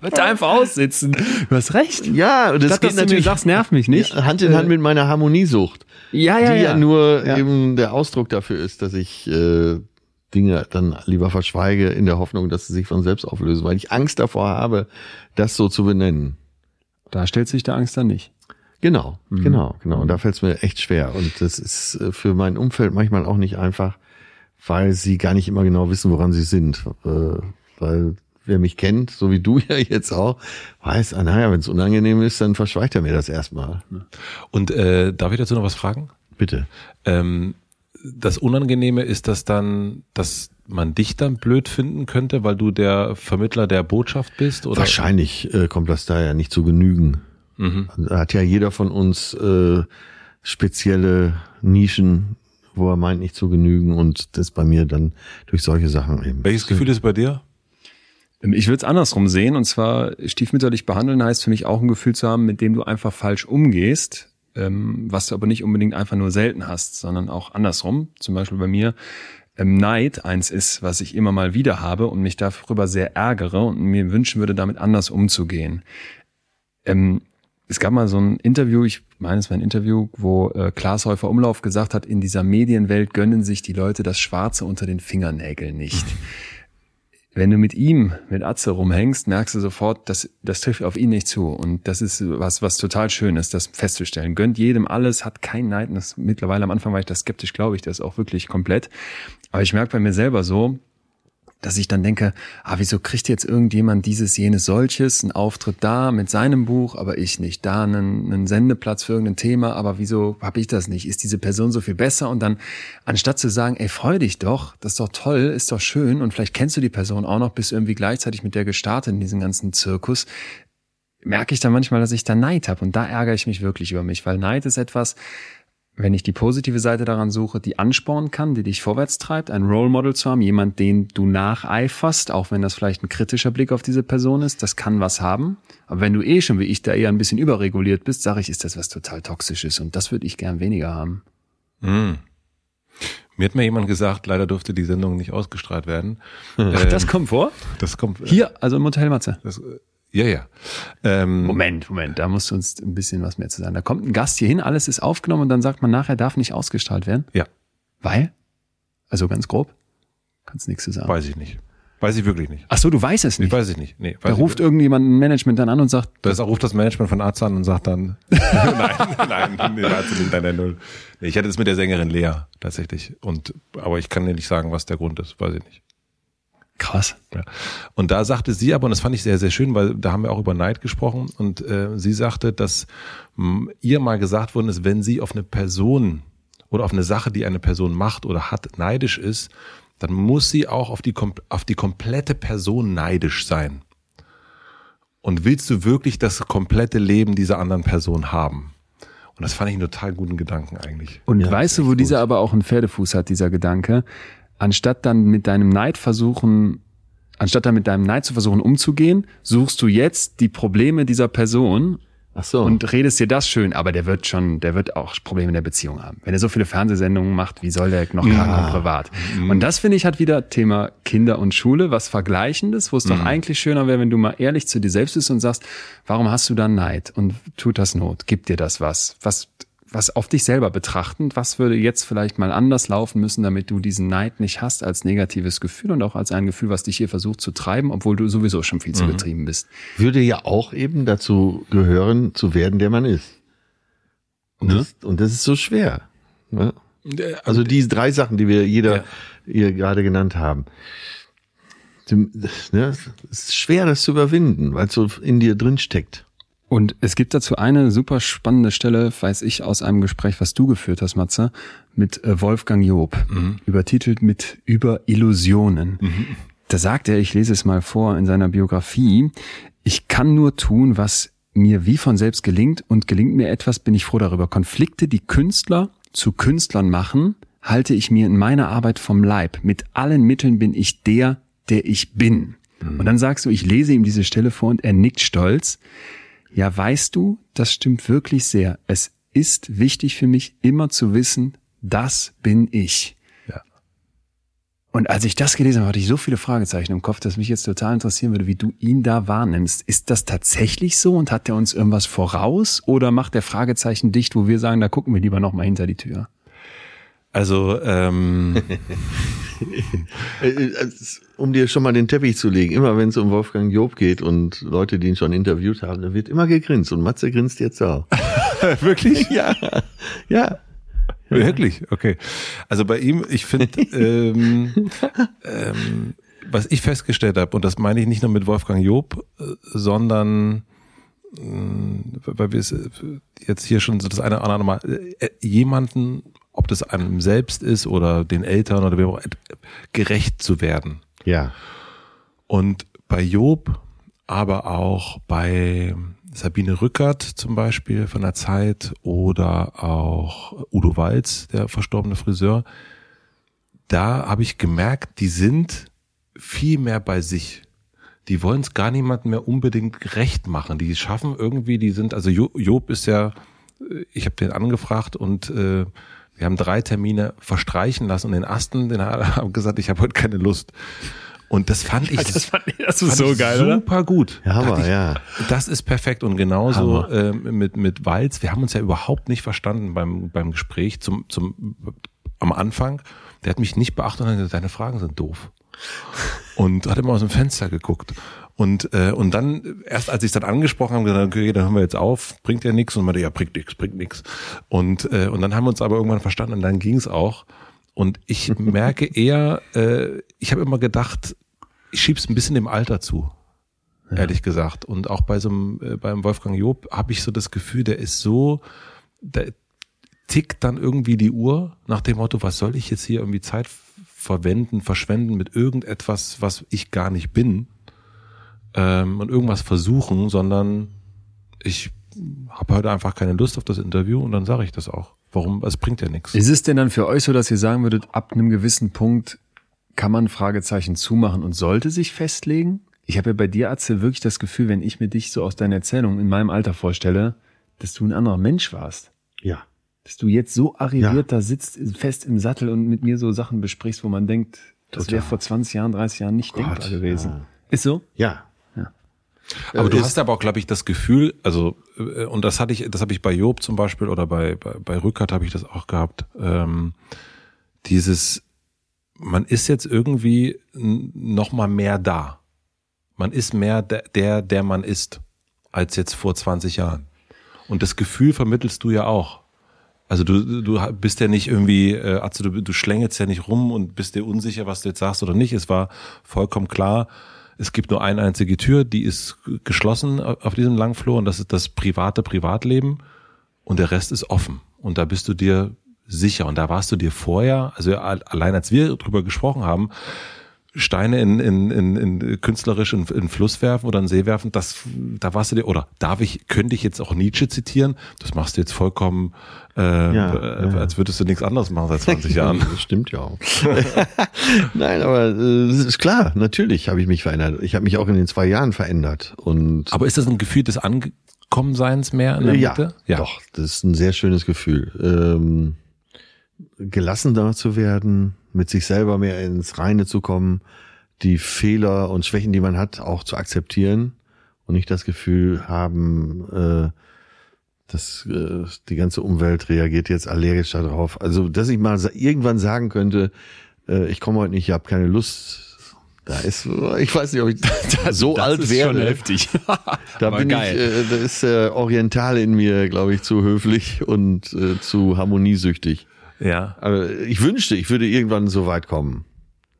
Wird einfach aussitzen. Du hast recht. ja, und das Statt geht dass du mir natürlich sagst, nerv mich nicht. Hand in Hand mit meiner Harmoniesucht, Ja, ja, die ja, ja. nur Ja. eben der Ausdruck dafür ist, dass ich äh, Dinge dann lieber verschweige in der Hoffnung, dass sie sich von selbst auflösen, weil ich Angst davor habe, das so zu benennen. Da stellt sich der Angst dann nicht. Genau, mhm. genau, genau. Und da fällt es mir echt schwer. Und das ist äh, für mein Umfeld manchmal auch nicht einfach, weil sie gar nicht immer genau wissen, woran sie sind. Äh, weil wer mich kennt, so wie du ja jetzt auch, weiß, ah, naja, wenn es unangenehm ist, dann verschweigt er mir das erstmal. Und äh, darf ich dazu noch was fragen? Bitte. Ähm, das Unangenehme ist das dann, dass man dich dann blöd finden könnte, weil du der Vermittler der Botschaft bist? Oder? Wahrscheinlich äh, kommt das da ja nicht zu genügen. Mhm. Da hat ja jeder von uns äh, spezielle Nischen, wo er meint, nicht zu genügen und das bei mir dann durch solche Sachen eben. Welches Gefühl ist bei dir? Ähm, ich würde es andersrum sehen und zwar stiefmütterlich behandeln heißt für mich auch ein Gefühl zu haben, mit dem du einfach falsch umgehst, ähm, was du aber nicht unbedingt einfach nur selten hast, sondern auch andersrum. Zum Beispiel bei mir ähm, Neid eins ist, was ich immer mal wieder habe und mich darüber sehr ärgere und mir wünschen würde, damit anders umzugehen. Ähm, es gab mal so ein Interview, ich meine, es war ein Interview, wo äh, Klaas Häufer Umlauf gesagt hat, in dieser Medienwelt gönnen sich die Leute das Schwarze unter den Fingernägeln nicht. Wenn du mit ihm, mit Atze rumhängst, merkst du sofort, dass das trifft auf ihn nicht zu. Und das ist was, was total schön ist, das festzustellen. Gönnt jedem alles, hat kein Neid. Das, mittlerweile am Anfang war ich da skeptisch, glaube ich, das auch wirklich komplett. Aber ich merke bei mir selber so, dass ich dann denke, ah, wieso kriegt jetzt irgendjemand dieses, jenes, solches, einen Auftritt da mit seinem Buch, aber ich nicht, da einen, einen Sendeplatz für irgendein Thema, aber wieso habe ich das nicht? Ist diese Person so viel besser? Und dann, anstatt zu sagen, ey, freu dich doch, das ist doch toll, ist doch schön und vielleicht kennst du die Person auch noch, bist irgendwie gleichzeitig mit der gestartet in diesem ganzen Zirkus, merke ich dann manchmal, dass ich da Neid habe und da ärgere ich mich wirklich über mich, weil Neid ist etwas, wenn ich die positive Seite daran suche, die anspornen kann, die dich vorwärts treibt, ein Role Model zu haben, jemand, den du nacheiferst, auch wenn das vielleicht ein kritischer Blick auf diese Person ist, das kann was haben. Aber wenn du eh schon wie ich da eher ein bisschen überreguliert bist, sage ich, ist das was total toxisches und das würde ich gern weniger haben. Mm. Mir hat mal jemand gesagt, leider durfte die Sendung nicht ausgestrahlt werden. Ach, ähm, das kommt vor? Das kommt. Hier, also im Hotel Matze. Das, ja, ja. Ähm, Moment, Moment, da musst du uns ein bisschen was mehr zu sagen. Da kommt ein Gast hier hin, alles ist aufgenommen und dann sagt man nachher, darf nicht ausgestrahlt werden? Ja. Weil? Also ganz grob? Kannst nichts zu sagen. Weiß ich nicht. Weiß ich wirklich nicht. Ach so, du weißt es nicht. Ich weiß ich nicht. Nee, da ruft irgendjemand ein Management dann an und sagt. Da ruft das Management von Arzt an und sagt dann. nein, nein, nein, nee, nein, nein, null. Nee, ich hatte es mit der Sängerin Lea tatsächlich. Und aber ich kann dir nicht sagen, was der Grund ist. Weiß ich nicht. Krass. Ja. Und da sagte sie aber, und das fand ich sehr, sehr schön, weil da haben wir auch über Neid gesprochen, und äh, sie sagte, dass mh, ihr mal gesagt worden ist, wenn sie auf eine Person oder auf eine Sache, die eine Person macht oder hat, neidisch ist, dann muss sie auch auf die, auf die komplette Person neidisch sein. Und willst du wirklich das komplette Leben dieser anderen Person haben? Und das fand ich einen total guten Gedanken eigentlich. Und ja, weißt du, wo gut. dieser aber auch einen Pferdefuß hat, dieser Gedanke? Anstatt dann mit deinem Neid versuchen, anstatt dann mit deinem Neid zu versuchen umzugehen, suchst du jetzt die Probleme dieser Person Ach so. und redest dir das schön, aber der wird schon, der wird auch Probleme in der Beziehung haben. Wenn er so viele Fernsehsendungen macht, wie soll der noch ja. privat? Mhm. Und das finde ich hat wieder Thema Kinder und Schule, was Vergleichendes, wo es mhm. doch eigentlich schöner wäre, wenn du mal ehrlich zu dir selbst bist und sagst, warum hast du da Neid und tut das Not? Gibt dir das was? Was was auf dich selber betrachtend, was würde jetzt vielleicht mal anders laufen müssen, damit du diesen Neid nicht hast als negatives Gefühl und auch als ein Gefühl, was dich hier versucht zu treiben, obwohl du sowieso schon viel zu mhm. getrieben bist. Würde ja auch eben dazu gehören, zu werden, der man ist. Und, ne? das, und das ist so schwer. Ne? Also die drei Sachen, die wir jeder ja. hier gerade genannt haben. Ne, es ist schwer, das zu überwinden, weil es so in dir drin steckt. Und es gibt dazu eine super spannende Stelle, weiß ich, aus einem Gespräch, was du geführt hast, Matze, mit äh, Wolfgang Job, mhm. übertitelt mit Über Illusionen. Mhm. Da sagt er, ich lese es mal vor in seiner Biografie, ich kann nur tun, was mir wie von selbst gelingt und gelingt mir etwas, bin ich froh darüber. Konflikte, die Künstler zu Künstlern machen, halte ich mir in meiner Arbeit vom Leib. Mit allen Mitteln bin ich der, der ich bin. Mhm. Und dann sagst du, ich lese ihm diese Stelle vor und er nickt stolz. Ja, weißt du, das stimmt wirklich sehr. Es ist wichtig für mich, immer zu wissen, das bin ich. Ja. Und als ich das gelesen habe, hatte ich so viele Fragezeichen im Kopf, dass mich jetzt total interessieren würde, wie du ihn da wahrnimmst. Ist das tatsächlich so und hat er uns irgendwas voraus oder macht der Fragezeichen dicht, wo wir sagen, da gucken wir lieber nochmal hinter die Tür? Also, ähm, Äh, äh, um dir schon mal den Teppich zu legen, immer wenn es um Wolfgang Job geht und Leute, die ihn schon interviewt haben, da wird immer gegrinst und Matze grinst jetzt auch. Wirklich? Ja, ja. Wirklich? Okay. Also bei ihm, ich finde, ähm, ähm, was ich festgestellt habe, und das meine ich nicht nur mit Wolfgang Job, äh, sondern mh, weil wir es jetzt hier schon so das eine oder andere Mal, jemanden, ob das einem selbst ist oder den Eltern oder wie auch gerecht zu werden. Ja. Und bei Job, aber auch bei Sabine Rückert zum Beispiel von der Zeit oder auch Udo Walz, der verstorbene Friseur, da habe ich gemerkt, die sind viel mehr bei sich. Die wollen es gar niemandem mehr unbedingt recht machen. Die schaffen irgendwie, die sind, also Jo- Job ist ja, äh, ich habe den angefragt und äh, wir haben drei Termine verstreichen lassen und den Asten, den haben gesagt, ich habe heute keine Lust. Und das fand ich, Das, fand, das ist fand so ich geil, oder? super gut. Ja, aber ich, ja. Das ist perfekt und genauso ähm, mit mit Walz. Wir haben uns ja überhaupt nicht verstanden beim beim Gespräch zum zum am Anfang. Der hat mich nicht beachtet und hat gesagt, deine Fragen sind doof. Und hat immer aus dem Fenster geguckt. Und, äh, und dann, erst als ich es dann angesprochen habe, gesagt, okay, dann hören wir jetzt auf, bringt ja nichts. Und meinte, ja, bringt nichts, bringt nichts. Und, äh, und dann haben wir uns aber irgendwann verstanden und dann ging es auch. Und ich merke eher, äh, ich habe immer gedacht, ich schieb's ein bisschen dem Alter zu, ehrlich gesagt. Und auch bei so einem, äh, beim Wolfgang Job habe ich so das Gefühl, der ist so, der tickt dann irgendwie die Uhr nach dem Motto, was soll ich jetzt hier irgendwie Zeit verwenden, verschwenden mit irgendetwas, was ich gar nicht bin ähm, und irgendwas versuchen, sondern ich habe heute einfach keine Lust auf das Interview und dann sage ich das auch. Warum? Es bringt ja nichts. Ist es denn dann für euch so, dass ihr sagen würdet, ab einem gewissen Punkt kann man Fragezeichen zumachen und sollte sich festlegen? Ich habe ja bei dir, Atze, wirklich das Gefühl, wenn ich mir dich so aus deiner Erzählung in meinem Alter vorstelle, dass du ein anderer Mensch warst. Ja. Dass du jetzt so arriviert Ja. da sitzt, fest im Sattel und mit mir so Sachen besprichst, wo man denkt, das wäre vor 20 Jahren, 30 Jahren nicht Gott, denkbar gewesen. ja. Ist so? Ja. Aber Äh, du ist- hast aber auch, glaube ich, das Gefühl, also äh, und das hatte ich, das habe ich bei Job zum Beispiel oder bei bei, bei Rückert habe ich das auch gehabt. Ähm, dieses, man ist jetzt irgendwie noch mal mehr da. Man ist mehr der, der, der man ist, als jetzt vor 20 Jahren. Und das Gefühl vermittelst du ja auch. Also du, du bist ja nicht irgendwie, äh, also du, du schlängelst ja nicht rum und bist dir unsicher, was du jetzt sagst oder nicht. Es war vollkommen klar, es gibt nur eine einzige Tür, die ist geschlossen auf diesem Langflur und das ist das private Privatleben und der Rest ist offen. Und da bist du dir sicher. Und da warst du dir vorher, also al- allein als wir drüber gesprochen haben, Steine in, in, in, in künstlerisch in, in Fluss werfen oder in See werfen, das, da warst du dir, oder darf ich, könnte ich jetzt auch Nietzsche zitieren? Das machst du jetzt vollkommen, äh, Ja, äh, ja. als würdest du nichts anderes machen seit 20 Jahren. Das stimmt ja auch. Nein, aber äh, ist klar, natürlich habe ich mich verändert. Ich habe mich auch in den zwei Jahren verändert. Und Aber ist das ein Gefühl des Angekommenseins mehr in der ja, Mitte? doch, das ist ein sehr schönes Gefühl. Ähm, gelassener zu werden, mit sich selber mehr ins Reine zu kommen, die Fehler und Schwächen, die man hat, auch zu akzeptieren und nicht das Gefühl haben, äh, dass äh, die ganze Umwelt reagiert jetzt allergisch darauf. Also, dass ich mal sa- irgendwann sagen könnte, äh, ich komme heute nicht, ich habe keine Lust. Da ist, ich weiß nicht, ob ich so alt ist wäre. schon heftig. Da bin geil. ich, äh, da ist der Oriental in mir, glaube ich, zu höflich und äh, zu harmoniesüchtig. Ja. Aber ich wünschte, ich würde irgendwann so weit kommen,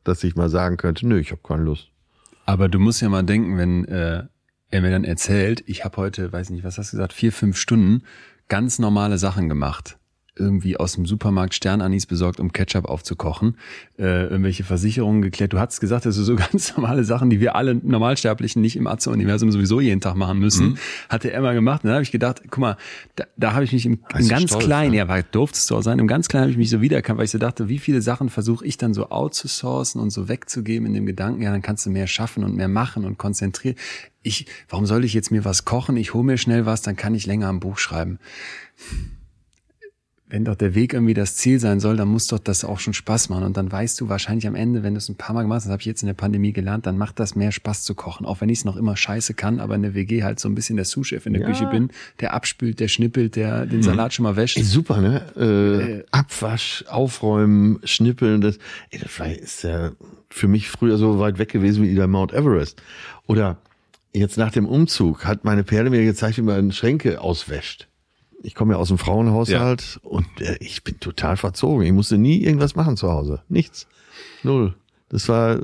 dass ich mal sagen könnte, nö, ich habe keine Lust. Aber du musst ja mal denken, wenn äh, er mir dann erzählt, ich habe heute, weiß nicht, was hast du gesagt, vier, fünf Stunden ganz normale Sachen gemacht. Irgendwie aus dem Supermarkt Sternanis besorgt, um Ketchup aufzukochen, äh, irgendwelche Versicherungen geklärt. Du hattest gesagt, dass du so ganz normale Sachen, die wir alle Normalsterblichen nicht im Atze-Universum sowieso jeden Tag machen müssen, hatte er immer gemacht. Und dann habe ich gedacht, guck mal, da, da habe ich mich im, im ganz stolz, Kleinen, ne? ja, war durftest du auch sein, im ganz Kleinen habe ich mich so wiedererkannt, weil ich so dachte, wie viele Sachen versuche ich dann so outzusourcen und so wegzugeben in dem Gedanken, ja, dann kannst du mehr schaffen und mehr machen und konzentrieren. Ich, warum soll ich jetzt mir was kochen? Ich hole mir schnell was, dann kann ich länger am Buch schreiben. Wenn doch der Weg irgendwie das Ziel sein soll, dann muss doch das auch schon Spaß machen. Und dann weißt du wahrscheinlich am Ende, wenn du es ein paar Mal gemacht hast, das habe ich jetzt in der Pandemie gelernt, dann macht das mehr Spaß zu kochen. Auch wenn ich es noch immer scheiße kann, aber in der WG halt so ein bisschen der Sous-Chef in der Ja. Küche bin, der abspült, der schnippelt, der den Salat schon mal wäscht. Ey, super, ne? Äh, Abwasch, aufräumen, schnippeln, das, ey, das war- ist ja für mich früher so weit weg gewesen wie der Mount Everest. Oder jetzt nach dem Umzug hat meine Perle mir gezeigt, wie man Schränke auswäscht. Ich komme ja aus dem Frauenhaushalt und äh, ich bin total verzogen. Ich musste nie irgendwas machen zu Hause. Nichts. Null. Das war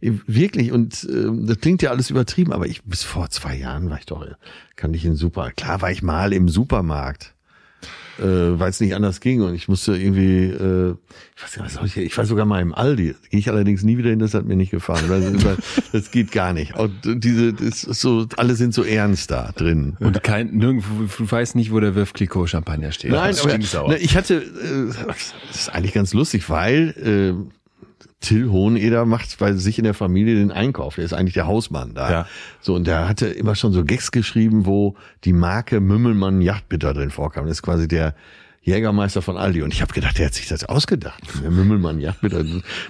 äh, wirklich, und äh, das klingt ja alles übertrieben, aber ich bis vor zwei Jahren war ich doch, äh, kann ich in Super. Klar war ich mal im Supermarkt äh, weil es nicht anders ging und ich musste irgendwie, äh, ich weiß nicht, was soll ich, ich war sogar mal im Aldi, gehe ich allerdings nie wieder hin, das hat mir nicht gefallen, weil, das geht gar nicht. Und diese, das ist so, alle sind so ernst da drin. Und kein, nirgendwo, du weißt nicht, wo der Wurf Clicquot Champagner steht. Nein, aber stinksauer. ne, ich hatte, äh, das ist eigentlich ganz lustig, weil äh, Till Hoheneder macht bei sich in der Familie den Einkauf. Der ist eigentlich der Hausmann da. Ja. So, und der hatte immer schon so Gags geschrieben, wo die Marke Mümmelmann Yachtbitter drin vorkam. Das ist quasi der Jägermeister von Aldi. Und ich habe gedacht, der hat sich das ausgedacht. Der Mümmelmann Yachtbitter.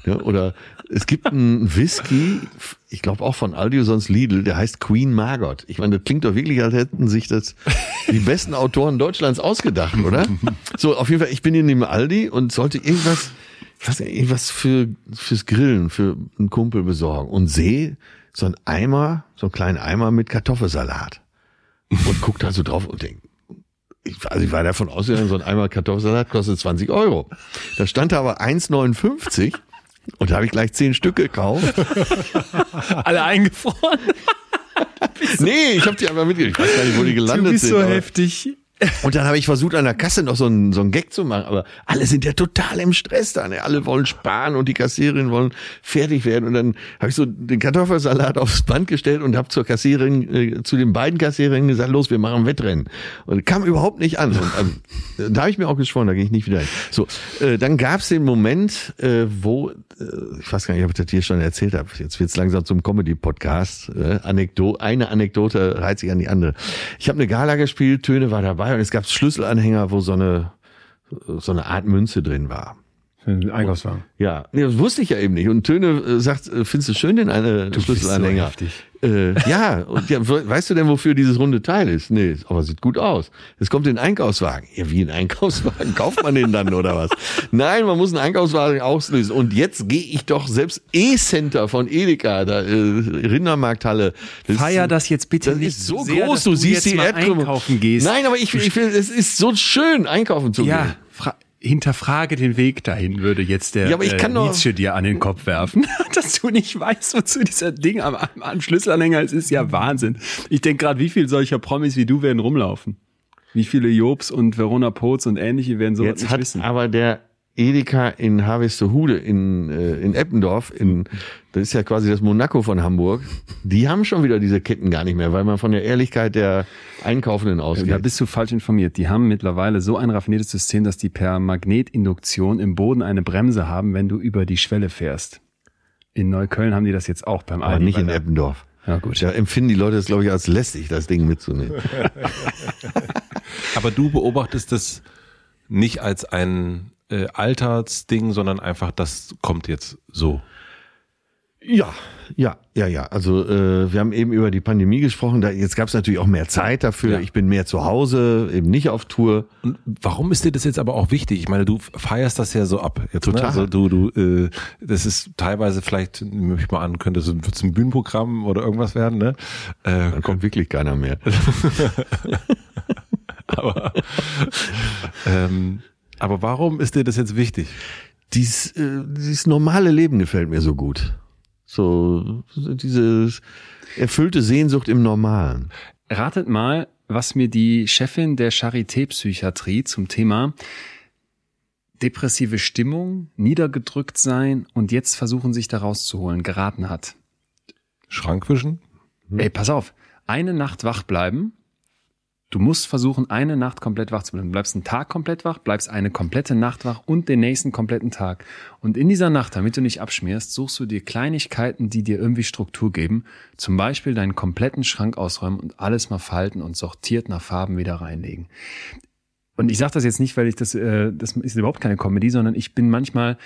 Ne? Oder es gibt einen Whisky, ich glaube auch von Aldi, sonst Lidl, der heißt Queen Margot. Ich meine, das klingt doch wirklich, als hätten sich das die besten Autoren Deutschlands ausgedacht, oder? So, auf jeden Fall, ich bin in dem Aldi und sollte irgendwas, nicht, irgendwas für, fürs Grillen, für einen Kumpel besorgen und sehe so ein Eimer, so einen kleinen Eimer mit Kartoffelsalat. Und guck da so drauf und denk, ich, also ich war davon ausgegangen, so ein Eimer Kartoffelsalat kostet 20 Euro. Da stand da aber 1,59 und da habe ich gleich zehn Stück gekauft. Alle eingefroren. Nee, ich habe die einfach mitgekriegt. Ich weiß gar nicht, wo die gelandet du bist sind. so heftig. Und dann habe ich versucht, an der Kasse noch so einen, so einen Gag zu machen, aber alle sind ja total im Stress da. Ne? Alle wollen sparen und die Kassiererin wollen fertig werden. Und dann habe ich so den Kartoffelsalat aufs Band gestellt und habe zur Kassiererin, äh, zu den beiden Kassiererinnen gesagt, los, wir machen Wettrennen. Und kam überhaupt nicht an. Und, also, da habe ich mir auch geschworen, da gehe ich nicht wieder hin. So, äh, dann gab es den Moment, äh, wo, äh, ich weiß gar nicht, ob ich das hier schon erzählt habe, jetzt wird's langsam zum Comedy-Podcast. Äh, Anekdo eine Anekdote reiht sich an die andere. Ich habe eine Gala gespielt, Töne war dabei und es gab Schlüsselanhänger, wo so eine so eine Art Münze drin war. Einkaufswagen. Ja, nee, das wusste ich ja eben nicht. Und Töne äh, sagt, äh, findest du schön den eine Schlüsselanhänger? so äh, ja, und ja, we- weißt du denn, wofür dieses runde Teil ist? Nee, aber sieht gut aus. Es kommt in den Einkaufswagen. Ja, wie ein Einkaufswagen? Kauft man den dann oder was? Nein, man muss einen Einkaufswagen auslösen. Und jetzt gehe ich doch selbst E-Center von Edeka, da, äh, Rindermarkthalle. Das Feier das jetzt bitte das nicht ist so sehr, groß, du, du siehst die Erdkrümmung. Nein, aber ich, ich finde, es ist so schön, einkaufen zu Ja, gehen. Fra hinterfrage den Weg dahin, würde jetzt der Ja, aber ich kann äh, Nietzsche dir an den Kopf werfen, dass du nicht weißt, wozu dieser Ding am, am, am Schlüsselanhänger ist, ist ja Wahnsinn. Ich denke gerade, wie viel solcher Promis wie du werden rumlaufen? Wie viele Jobs und Verona Poz und ähnliche werden so Jetzt nicht hat wissen? aber der Edeka in Harvestehude in, äh, in Eppendorf, in, das ist ja quasi das Monaco von Hamburg, die haben schon wieder diese Ketten gar nicht mehr, weil man von der Ehrlichkeit der Einkaufenden Da ausgeht. bist du falsch informiert. Die haben mittlerweile so ein raffiniertes System, dass die per Magnetinduktion im Boden eine Bremse haben, wenn du über die Schwelle fährst. In Neukölln haben die das jetzt auch beim aber Aldi, nicht in da- Eppendorf. Ja, gut. Da empfinden die Leute das, glaube ich, als lästig, das Ding mitzunehmen. Aber du beobachtest das nicht als ein äh, Alltagsding, sondern einfach, das kommt jetzt so. Ja, ja, ja, ja. Also äh, wir haben eben über die Pandemie gesprochen. Da, jetzt gab es natürlich auch mehr Zeit dafür. Ja. Ich bin mehr zu Hause, eben nicht auf Tour. Und warum ist dir das jetzt aber auch wichtig? Ich meine, du feierst das ja so ab. Jetzt, Total. Ne? Also du, du, äh, das ist teilweise vielleicht, nehme ich mal an, könnte so ein Bühnenprogramm oder irgendwas werden, ne? Äh, Da kommt wirklich keiner mehr. aber, ähm, aber warum ist dir das jetzt wichtig? Dies, äh, dieses normale Leben gefällt mir so gut. So, diese erfüllte Sehnsucht im Normalen. Ratet mal, was mir die Chefin der Charité-Psychiatrie zum Thema depressive Stimmung, niedergedrückt sein und jetzt versuchen, sich da rauszuholen, geraten hat. Schrankwischen? Ey, pass auf, eine Nacht wach bleiben. Du musst versuchen, eine Nacht komplett wach zu bleiben. Du bleibst einen Tag komplett wach, bleibst eine komplette Nacht wach und den nächsten kompletten Tag. Und in dieser Nacht, damit du nicht abschmierst, suchst du dir Kleinigkeiten, die dir irgendwie Struktur geben. Zum Beispiel deinen kompletten Schrank ausräumen und alles mal falten und sortiert nach Farben wieder reinlegen. und ich sage das jetzt nicht, weil ich das, äh, das ist überhaupt keine Comedy, sondern ich bin manchmal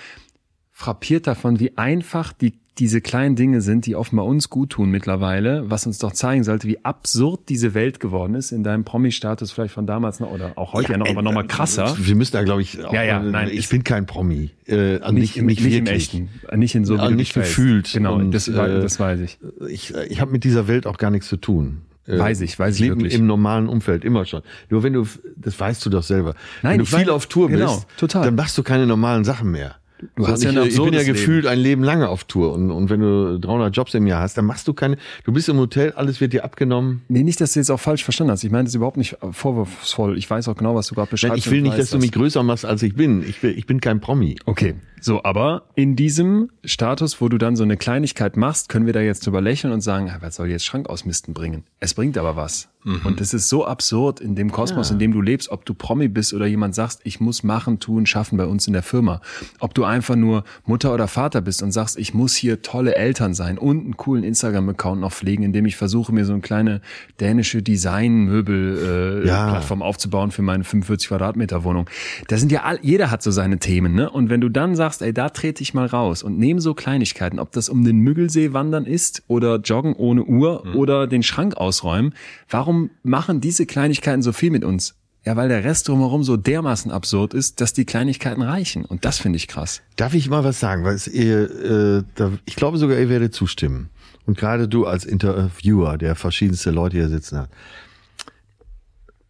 frappiert davon, wie einfach die diese kleinen Dinge sind, die offenbar uns gut tun mittlerweile, was uns doch zeigen sollte, wie absurd diese Welt geworden ist in deinem Promi-Status vielleicht von damals noch oder auch heute ja, ja noch, aber noch mal krasser. Wir müssen da, glaube ich, auch, ja, ja, nein, ich bin kein Promi. Äh, nicht, nicht, nicht, nicht im echten, nicht in so wie nicht gefühlt. Genau, und, das, äh, das weiß ich. Ich, ich habe mit dieser Welt auch gar nichts zu tun. Äh, weiß ich, weiß ich Leben wirklich. im normalen Umfeld immer schon. Nur wenn du, das weißt du doch selber. Nein, wenn du viel weiß, auf Tour genau, bist, total. dann machst du keine normalen Sachen mehr. Du hast ja ich, ich bin ja gefühlt ein Leben lange auf Tour und, und wenn du 300 Jobs im Jahr hast, dann machst du keine, du bist im Hotel, alles wird dir abgenommen. Nee, nicht, dass du jetzt auch falsch verstanden hast. Ich meine das überhaupt nicht vorwurfsvoll. Ich weiß auch genau, was du gerade beschreibst. Nein, ich will nicht, dass du mich größer machst, als ich bin. Ich, will, ich bin kein Promi. Okay. So, aber in diesem Status, wo du dann so eine Kleinigkeit machst, können wir da jetzt drüber lächeln und sagen, was soll jetzt Schrank ausmisten bringen? Es bringt aber was. Mhm. Und es ist so absurd in dem Kosmos, ja. in dem du lebst, ob du Promi bist oder jemand sagst, ich muss machen, tun, schaffen bei uns in der Firma. Ob du einfach nur Mutter oder Vater bist und sagst, ich muss hier tolle Eltern sein und einen coolen Instagram-Account noch pflegen, indem ich versuche, mir so eine kleine dänische Design-Möbel-Plattform äh, ja. aufzubauen für meine 45 Quadratmeter Wohnung. Da sind ja all, jeder hat so seine Themen, ne? Und wenn du dann sagst, ey, da trete ich mal raus und nehme so Kleinigkeiten, ob das um den Müggelsee wandern ist oder joggen ohne Uhr mhm. oder den Schrank ausräumen, warum machen diese Kleinigkeiten so viel mit uns? Ja, weil der Rest drumherum so dermaßen absurd ist, dass die Kleinigkeiten reichen. Und das finde ich krass. Darf ich mal was sagen? Weil ihr, äh, da, ich glaube sogar, ihr werdet zustimmen. Und gerade du als Interviewer, der verschiedenste Leute hier sitzen hat.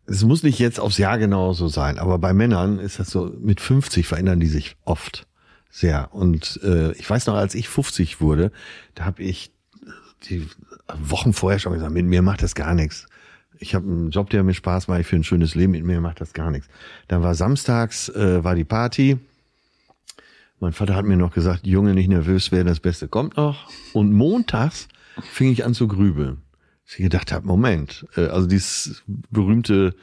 Es muss nicht jetzt aufs Jahr genau so sein, aber bei Männern ist das so, mit 50 verändern die sich oft sehr. Und äh, ich weiß noch, als ich 50 wurde, da habe ich die Wochen vorher schon gesagt, mit mir macht das gar nichts ich habe einen Job, der mir Spaß macht, ich für ein schönes Leben, mit mir macht das gar nichts. Dann war samstags, äh, war die Party. Mein Vater hat mir noch gesagt, Junge, nicht nervös werden, das Beste kommt noch. Und montags fing ich an zu grübeln. Ich gedacht habe, Moment, äh, also dieses berühmte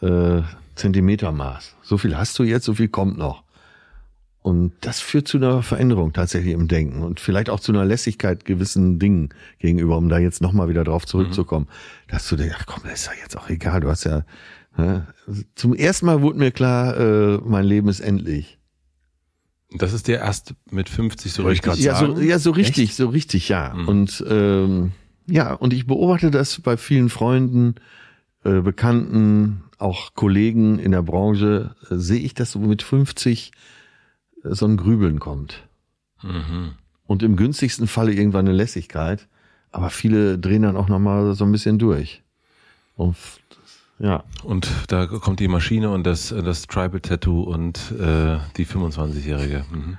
äh, Zentimetermaß. So viel hast du jetzt, so viel kommt noch. Und das führt zu einer Veränderung tatsächlich im Denken und vielleicht auch zu einer Lässigkeit gewissen Dingen gegenüber, um da jetzt nochmal wieder drauf zurückzukommen. Mhm. Dass du denkst, ach komm, das ist ja jetzt auch egal, du hast ja, ne? zum ersten Mal wurde mir klar, äh, mein Leben ist endlich. Das ist dir erst mit 50 so richtig ja, sagen? So, ja, so richtig, Echt? so richtig, ja. Mhm. Und ähm, ja, und ich beobachte das bei vielen Freunden, äh, Bekannten, auch Kollegen in der Branche, äh, sehe ich das so mit 50 so ein Grübeln kommt. Mhm. Und im günstigsten Falle irgendwann eine Lässigkeit. Aber viele drehen dann auch nochmal so ein bisschen durch. Und ja. Und da kommt die Maschine und das, das Tribal Tattoo und äh, die 25-Jährige. Mhm.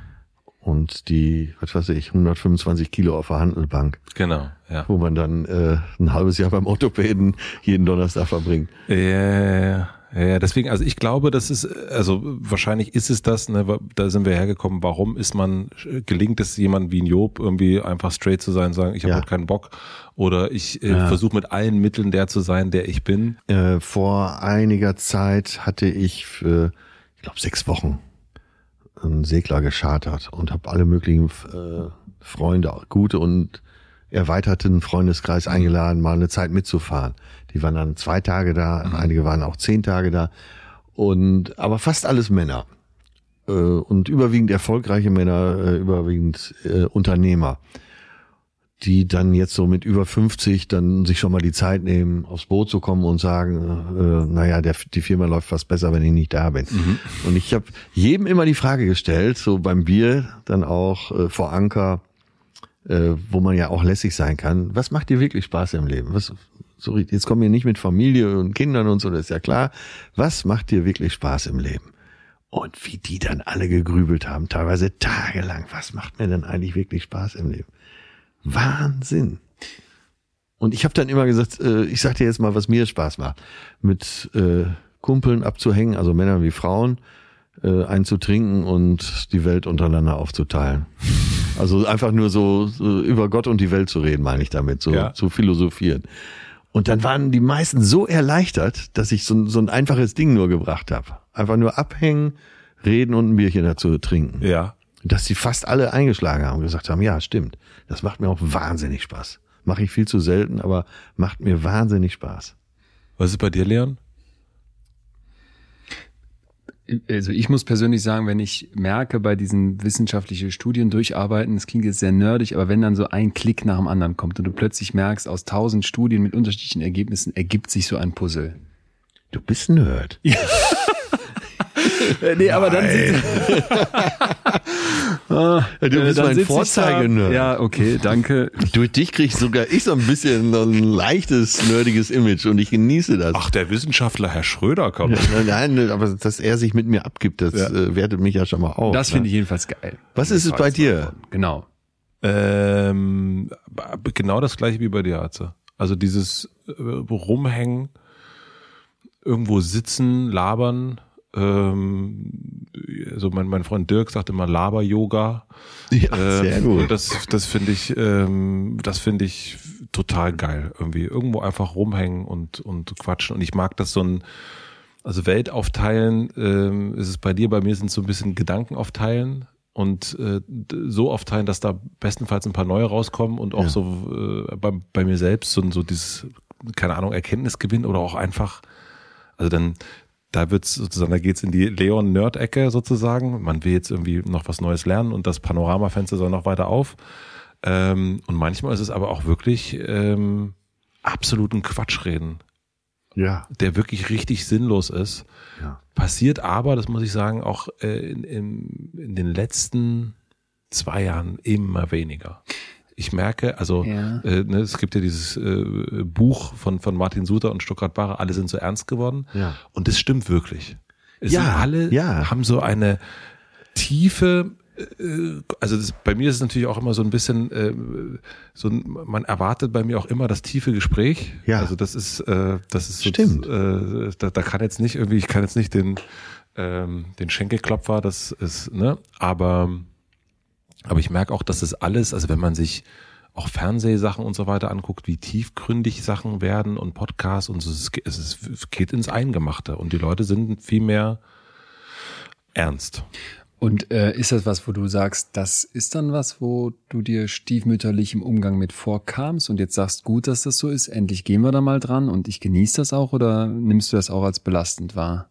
Und die, was weiß ich, 125 Kilo auf der Handelbank. Genau, ja. Wo man dann äh, ein halbes Jahr beim Orthopäden jeden Donnerstag verbringt. Ja, ja, ja. Ja, deswegen, also ich glaube, das ist, also wahrscheinlich ist es das, ne, da sind wir hergekommen, warum ist man, gelingt es jemand wie ein Job irgendwie einfach straight zu sein, sagen, ich habe ja. keinen Bock oder ich äh, ja. versuche mit allen Mitteln der zu sein, der ich bin? Äh, vor einiger Zeit hatte ich für, ich glaube, sechs Wochen einen Segler geschartert und habe alle möglichen äh, Freunde, gute und erweiterten Freundeskreis eingeladen, mal eine Zeit mitzufahren. Die waren dann zwei Tage da, mhm. einige waren auch zehn Tage da. Und aber fast alles Männer. Äh, und überwiegend erfolgreiche Männer, äh, überwiegend äh, Unternehmer, die dann jetzt so mit über 50 dann sich schon mal die Zeit nehmen, aufs Boot zu kommen und sagen, äh, naja, der, die Firma läuft fast besser, wenn ich nicht da bin. Mhm. Und ich habe jedem immer die Frage gestellt, so beim Bier, dann auch äh, vor Anker, äh, wo man ja auch lässig sein kann. Was macht dir wirklich Spaß im Leben? Was, so, jetzt kommen wir nicht mit Familie und Kindern und so, das ist ja klar. Was macht dir wirklich Spaß im Leben? Und wie die dann alle gegrübelt haben, teilweise tagelang. Was macht mir denn eigentlich wirklich Spaß im Leben? Wahnsinn. Und ich habe dann immer gesagt, äh, ich sag dir jetzt mal, was mir Spaß macht. Mit äh, Kumpeln abzuhängen, also Männern wie Frauen, äh, einzutrinken und die Welt untereinander aufzuteilen. Also einfach nur so, so über Gott und die Welt zu reden, meine ich damit, so ja. zu philosophieren. Und dann waren die meisten so erleichtert, dass ich so, so ein einfaches Ding nur gebracht habe. Einfach nur abhängen, reden und ein Bierchen dazu trinken. Ja. Dass sie fast alle eingeschlagen haben und gesagt haben, ja, stimmt. Das macht mir auch wahnsinnig Spaß. Mache ich viel zu selten, aber macht mir wahnsinnig Spaß. Was ist bei dir, Leon? Also ich muss persönlich sagen, wenn ich merke, bei diesen wissenschaftlichen Studien durcharbeiten, das klingt jetzt sehr nerdig, aber wenn dann so ein Klick nach dem anderen kommt und du plötzlich merkst, aus tausend Studien mit unterschiedlichen Ergebnissen ergibt sich so ein Puzzle. Du bist ein Nerd. Ja. nee, aber dann sieht ah, Du bist dann mein da- Ja, okay, danke. Durch dich krieg ich sogar ich so ein bisschen so ein leichtes, nerdiges Image und ich genieße das. Ach, der Wissenschaftler Herr Schröder kommt. Nein, nein, aber dass er sich mit mir abgibt, das äh, wertet mich ja schon mal auf. Das ne? finde ich jedenfalls geil. Was ist es bei dir? Genau. Ähm, genau das gleiche wie bei dir, Arze. Also dieses äh, Rumhängen, irgendwo sitzen, labern. Ähm, also mein, mein Freund Dirk sagt immer Laber-Yoga. Ja, sehr Ähm, gut. und Das, das finde ich, ähm, das finde ich total geil. Irgendwie irgendwo einfach rumhängen und und quatschen. Und ich mag das so ein, also Welt aufteilen. Ähm, ist es bei dir? Bei mir sind es so ein bisschen Gedanken aufteilen und äh, so aufteilen, dass da bestenfalls ein paar neue rauskommen und auch Ja. so äh, bei, bei mir selbst so, so dieses, keine Ahnung, Erkenntnisgewinn oder auch einfach, also dann da wird's sozusagen, da geht's in die Leon-Nerd-Ecke sozusagen. Man will jetzt irgendwie noch was Neues lernen und das Panoramafenster soll noch weiter auf. Ähm, und manchmal ist es aber auch wirklich ähm, absoluten Quatschreden, Ja. der wirklich richtig sinnlos ist. Ja. Passiert aber, das muss ich sagen, auch äh, in, in, in den letzten zwei Jahren immer weniger. Ich merke, also Ja. äh, ne, es gibt ja dieses äh, Buch von, von Martin Suter und Stuttgart Barre, alle sind so ernst geworden. Ja. Und das stimmt wirklich. Es Ja, sind alle ja. haben so eine tiefe, äh, also das, bei mir ist es natürlich auch immer so ein bisschen, äh, so ein, man erwartet bei mir auch immer das tiefe Gespräch. Ja. Also das ist, äh, das ist so, Stimmt. Äh, da, da kann jetzt nicht irgendwie, ich kann jetzt nicht den, ähm, den Schenkelklopfer, das ist, ne, aber, aber ich merke auch, dass das alles, also wenn man sich auch Fernsehsachen und so weiter anguckt, wie tiefgründig Sachen werden und Podcasts und so, es, es, es geht ins Eingemachte und die Leute sind viel mehr ernst. Und äh, ist das was, wo du sagst, das ist dann was, wo du dir stiefmütterlich im Umgang mit vorkamst und jetzt sagst, gut, dass das so ist, endlich gehen wir da mal dran und ich genieße das auch oder nimmst du das auch als belastend wahr?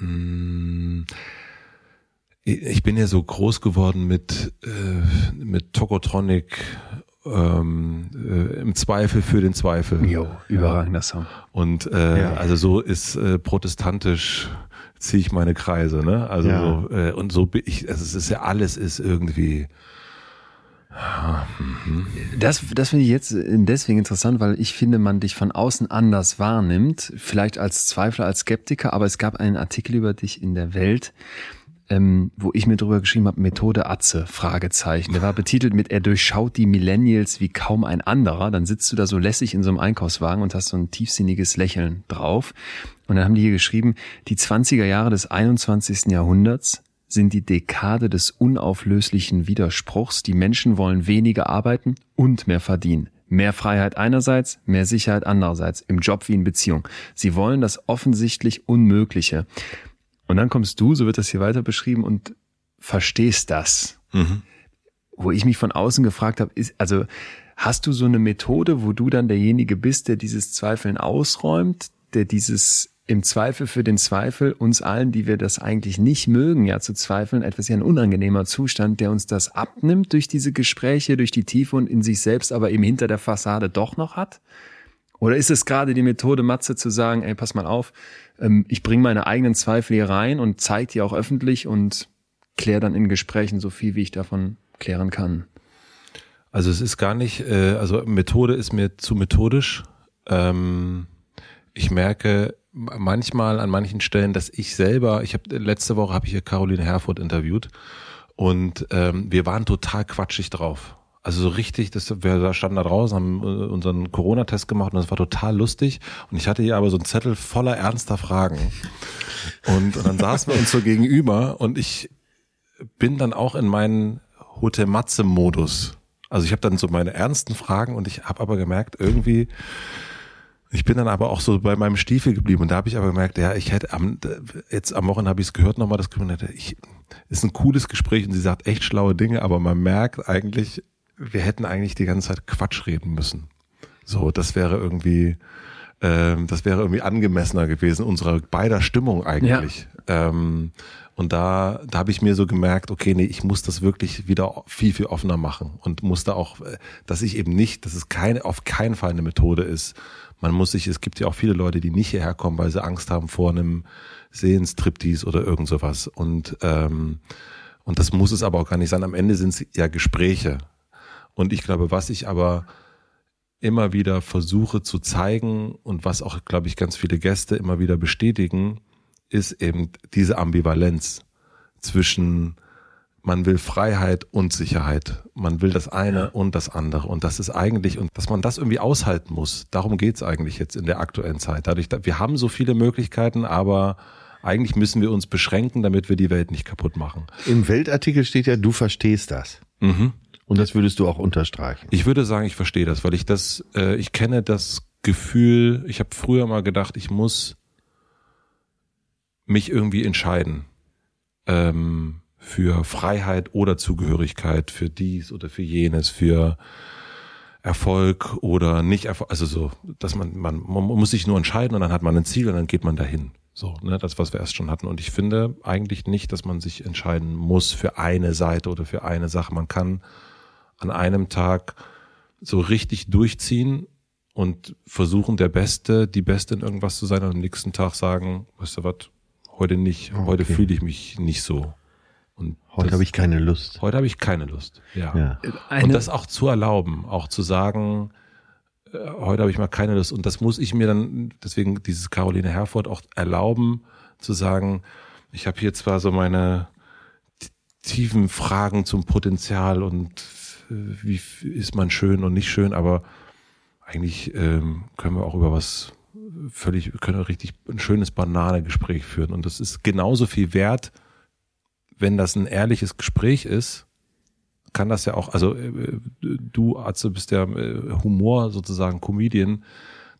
Mm, Ich bin ja so groß geworden mit, äh, mit Tokotronic, ähm, äh, im Zweifel für den Zweifel. überragender Song. Und äh, Ja. also so ist äh, protestantisch ziehe ich meine Kreise, ne? Also Ja. so, äh, und so bin ich, also es ist ja alles ist irgendwie. Das, das finde ich jetzt deswegen interessant, weil ich finde, man dich von außen anders wahrnimmt, vielleicht als Zweifler, als Skeptiker, aber es gab einen Artikel über dich in der Welt, ähm, wo ich mir drüber geschrieben habe, Methode Atze, Fragezeichen. Der war betitelt mit, er durchschaut die Millennials wie kaum ein anderer. Dann sitzt du da so lässig in so einem Einkaufswagen und hast so ein tiefsinniges Lächeln drauf. Und dann haben die hier geschrieben, die 20er Jahre des 21. Jahrhunderts sind die Dekade des unauflöslichen Widerspruchs. Die Menschen wollen weniger arbeiten und mehr verdienen. Mehr Freiheit einerseits, mehr Sicherheit andererseits, im Job wie in Beziehung. Sie wollen das offensichtlich Unmögliche. Und dann kommst du, so wird das hier weiter beschrieben, und verstehst das. Wo ich mich von außen gefragt habe, ist, also hast du so eine Methode, wo du dann derjenige bist, der dieses Zweifeln ausräumt, der dieses im Zweifel für den Zweifel uns allen, die wir das eigentlich nicht mögen, ja zu zweifeln, etwas ja ein unangenehmer Zustand, der uns das abnimmt durch diese Gespräche, durch die Tiefe und in sich selbst, aber eben hinter der Fassade doch noch hat? Oder ist es gerade die Methode, Matze, zu sagen, ey, pass mal auf, ähm, ich bringe meine eigenen Zweifel hier rein und zeige die auch öffentlich und kläre dann in Gesprächen so viel, wie ich davon klären kann? Also es ist gar nicht, äh, also Methode ist mir zu methodisch. Ähm, ich merke manchmal an manchen Stellen, dass ich selber, ich habe letzte Woche habe ich hier Caroline Herfurth interviewt und ähm, wir waren total quatschig drauf. Also so richtig, das, wir da standen da draußen, haben äh, unseren Corona-Test gemacht und das war total lustig. Und ich hatte hier aber so einen Zettel voller ernster Fragen. Und, und dann saßen wir uns so gegenüber und ich bin dann auch in meinen Hotel-Matze-Modus. Also ich habe dann so meine ernsten Fragen und ich habe aber gemerkt, irgendwie, ich bin dann aber auch so bei meinem Stiefel geblieben und da habe ich aber gemerkt, ja, ich hätte am, jetzt am Wochenende habe ich es gehört nochmal, das ich, ist ein cooles Gespräch und sie sagt echt schlaue Dinge, aber man merkt eigentlich, wir hätten eigentlich die ganze Zeit Quatsch reden müssen. So, das wäre irgendwie, ähm, das wäre irgendwie angemessener gewesen, unserer beider Stimmung eigentlich. Ja. Ähm, und da, da habe ich mir so gemerkt, okay, nee, ich muss das wirklich wieder viel, viel offener machen und muss da auch, äh, dass ich eben nicht, dass es keine, auf keinen Fall eine Methode ist. Man muss sich, es gibt ja auch viele Leute, die nicht hierher kommen, weil sie Angst haben vor einem Sehenstriptease oder irgend sowas. Und, ähm, und das muss es aber auch gar nicht sein. Am Ende sind es ja Gespräche. Und ich glaube, was ich aber immer wieder versuche zu zeigen und was auch, glaube ich, ganz viele Gäste immer wieder bestätigen, ist eben diese Ambivalenz zwischen man will Freiheit und Sicherheit. Man will das eine ja. und das andere. Und das ist eigentlich, und dass man das irgendwie aushalten muss, darum geht's eigentlich jetzt in der aktuellen Zeit. Dadurch, wir haben so viele Möglichkeiten, aber eigentlich müssen wir uns beschränken, damit wir die Welt nicht kaputt machen. Im Weltartikel steht ja, du verstehst das. Mhm. Und das würdest du auch unterstreichen. Ich würde sagen, ich verstehe das, weil ich das, äh, ich kenne das Gefühl, ich habe früher mal gedacht, ich muss mich irgendwie entscheiden ähm, für Freiheit oder Zugehörigkeit, für dies oder für jenes, für Erfolg oder nicht Erfolg. Also so, dass man, man, man muss sich nur entscheiden und dann hat man ein Ziel und dann geht man dahin. So, ne, das, was wir erst schon hatten. Und ich finde eigentlich nicht, dass man sich entscheiden muss für eine Seite oder für eine Sache. Man kann an einem Tag so richtig durchziehen und versuchen, der Beste, die Beste in irgendwas zu sein und am nächsten Tag sagen, weißt du was, heute nicht, okay. heute fühle ich mich nicht so. Und heute habe ich keine Lust. Heute habe ich keine Lust. Ja. ja. und das auch zu erlauben, auch zu sagen, äh, heute habe ich mal keine Lust. Und das muss ich mir dann, deswegen dieses Caroline Herford auch erlauben, zu sagen, ich habe hier zwar so meine tiefen Fragen zum Potenzial und wie ist man schön und nicht schön, aber eigentlich ähm, können wir auch über was völlig, können wir richtig ein schönes Bananegespräch führen. Und das ist genauso viel wert, wenn das ein ehrliches Gespräch ist, kann das ja auch, also äh, du, Atze, bist ja äh, Humor sozusagen, Comedian,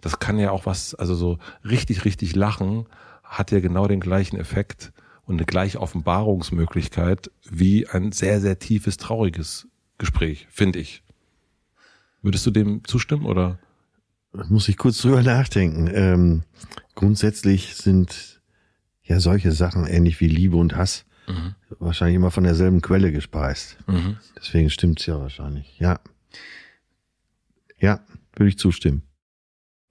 das kann ja auch was, also so richtig, richtig lachen, hat ja genau den gleichen Effekt und eine gleiche Offenbarungsmöglichkeit wie ein sehr, sehr tiefes, trauriges Gespräch, finde ich. Würdest du dem zustimmen oder? muss ich kurz drüber nachdenken. Ähm, grundsätzlich sind ja solche Sachen ähnlich wie Liebe und Hass mhm. wahrscheinlich immer von derselben Quelle gespeist. Mhm. Deswegen stimmt's ja wahrscheinlich. Ja. Ja, würde ich zustimmen.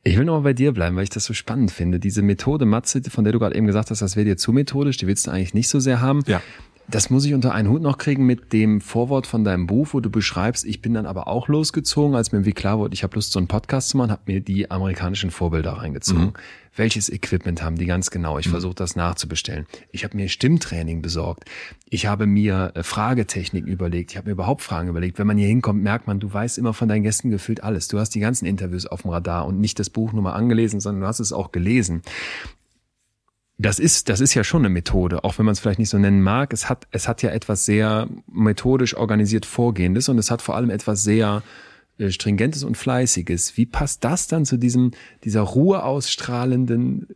Ich will nochmal bei dir bleiben, weil ich das so spannend finde. Diese Methode Matze, von der du gerade eben gesagt hast, das wäre dir zu methodisch, die willst du eigentlich nicht so sehr haben. Ja. Das muss ich unter einen Hut noch kriegen mit dem Vorwort von deinem Buch, wo du beschreibst, ich bin dann aber auch losgezogen, als mir wie klar wurde, ich habe Lust, so einen Podcast zu machen, habe mir die amerikanischen Vorbilder reingezogen. Mhm. Welches Equipment haben die ganz genau? Ich mhm. versuche das nachzubestellen. Ich habe mir Stimmtraining besorgt. Ich habe mir äh, Fragetechniken überlegt. Ich habe mir überhaupt Fragen überlegt. Wenn man hier hinkommt, merkt man, du weißt immer von deinen Gästen gefühlt alles. Du hast die ganzen Interviews auf dem Radar und nicht das Buch nur mal angelesen, sondern du hast es auch gelesen das ist, das ist ja schon eine Methode, auch wenn man es vielleicht nicht so nennen mag. Es hat, es hat ja etwas sehr methodisch organisiert Vorgehendes und es hat vor allem etwas sehr äh, stringentes und fleißiges. Wie passt das dann zu diesem, dieser Ruhe ausstrahlenden,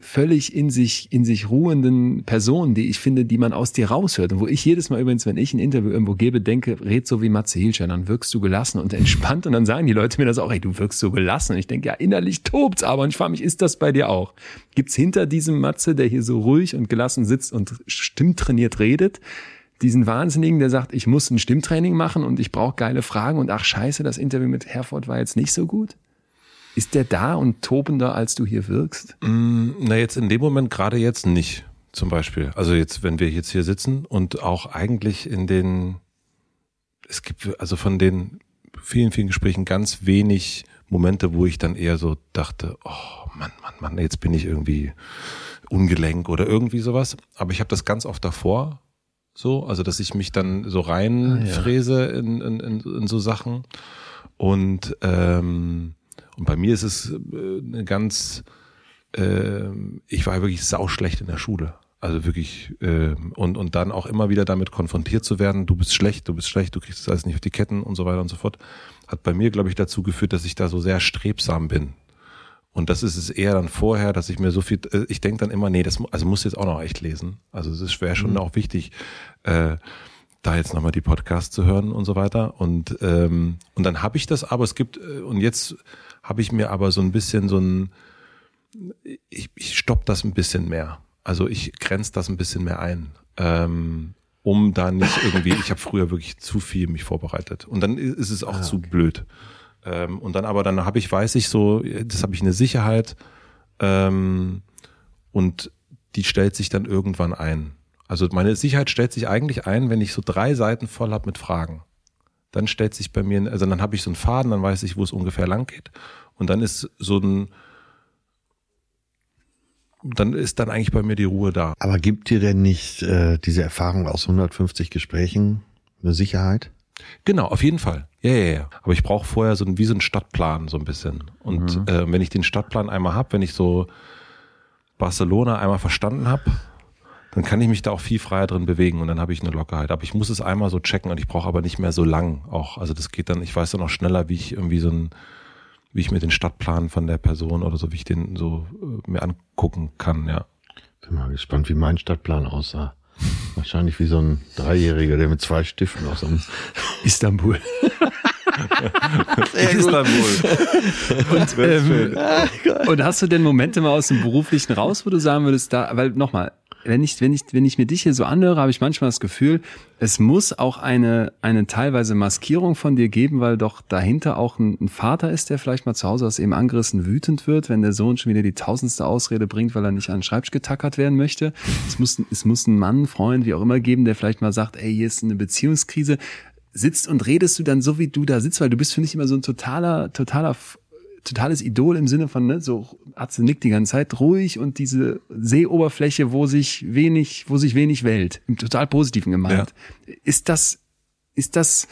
völlig in sich, in sich ruhenden Person, die ich finde, die man aus dir raushört. Und wo ich jedes Mal übrigens, wenn ich ein Interview irgendwo gebe, denke, red so wie Matze Hilscher, dann wirkst du gelassen und entspannt. Und dann sagen die Leute mir das auch, ey, du wirkst so gelassen. Und ich denke, ja, innerlich tobt's aber. Und ich frage mich, ist das bei dir auch? Gibt's hinter diesem Matze, der hier so ruhig und gelassen sitzt und stimmtrainiert redet, diesen Wahnsinnigen, der sagt, ich muss ein Stimmtraining machen und ich brauche geile Fragen und ach scheiße, das Interview mit Herford war jetzt nicht so gut? Ist der da und tobender, als du hier wirkst? Mm, na, jetzt in dem Moment gerade jetzt nicht, zum Beispiel. Also jetzt, wenn wir jetzt hier sitzen und auch eigentlich in den, es gibt also von den vielen, vielen Gesprächen ganz wenig Momente, wo ich dann eher so dachte, oh Mann, Mann, Mann, jetzt bin ich irgendwie ungelenk oder irgendwie sowas. Aber ich habe das ganz oft davor so, also dass ich mich dann so reinfräse ah, ja. in, in, in, in so Sachen. Und ähm, und bei mir ist es äh, eine ganz, äh, ich war wirklich sauschlecht in der Schule. Also wirklich, äh, und, und dann auch immer wieder damit konfrontiert zu werden, du bist schlecht, du bist schlecht, du kriegst das alles nicht auf die Ketten und so weiter und so fort, hat bei mir, glaube ich, dazu geführt, dass ich da so sehr strebsam bin. Und das ist es eher dann vorher, dass ich mir so viel, äh, ich denke dann immer, nee, das also muss jetzt auch noch echt lesen. Also es wäre schon mhm. auch wichtig, äh, da jetzt nochmal die Podcasts zu hören und so weiter. Und, ähm, und dann habe ich das, aber es gibt, äh, und jetzt habe ich mir aber so ein bisschen so ein, ich, ich stopp das ein bisschen mehr. Also ich grenze das ein bisschen mehr ein. Ähm, um da nicht irgendwie, ich habe früher wirklich zu viel mich vorbereitet. Und dann ist es auch ah, okay. zu blöd. Ähm, und dann aber, dann habe ich, weiß ich so, das habe ich eine Sicherheit ähm, und die stellt sich dann irgendwann ein. Also meine Sicherheit stellt sich eigentlich ein, wenn ich so drei Seiten voll habe mit Fragen. Dann stellt sich bei mir, also dann habe ich so einen Faden, dann weiß ich, wo es ungefähr lang geht. Und dann ist so ein, dann ist dann eigentlich bei mir die Ruhe da. Aber gibt dir denn nicht äh, diese Erfahrung aus 150 Gesprächen eine Sicherheit? Genau, auf jeden Fall. Ja, ja, ja. Aber ich brauche vorher so ein, wie so einen Stadtplan so ein bisschen. Und mhm. äh, wenn ich den Stadtplan einmal hab, wenn ich so Barcelona einmal verstanden hab, dann kann ich mich da auch viel freier drin bewegen und dann habe ich eine Lockerheit. Aber ich muss es einmal so checken und ich brauche aber nicht mehr so lang auch. Also das geht dann, ich weiß dann auch schneller, wie ich irgendwie so ein wie ich mir den Stadtplan von der Person oder so, wie ich den so äh, mir angucken kann, ja. Bin mal gespannt, wie mein Stadtplan aussah. Wahrscheinlich wie so ein Dreijähriger, der mit zwei Stiften aus dem Istanbul. Istanbul. Und, ähm, und hast du denn Momente mal aus dem Beruflichen raus, wo du sagen würdest, da, weil nochmal, wenn ich, wenn ich, wenn ich mir dich hier so anhöre, habe ich manchmal das Gefühl, es muss auch eine, eine teilweise Maskierung von dir geben, weil doch dahinter auch ein, ein Vater ist, der vielleicht mal zu Hause aus eben angerissen wütend wird, wenn der Sohn schon wieder die tausendste Ausrede bringt, weil er nicht an den Schreibtisch getackert werden möchte. Es muss, es muss einen Mann, Freund, wie auch immer geben, der vielleicht mal sagt, ey, hier ist eine Beziehungskrise sitzt und redest du dann so, wie du da sitzt, weil du bist, finde ich, immer so ein totaler, totaler totales Idol im Sinne von, ne, so Atze nickt die ganze Zeit, ruhig und diese Seeoberfläche, wo sich wenig, wo sich wenig wählt, im total positiven gemeint. Ja. Ist das, ist das,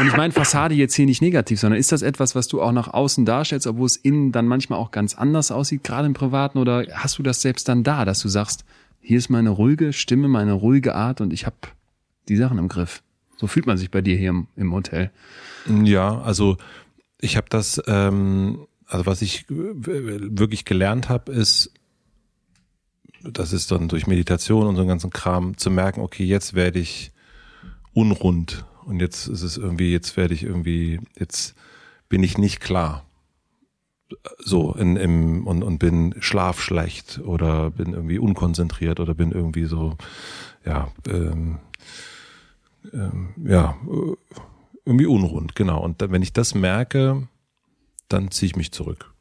und ich meine Fassade jetzt hier nicht negativ, sondern ist das etwas, was du auch nach außen darstellst, obwohl es innen dann manchmal auch ganz anders aussieht, gerade im Privaten, oder hast du das selbst dann da, dass du sagst, hier ist meine ruhige Stimme, meine ruhige Art und ich habe die Sachen im Griff. So fühlt man sich bei dir hier im, im Hotel. Ja, also ich habe das, ähm, also was ich wirklich gelernt habe, ist, das ist dann durch Meditation und so einen ganzen Kram, zu merken, okay, jetzt werde ich unrund und jetzt ist es irgendwie, jetzt werde ich irgendwie, jetzt bin ich nicht klar. So in, im und, und bin schlafschlecht oder bin irgendwie unkonzentriert oder bin irgendwie so, ja, ähm, ähm, ja, irgendwie unrund, genau. Und wenn ich das merke, dann ziehe ich mich zurück.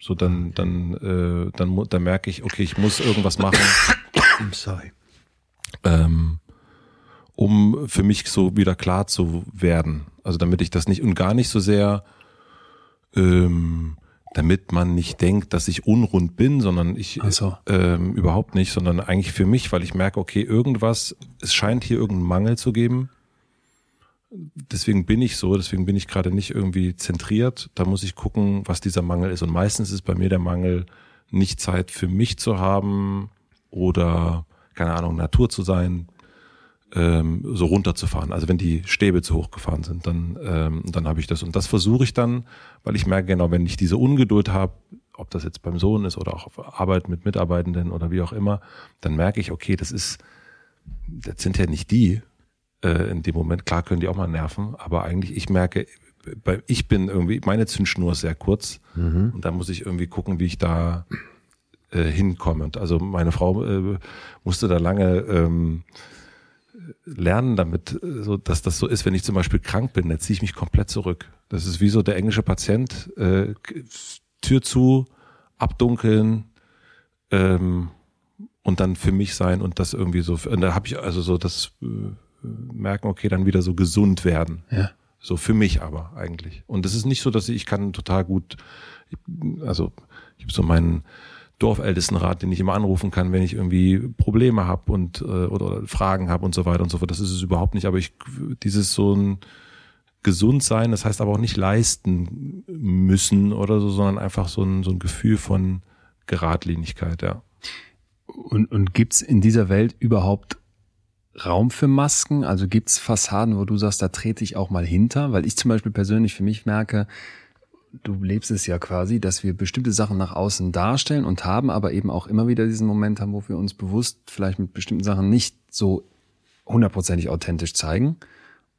So, dann, dann, äh, dann, dann merke ich, okay, ich muss irgendwas machen. I'm sorry. Ähm, um für mich so wieder klar zu werden. Also damit ich das nicht und gar nicht so sehr, ähm, damit man nicht denkt, dass ich unrund bin, sondern ich so. ähm, überhaupt nicht, sondern eigentlich für mich, weil ich merke, okay, irgendwas, es scheint hier irgendeinen Mangel zu geben deswegen bin ich so, deswegen bin ich gerade nicht irgendwie zentriert. Da muss ich gucken, was dieser Mangel ist. Und meistens ist bei mir der Mangel, nicht Zeit für mich zu haben oder, keine Ahnung, Natur zu sein, ähm, so runterzufahren. Also wenn die Stäbe zu hoch gefahren sind, dann, ähm, dann habe ich das. Und das versuche ich dann, weil ich merke genau, wenn ich diese Ungeduld habe, ob das jetzt beim Sohn ist oder auch auf Arbeit mit Mitarbeitenden oder wie auch immer, dann merke ich, okay, das ist, das sind ja nicht die, äh, in dem Moment. Klar können die auch mal nerven, aber eigentlich, ich merke, ich bin irgendwie, meine Zündschnur ist sehr kurz mhm. und da muss ich irgendwie gucken, wie ich da äh, hinkomme. Und also meine Frau äh, musste da lange ähm, lernen, damit, äh, so, dass das so ist, wenn ich zum Beispiel krank bin, dann ziehe ich mich komplett zurück. Das ist wie so der englische Patient, äh, Tür zu, abdunkeln, ähm, und dann für mich sein und das irgendwie so. Und da habe ich also so das äh, merken, okay, dann wieder so gesund werden. Ja. So für mich aber eigentlich. Und es ist nicht so, dass ich, ich kann total gut, also ich habe so meinen Dorfältestenrat, den ich immer anrufen kann, wenn ich irgendwie Probleme habe und äh, oder, Fragen habe und so weiter und so fort. Das ist es überhaupt nicht. Aber ich dieses so ein gesund sein, das heißt aber auch nicht leisten müssen oder so, sondern einfach so ein, so ein Gefühl von Geradlinigkeit, ja. Und, und gibt's in dieser Welt überhaupt Raum für Masken? Also gibt's Fassaden, wo du sagst, da trete ich auch mal hinter? Weil ich zum Beispiel persönlich für mich merke, du lebst es ja quasi, dass wir bestimmte Sachen nach außen darstellen und haben, aber eben auch immer wieder diesen Moment haben, wo wir uns bewusst vielleicht mit bestimmten Sachen nicht so hundertprozentig authentisch zeigen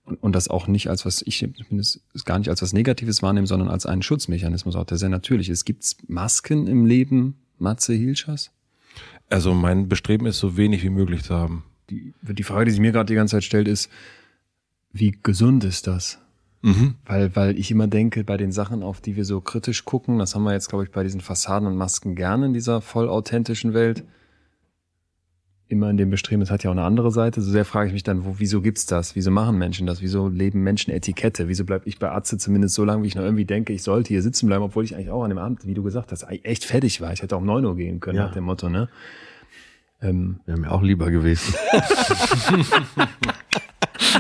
und, und das auch nicht als was, ich zumindest gar nicht als was Negatives wahrnehmen, sondern als einen Schutzmechanismus, auch der sehr natürlich ist. Gibt es Masken im Leben, Matze Hilschers? Also mein Bestreben ist, so wenig wie möglich zu haben. Die, die Frage, die sich mir gerade die ganze Zeit stellt, ist, wie gesund ist das? Mhm. Weil, weil ich immer denke, bei den Sachen, auf die wir so kritisch gucken, das haben wir jetzt, glaube ich, bei diesen Fassaden und Masken gerne in dieser voll authentischen Welt, immer in dem Bestreben, es hat ja auch eine andere Seite. So sehr frage ich mich dann, wo, wieso gibt's das? Wieso machen Menschen das? Wieso leben Menschen Etikette? Wieso bleib ich bei Atze zumindest so lange, wie ich noch irgendwie denke, ich sollte hier sitzen bleiben, obwohl ich eigentlich auch an dem Abend, wie du gesagt hast, echt fertig war. Ich hätte auch um 9 Uhr gehen können, Ja. nach dem Motto, ne? Ähm, Wäre mir auch lieber gewesen.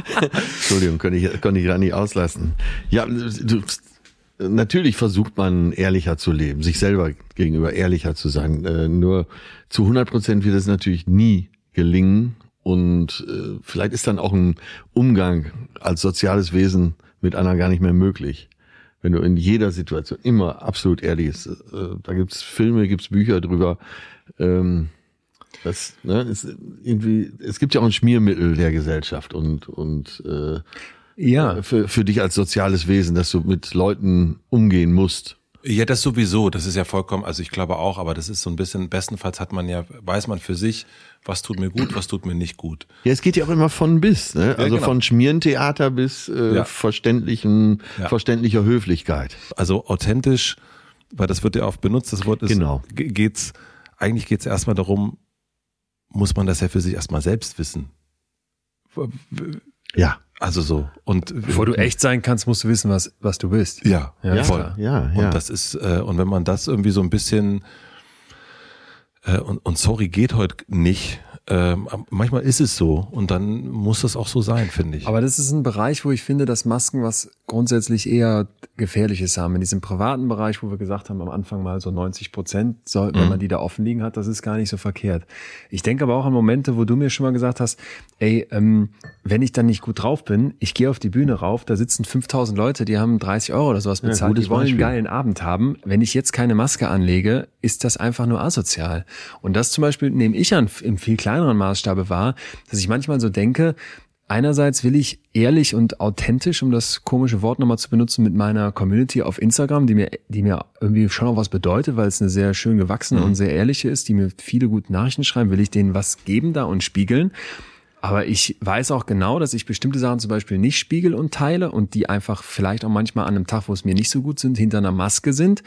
Entschuldigung, konnte ich, konnte ich gar nicht auslassen. Ja, du, natürlich versucht man ehrlicher zu leben, sich selber gegenüber ehrlicher zu sein. Äh, nur zu 100 Prozent wird es natürlich nie gelingen. Und äh, vielleicht ist dann auch ein Umgang als soziales Wesen mit anderen gar nicht mehr möglich. Wenn du in jeder Situation immer absolut ehrlich bist. Äh, da gibt's Filme, gibt's Bücher drüber. Ähm, das, ne, ist irgendwie, es gibt ja auch ein Schmiermittel der Gesellschaft und, und äh, ja, für, für dich als soziales Wesen, dass du mit Leuten umgehen musst. Ja, das sowieso, das ist ja vollkommen, also ich glaube auch, aber das ist so ein bisschen, bestenfalls hat man ja, weiß man für sich, was tut mir gut, was tut mir nicht gut. Ja, es geht ja auch immer von bis, ne? Also genau. von Schmierentheater bis äh, Ja. verständlichen, Ja. verständlicher Höflichkeit. Also authentisch, weil das wird ja oft benutzt, das Wort ist, Genau. ge- geht's, eigentlich geht's erstmal darum, muss man das ja für sich erstmal selbst wissen. Ja. Also so. Und bevor du echt sein kannst, musst du wissen, was, was du bist. ja, Ja, voll. Ja, ja. Und das ist, äh, und wenn man das irgendwie so ein bisschen äh, und, und sorry geht heute nicht, ähm, manchmal ist es so und dann muss das auch so sein, finde ich. Aber das ist ein Bereich, wo ich finde, dass Masken was grundsätzlich eher Gefährliches haben. In diesem privaten Bereich, wo wir gesagt haben, am Anfang mal so 90 Prozent, wenn man die da offen liegen hat, das ist gar nicht so verkehrt. Ich denke aber auch an Momente, wo du mir schon mal gesagt hast, ey, ähm, wenn ich dann nicht gut drauf bin, ich gehe auf die Bühne rauf, da sitzen 5000 Leute, die haben 30 Euro oder sowas bezahlt, gutes die wollen einen Beispiel. geilen Abend haben. Wenn ich jetzt keine Maske anlege, ist das einfach nur asozial. Und das zum Beispiel nehme ich an, im viel kleineren Maßstabe wahr, dass ich manchmal so denke, Einerseits will ich ehrlich und authentisch, um das komische Wort nochmal zu benutzen, mit meiner Community auf Instagram, die mir, die mir irgendwie schon auch was bedeutet, weil es eine sehr schön gewachsene und sehr ehrliche ist, die mir viele gute Nachrichten schreiben, will ich denen was geben da und spiegeln. Aber ich weiß auch genau, dass ich bestimmte Sachen zum Beispiel nicht spiegel und teile und die einfach vielleicht auch manchmal an einem Tag, wo es mir nicht so gut sind, hinter einer Maske sind,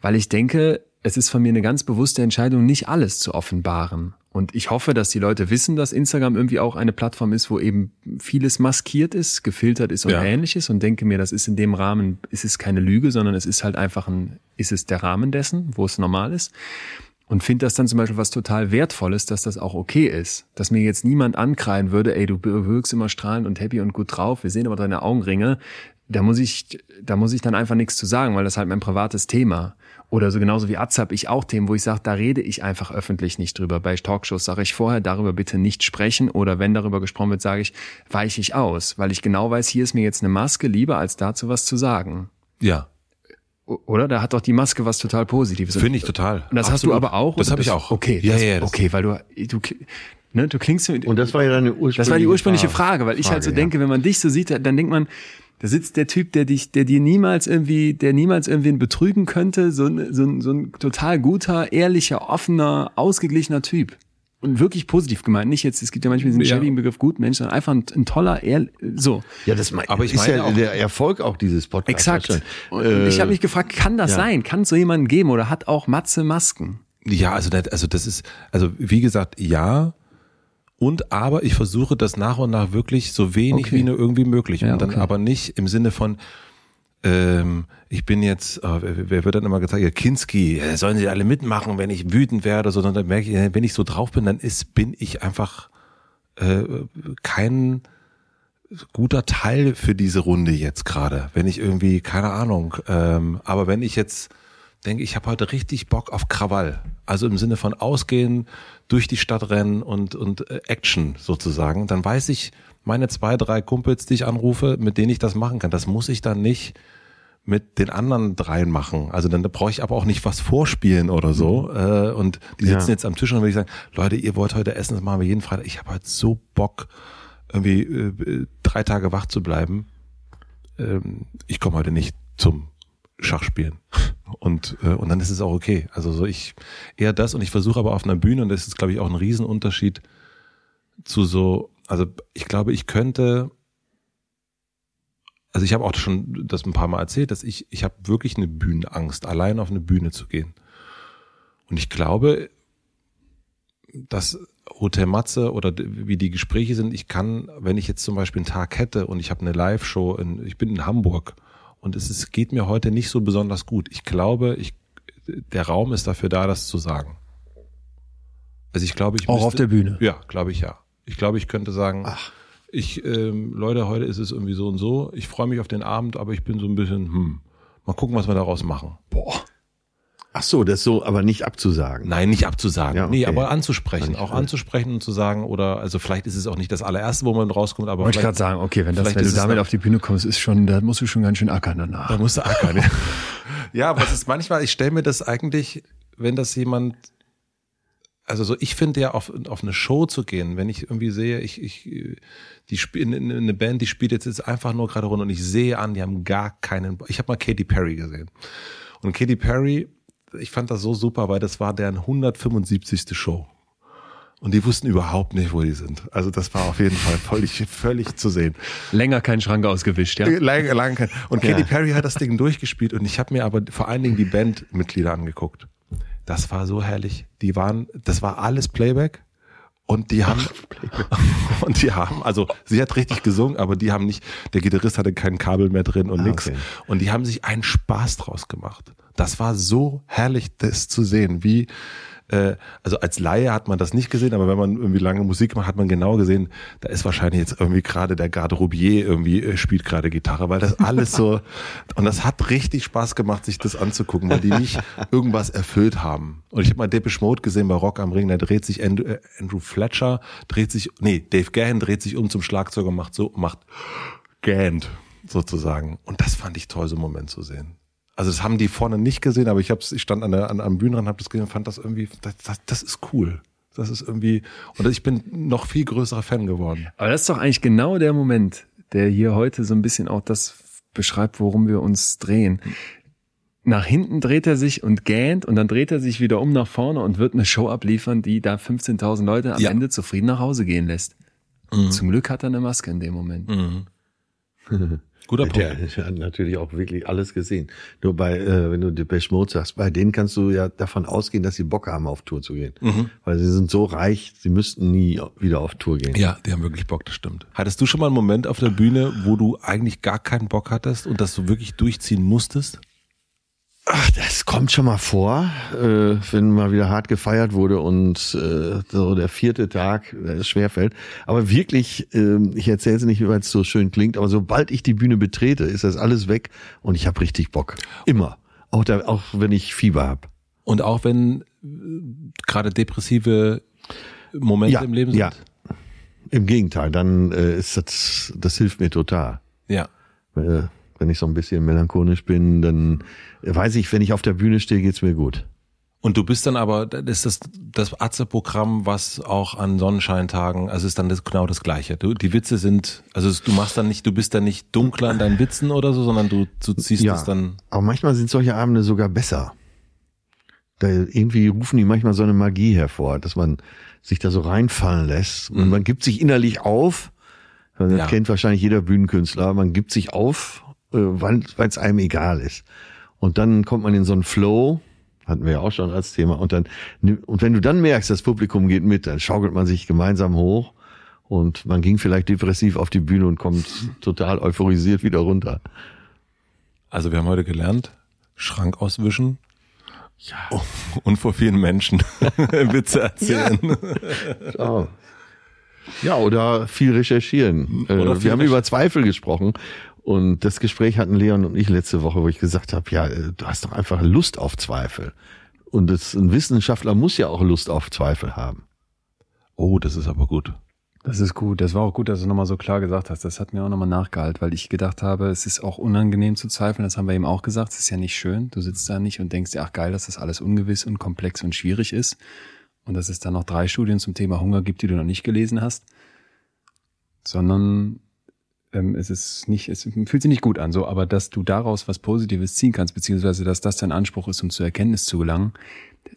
weil ich denke, es ist von mir eine ganz bewusste Entscheidung, nicht alles zu offenbaren. Und ich hoffe, dass die Leute wissen, dass Instagram irgendwie auch eine Plattform ist, wo eben vieles maskiert ist, gefiltert ist und Ja. ähnliches und denke mir, das ist in dem Rahmen, ist es keine Lüge, sondern es ist halt einfach ein, ist es der Rahmen dessen, wo es normal ist. Und finde das dann zum Beispiel was total Wertvolles, dass das auch okay ist. Dass mir jetzt niemand ankreien würde, ey, du wirkst immer strahlend und happy und gut drauf, wir sehen aber deine Augenringe. Da muss ich, da muss ich dann einfach nichts zu sagen, weil das halt mein privates Thema. Oder so genauso wie Atze habe ich auch Themen, wo ich sage, da rede ich einfach öffentlich nicht drüber. Bei Talkshows sage ich vorher, darüber bitte nicht sprechen. Oder wenn darüber gesprochen wird, sage ich, weiche ich aus, weil ich genau weiß, hier ist mir jetzt eine Maske lieber, als dazu was zu sagen. ja, Oder? Da hat doch die Maske was total Positives. finde ich total. Und das hast du Absolut. aber auch? Das habe ich auch. Okay, ja, das, ja, das, okay, weil du, du, ne, du klingst so- Und das war ja deine ursprüngliche das war die ursprüngliche Frage, weil ich halt so ja. denke, wenn man dich so sieht, dann denkt man, da sitzt der Typ, der dich, der dir niemals irgendwie, der niemals irgendwen betrügen könnte, so ein, so ein, so ein total guter, ehrlicher, offener, ausgeglichener Typ. Und wirklich positiv gemeint. Nicht jetzt, es gibt ja manchmal diesen Ja. schäbigen Begriff Gutmensch, sondern einfach ein, ein toller, ehr, so. Ja, das mein, Aber ich ist meine ja auch- der Erfolg auch dieses Podcasts. Exakt. Und Äh, ich habe mich gefragt, kann das ja. sein? Kann es so jemanden geben oder hat auch Matze Masken? Ja, also das, also das ist, also wie gesagt, ja. Und aber ich versuche das nach und nach wirklich so wenig Okay. wie nur irgendwie möglich. Ja, und dann okay. aber nicht im Sinne von, ähm, ich bin jetzt, äh, wer, wird dann immer gesagt, ja, Kinski, ja, sollen sie alle mitmachen, wenn ich wütend werde, sondern dann merke ich, wenn ich so drauf bin, dann ist, bin ich einfach äh, kein guter Teil für diese Runde jetzt gerade. Wenn ich irgendwie, keine Ahnung, ähm, aber wenn ich jetzt denke, ich habe heute richtig Bock auf Krawall. Also im Sinne von ausgehen, durch die Stadt rennen und, und äh, Action sozusagen, dann weiß ich, meine zwei, drei Kumpels, die ich anrufe, mit denen ich das machen kann, das muss ich dann nicht mit den anderen dreien machen. Also dann brauche ich aber auch nicht was vorspielen oder so. Äh, und die sitzen Ja. jetzt am Tisch und dann will ich sagen, Leute, ihr wollt heute essen, das machen wir jeden Freitag. Ich habe heute so Bock, irgendwie äh, drei Tage wach zu bleiben, ähm, ich komme heute nicht zum Schachspielen. Und, äh, und dann ist es auch okay. Also so ich eher das und ich versuche aber auf einer Bühne, und das ist, glaube ich, auch ein Riesenunterschied zu so, also ich glaube, ich könnte, also ich habe auch schon das ein paar Mal erzählt, dass ich, ich habe wirklich eine Bühnenangst, allein auf eine Bühne zu gehen. Und ich glaube, dass Hotel Matze oder wie die Gespräche sind, ich kann, wenn ich jetzt zum Beispiel einen Tag hätte und ich habe eine Live-Show, in, ich bin in Hamburg und es ist, geht mir heute nicht so besonders gut. Ich glaube, ich, der Raum ist dafür da, das zu sagen. Also ich glaube, ich Auch müsste, auf der Bühne. Ja, glaube ich ja. Ich glaube, ich könnte sagen, Ach. ich, ähm, Leute, heute ist es irgendwie so und so. Ich freue mich auf den Abend, aber ich bin so ein bisschen, hm, mal gucken, was wir daraus machen. Boah. Ach so, das so, aber nicht abzusagen. Nein, nicht abzusagen. Ja, okay. Nee, aber anzusprechen. Auch anzusprechen und zu sagen, oder, also vielleicht ist es auch nicht das allererste, wo man rauskommt, aber Wollte ich gerade sagen, okay, wenn, das, wenn du damit auf die Bühne kommst, ist schon, da musst du schon ganz schön ackern danach. da musst du ackern. ja. ja, aber es ist manchmal, ich stelle mir das eigentlich, wenn das jemand, also so, ich finde ja auf, auf eine Show zu gehen, wenn ich irgendwie sehe, ich, ich, die spielen eine Band, die spielt jetzt, jetzt einfach nur gerade runter und ich sehe an, die haben gar keinen, ich habe mal Katy Perry gesehen. Und Katy Perry, ich fand das so super, weil das war deren 175. Show. Und die wussten überhaupt nicht, wo die sind. Also das war auf jeden Fall völlig, völlig zu sehen. Länger keinen Schrank ausgewischt, ja? Lange, lange kein- Und Katy Ja. Perry hat das Ding durchgespielt und ich habe mir aber vor allen Dingen die Bandmitglieder angeguckt. Das war so herrlich. Die waren, das war alles Playback und die haben und die haben, also sie hat richtig gesungen, aber die haben nicht, der Gitarrist hatte kein Kabel mehr drin und Ah, nix. okay. Und die haben sich einen Spaß draus gemacht. Das war so herrlich, das zu sehen, wie äh, also als Laie hat man das nicht gesehen, aber wenn man irgendwie lange Musik macht, hat man genau gesehen, da ist wahrscheinlich jetzt irgendwie gerade der Garderobier irgendwie äh, spielt gerade Gitarre, weil das alles so und das hat richtig Spaß gemacht, sich das anzugucken, weil die nicht irgendwas erfüllt haben. Und ich habe mal Depeche Mode gesehen bei Rock am Ring, da dreht sich Andrew, äh, Andrew Fletcher, dreht sich, nee, Dave Gahan dreht sich um zum Schlagzeuger und macht so, macht gähnt sozusagen. Und das fand ich toll, so einen Moment zu sehen. Also das haben die vorne nicht gesehen, aber ich hab's, ich stand an der an, am Bühnenrand, habe das gesehen und fand das irgendwie, das, das, das ist cool. Das ist irgendwie, und ich bin noch viel größerer Fan geworden. Aber das ist doch eigentlich genau der Moment, der hier heute so ein bisschen auch das beschreibt, worum wir uns drehen. Nach hinten dreht er sich und gähnt und dann dreht er sich wieder um nach vorne und wird eine Show abliefern, die da 15.000 Leute am Ja. Ende zufrieden nach Hause gehen lässt. Zum Glück hat er eine Maske in dem Moment. Guter Punkt. Der, der hat natürlich auch wirklich alles gesehen. Nur bei, äh, wenn du Depeche Mode sagst, bei denen kannst du ja davon ausgehen, dass sie Bock haben, auf Tour zu gehen. Weil sie sind so reich, sie müssten nie wieder auf Tour gehen. Ja, die haben wirklich Bock, das stimmt. Hattest du schon mal einen Moment auf der Bühne, wo du eigentlich gar keinen Bock hattest und das du wirklich durchziehen musstest? Das kommt schon mal vor, äh, wenn mal wieder hart gefeiert wurde und äh, so der vierte Tag äh, schwerfällt. Aber wirklich, äh, ich erzähle es nicht, weil es so schön klingt, aber sobald ich die Bühne betrete, ist das alles weg und ich habe richtig Bock. Immer. Auch, da, auch wenn ich Fieber habe. Und auch wenn äh, gerade depressive Momente Ja, im Leben sind? ja. Im Gegenteil, dann äh, ist das, das hilft mir total. Ja. Äh, wenn ich so ein bisschen melancholisch bin, dann weiß ich, wenn ich auf der Bühne stehe, geht's mir gut. Und du bist dann aber, das ist das, das Atze-Programm, was auch an Sonnenscheintagen, also ist dann das, genau das Gleiche. Du, die Witze sind, also du machst dann nicht, du bist dann nicht dunkler in deinen Witzen oder so, sondern du, du ziehst es dann. Aber manchmal sind solche Abende sogar besser. Da irgendwie rufen die manchmal so eine Magie hervor, dass man sich da so reinfallen lässt. Und man gibt sich innerlich auf. Das Ja. kennt wahrscheinlich jeder Bühnenkünstler. Man gibt sich auf, weil es einem egal ist. Und dann kommt man in so einen Flow, hatten wir ja auch schon als Thema. Und dann, und wenn du dann merkst, das Publikum geht mit, dann schaukelt man sich gemeinsam hoch. Und man ging vielleicht depressiv auf die Bühne und kommt total euphorisiert wieder runter. Also wir haben heute gelernt, Schrank auswischen. Ja. Und vor vielen Menschen Witze erzählen. Oh. Ja, oder viel recherchieren. Oder Äh, viel wir haben über Zweifel gesprochen. Und das Gespräch hatten Leon und ich letzte Woche, wo ich gesagt habe, ja, äh, du hast doch einfach Lust auf Zweifel. Und das, ein Wissenschaftler muss ja auch Lust auf Zweifel haben. Oh, das ist aber gut. Das ist gut. Das war auch gut, dass du nochmal so klar gesagt hast. Das hat mir auch nochmal nachgehalten, weil ich gedacht habe, es ist auch unangenehm zu zweifeln. Das haben wir eben auch gesagt. Es ist ja nicht schön. Du sitzt da nicht und denkst dir, ach geil, dass das alles ungewiss und komplex und schwierig ist. Und dass es dann noch drei Studien zum Thema Hunger gibt, die du noch nicht gelesen hast. sondern ähm, es ist nicht, es fühlt sich nicht gut an, so, aber dass du daraus was Positives ziehen kannst, beziehungsweise dass das dein Anspruch ist, um zur Erkenntnis zu gelangen,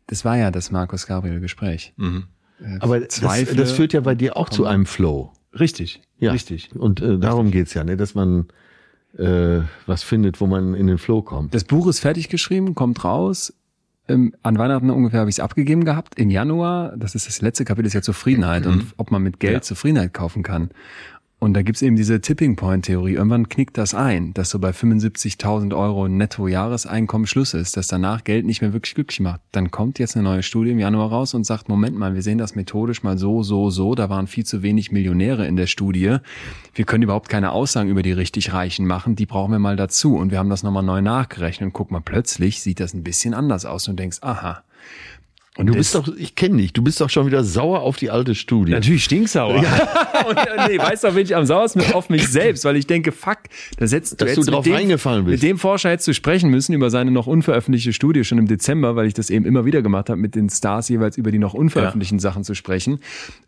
das war ja das Markus Gabriel Gespräch. Mhm. Äh, Aber das, Zweifel das führt ja bei dir auch zu einem Flow. Richtig, Ja. richtig. Und äh, darum geht's ja, ne? dass man äh, was findet, wo man in den Flow kommt. Das Buch ist fertig geschrieben, kommt raus. Ähm, an Weihnachten ungefähr habe ich es abgegeben gehabt. Im Januar, das ist das letzte Kapitel, ist ja Zufriedenheit und ob man mit Geld Ja. Zufriedenheit kaufen kann. Und da gibt's eben diese Tipping Point Theorie. Irgendwann knickt das ein, dass so bei 75.000 Euro netto Jahreseinkommen Schluss ist, dass danach Geld nicht mehr wirklich glücklich macht. Dann kommt jetzt eine neue Studie im Januar raus und sagt, Moment mal, wir sehen das methodisch mal so, so, so. Da waren viel zu wenig Millionäre in der Studie. Wir können überhaupt keine Aussagen über die richtig Reichen machen. Die brauchen wir mal dazu. Und wir haben das nochmal neu nachgerechnet und guck mal, plötzlich sieht das ein bisschen anders aus und denkst, aha. Und Du bist doch, ich kenne dich, du bist doch schon wieder sauer auf die alte Studie. Natürlich stinksauer. und, äh, nee, weißt du, bin ich am sauersten auf mich selbst, weil ich denke, fuck, da setzt Dass du hättest drauf mit dem, reingefallen bist. Mit dem Forscher hättest du sprechen müssen über seine noch unveröffentlichte Studie schon im Dezember, weil ich das eben immer wieder gemacht habe, mit den Stars jeweils über die noch unveröffentlichten Sachen zu sprechen.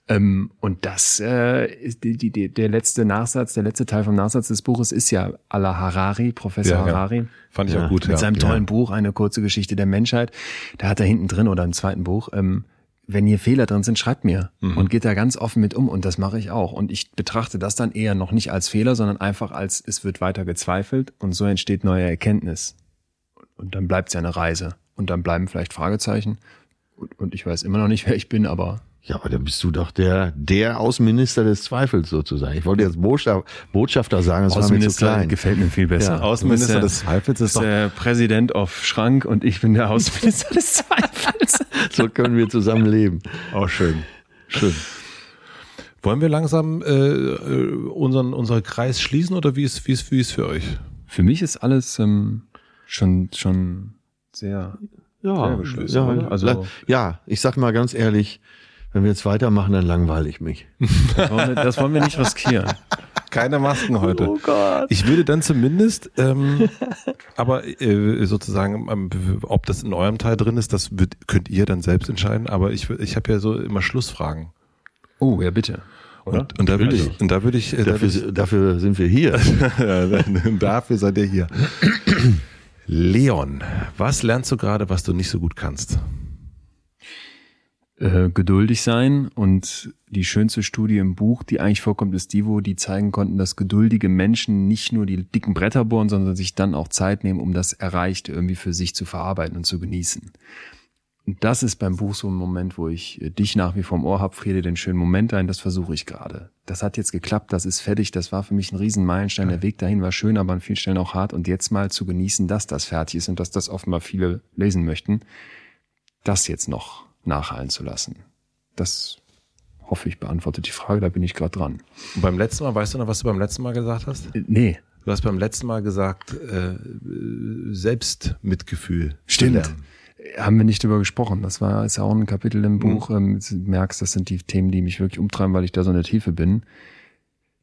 Ähm, und das äh, ist die, die, die, der letzte Nachsatz, der letzte Teil vom Nachsatz des Buches ist ja la Harari, Professor Ja, ja. Harari Fand ich Ja. auch gut. mit ja. seinem tollen Buch Eine kurze Geschichte der Menschheit. Da hat er hinten drin oder im zweiten Buch, ähm, wenn hier Fehler drin sind, schreibt mir und geht da ganz offen mit um und das mache ich auch. Und ich betrachte das dann eher noch nicht als Fehler, sondern einfach als es wird weiter gezweifelt und so entsteht neue Erkenntnis. Und dann bleibt es ja eine Reise und dann bleiben vielleicht Fragezeichen und, und ich weiß immer noch nicht, wer ich bin, aber Ja, aber dann bist du doch der, der Außenminister des Zweifels sozusagen. Ich wollte jetzt Botschaft, Botschafter sagen, das war mir zu Außenminister klein. gefällt mir viel besser. Ja, Außenminister Du des Zweifels der, ist doch der Präsident auf Schrank und ich bin der Außenminister des Zweifels. So können wir zusammen leben. auch schön. Schön. Wollen wir langsam äh, äh, unseren, unseren Kreis schließen oder wie ist, wie ist, wie ist für euch? Für mich ist alles ähm, schon schon sehr. Ja, Sehr geschlossen, ja? Also- also, ja, ich sag mal ganz ehrlich, wenn wir jetzt weitermachen, dann langweile ich mich. Das wollen wir, das wollen wir nicht riskieren. Keine Masken heute. Oh Gott. Ich würde dann zumindest, ähm, aber äh, sozusagen, ähm, ob das in eurem Teil drin ist, das wird, könnt ihr dann selbst entscheiden. Aber ich, ich habe ja so immer Schlussfragen. Oh, ja bitte. Und, und da würde ich, Natürlich. und da würde ich, äh, Dafür, dafür sind wir hier. dafür seid ihr hier. Leon, was lernst du gerade, was du nicht so gut kannst? Äh, geduldig sein und die schönste Studie im Buch, die eigentlich vorkommt, ist die, wo die zeigen konnten, dass geduldige Menschen nicht nur die dicken Bretter bohren, sondern sich dann auch Zeit nehmen, um das Erreichte irgendwie für sich zu verarbeiten und zu genießen. Und das ist beim Buch so ein Moment, wo ich äh, dich nach wie vor im Ohr habe, Friede, den schönen Moment ein, das versuche ich gerade. Das hat jetzt geklappt, das ist fertig, das war für mich ein Riesenmeilenstein. Der Weg dahin war schön, aber an vielen Stellen auch hart. Und jetzt mal zu genießen, dass das fertig ist und dass das offenbar viele lesen möchten, das jetzt noch nachhallen zu lassen. Das hoffe ich beantwortet die Frage, da bin ich gerade dran. Und beim letzten Mal, weißt du noch, was du beim letzten Mal gesagt hast? Äh, Nee, Du hast beim letzten Mal gesagt, äh, Selbstmitgefühl. Stimmt. lernen. haben wir nicht drüber gesprochen. Das war ist ja auch ein Kapitel im Buch. Ähm, du merkst, das sind die Themen, die mich wirklich umtreiben, weil ich da so in der Tiefe bin.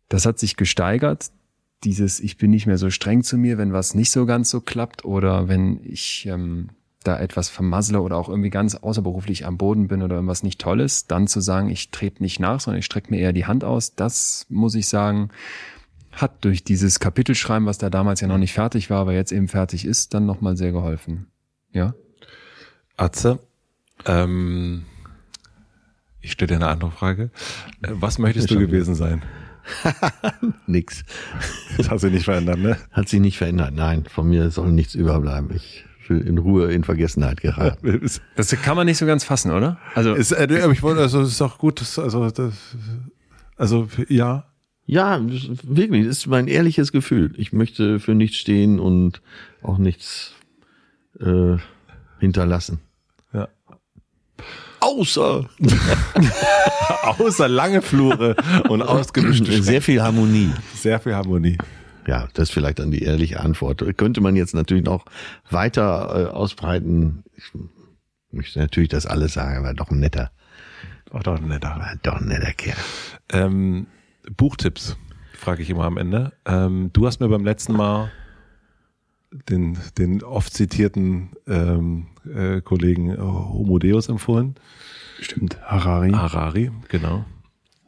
Das hat sich gesteigert. Dieses, ich bin nicht mehr so streng zu mir, wenn was nicht so ganz so klappt oder wenn ich ähm, da etwas vermassle oder auch irgendwie ganz außerberuflich am Boden bin oder irgendwas nicht Tolles, dann zu sagen, ich trete nicht nach, sondern ich strecke mir eher die Hand aus, das muss ich sagen, hat durch dieses Kapitelschreiben, was da damals ja noch nicht fertig war, aber jetzt eben fertig ist, dann nochmal sehr geholfen. Ja? Atze, ähm, ich stelle dir eine andere Frage. Äh, Was möchtest du gewesen sein? Nix. Das hast du nicht verändert, ne? Hat sich nicht verändert. Nein, von mir soll nichts überbleiben. Ich in Ruhe in Vergessenheit geraten. Ist, Das kann man nicht so ganz fassen, oder? Also ist, äh, ich wollte, also, es ist doch gut, das, also, das, also, ja. Ja, wirklich, das ist mein ehrliches Gefühl. Ich möchte für nichts stehen und auch nichts äh, hinterlassen. ja. Außer Außer lange Flure und ausgemischte sehr viel Harmonie. Sehr viel Harmonie. Ja, das ist vielleicht dann die ehrliche Antwort. Könnte man jetzt natürlich noch weiter äh, ausbreiten. Ich möchte natürlich das alles sagen, aber doch ein netter, War doch netter. war doch ein netter Kerl. Ähm, Buchtipps frage ich immer am Ende. Ähm, du hast mir beim letzten Mal den, den oft zitierten ähm, äh, Kollegen äh, Homo Deus empfohlen. stimmt, Harari. Harari, genau.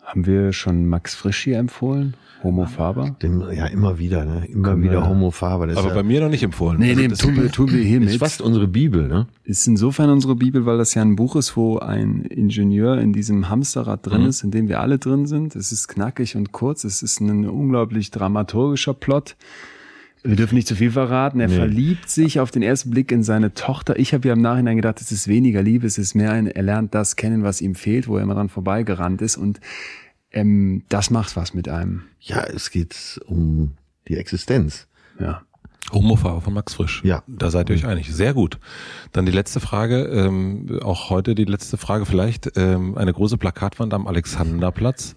Haben wir schon Max Frisch hier empfohlen? Homo Faber? Dem, ja, immer wieder, ne? Immer Können wieder Homo Faber. Das Aber ist bei mir noch nicht empfohlen. Nee, Also nee, tun wir, tun wir ja, hiermit. ist fast unsere Bibel, ne? ist insofern unsere Bibel, weil das ja ein Buch ist, wo ein Ingenieur in diesem Hamsterrad drin ist, in dem wir alle drin sind. Es ist knackig und kurz. Es ist ein unglaublich dramaturgischer Plot. Wir dürfen nicht zu viel verraten. Er verliebt sich auf den ersten Blick in seine Tochter. Ich habe ja im Nachhinein gedacht, es ist weniger Liebe, es ist mehr ein, er lernt das kennen, was ihm fehlt, wo er immer dran vorbeigerannt ist. Und ähm, das macht was mit einem. Ja, es geht um die Existenz. Ja. Homofarbe von Max Frisch. Ja. Da seid ihr euch einig. Sehr gut. Dann die letzte Frage, ähm, auch heute die letzte Frage vielleicht. Ähm, eine große Plakatwand am Alexanderplatz.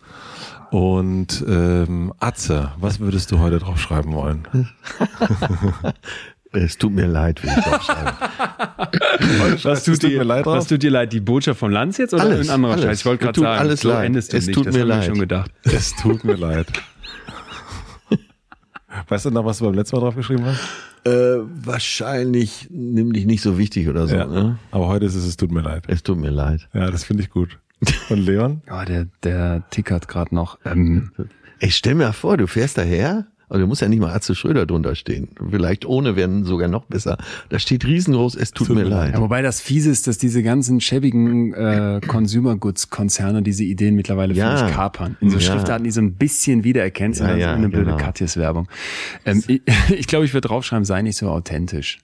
Und ähm, Atze, was würdest du heute drauf schreiben wollen? Es tut mir leid, wie ich draufschreibe. Was tut dir leid drauf? Was tut dir leid? Die Botschaft von Lanz jetzt oder Alles, ein anderer alles. Scheiß? Ich wollte Mir gerade tut sagen, alles so leid. endest du Es nicht. tut das mir hab ich leid. schon gedacht. Es tut mir leid. Weißt du noch, was du beim letzten Mal drauf geschrieben hast? äh, wahrscheinlich nimm dich nicht so wichtig oder so, ne? Aber heute ist es, es tut mir leid. Es tut mir leid. Ja, das finde ich gut. Und Leon? Ja, der, der tickert gerade noch. Ähm, Ich stell mir vor, du fährst daher, also du musst ja nicht mal Atze Schröder drunter stehen. Vielleicht ohne wären sogar noch besser. Da steht riesengroß, es tut, mir leid. ja, wobei das fiese ist, dass diese ganzen schäbigen äh, Consumer Goods Konzerne diese Ideen mittlerweile Ja. für mich kapern. In so Ja. Schriftarten, die so ein bisschen wiedererkennst, Ja, und dann ja, so eine blöde genau. Katjes Werbung. Ähm, ich ich glaube, ich würde draufschreiben, sei nicht so authentisch.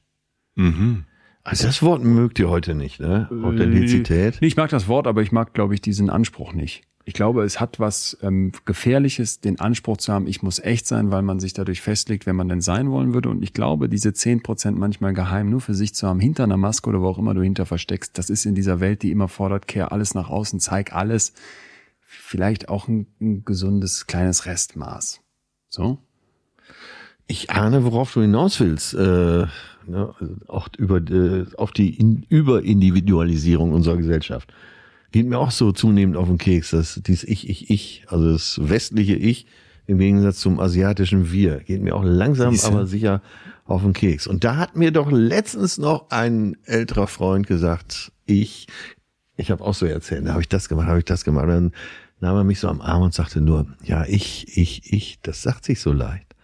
Mhm. Also das Wort mögt ihr heute nicht, ne? Authentizität. Nee, ich mag das Wort, aber ich mag, glaube ich, diesen Anspruch nicht. Ich glaube, es hat was ähm, Gefährliches, den Anspruch zu haben, ich muss echt sein, weil man sich dadurch festlegt, wenn man denn sein wollen würde. Und ich glaube, diese 10% manchmal geheim nur für sich zu haben, hinter einer Maske oder wo auch immer du hinter versteckst, das ist in dieser Welt, die immer fordert, kehr alles nach außen, zeig alles, vielleicht auch ein, ein gesundes kleines Restmaß. So? Ich ahne, worauf du hinaus willst. Äh, ne, also auch über äh, auf die in, Überindividualisierung unserer Gesellschaft. Geht mir auch so zunehmend auf den Keks, dass dies Ich, Ich, Ich, also das westliche Ich im Gegensatz zum asiatischen Wir, geht mir auch langsam, Siehste. aber sicher auf den Keks. Und da hat mir doch letztens noch ein älterer Freund gesagt, ich, ich habe auch so erzählt, da habe ich das gemacht, habe ich das gemacht. Und dann nahm er mich so am Arm und sagte nur, ja, ich, ich, ich, das sagt sich so leicht.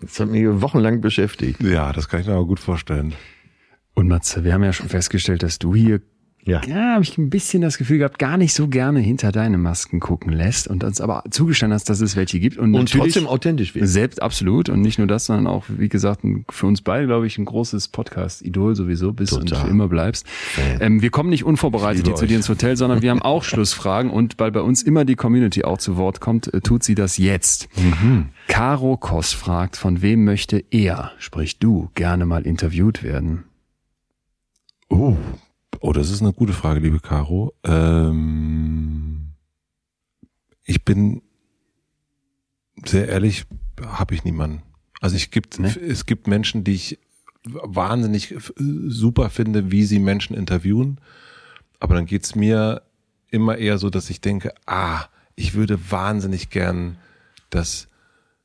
Das hat mich wochenlang beschäftigt. Ja, das kann ich mir aber gut vorstellen. Und Matze, wir haben ja schon festgestellt, dass du hier Ja. ja, habe ich ein bisschen das Gefühl gehabt, gar nicht so gerne hinter deine Masken gucken lässt und uns aber zugestanden hast, dass es welche gibt. Und, Und trotzdem authentisch wird. Selbst absolut. Und nicht nur das, sondern auch, wie gesagt, für uns beide, glaube ich, ein großes Podcast-Idol sowieso bist und Total. für immer bleibst. Ähm, wir kommen nicht unvorbereitet hier zu dir ins Hotel, sondern wir haben auch Schlussfragen. Und weil bei uns immer die Community auch zu Wort kommt, äh, tut sie das jetzt. Caro Koss fragt, von wem möchte er, sprich du, gerne mal interviewt werden? Oh, oh, das ist eine gute Frage, liebe Caro. Ähm, ich bin sehr ehrlich, habe ich niemanden. Also ich gibt, Nee? es gibt Menschen, die ich wahnsinnig super finde, wie sie Menschen interviewen. Aber dann geht's mir immer eher so, dass ich denke, ah, ich würde wahnsinnig gern, dass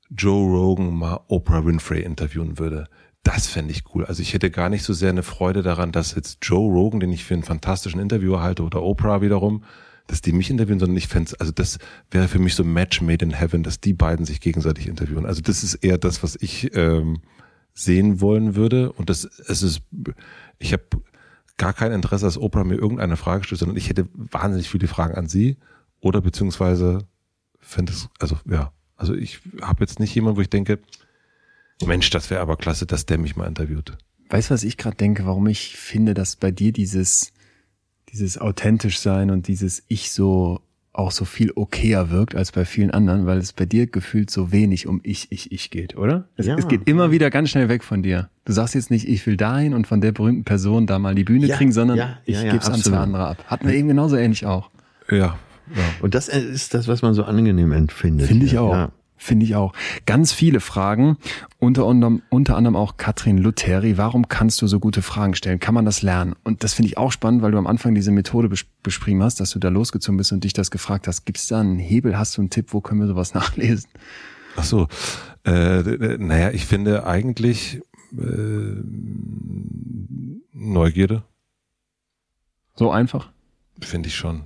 Joe Rogan mal Oprah Winfrey interviewen würde. Das fände ich cool. Also ich hätte gar nicht so sehr eine Freude daran, dass jetzt Joe Rogan, den ich für einen fantastischen Interviewer halte, oder Oprah wiederum, dass die mich interviewen, sondern ich fände also das wäre für mich so ein Match made in heaven, dass die beiden sich gegenseitig interviewen. Also das ist eher das, was ich ähm, sehen wollen würde. Und das es ist, ich habe gar kein Interesse, dass Oprah mir irgendeine Frage stellt, sondern ich hätte wahnsinnig viele Fragen an sie oder beziehungsweise fände es, also ja, also ich habe jetzt nicht jemanden, wo ich denke, Mensch, das wäre aber klasse, dass der mich mal interviewt. Weißt du, was ich gerade denke, warum ich finde, dass bei dir dieses, dieses authentisch sein und dieses Ich so auch so viel okayer wirkt als bei vielen anderen, weil es bei dir gefühlt so wenig um Ich, Ich, Ich geht, oder? Es, Ja. es geht immer wieder ganz schnell weg von dir. Du sagst jetzt nicht, ich will dahin und von der berühmten Person da mal die Bühne Ja, kriegen, sondern ja, ich ja, ja, geb's an zwei andere ab. Hatten wir eben genauso ähnlich auch. Ja, ja. Und das ist das, was man so angenehm empfindet. Finde ich Ja. auch. Finde ich auch. Ganz viele Fragen, unter anderem, unter anderem auch Katrin Lutheri. Warum kannst du so gute Fragen stellen? Kann man das lernen? Und das finde ich auch spannend, weil du am Anfang diese Methode bes beschrieben hast, dass du da losgezogen bist und dich das gefragt hast. Gibt es da einen Hebel? Hast du einen Tipp? Wo können wir sowas nachlesen? Ach so. Äh, naja, ich finde eigentlich äh, Neugierde, So einfach? finde ich schon.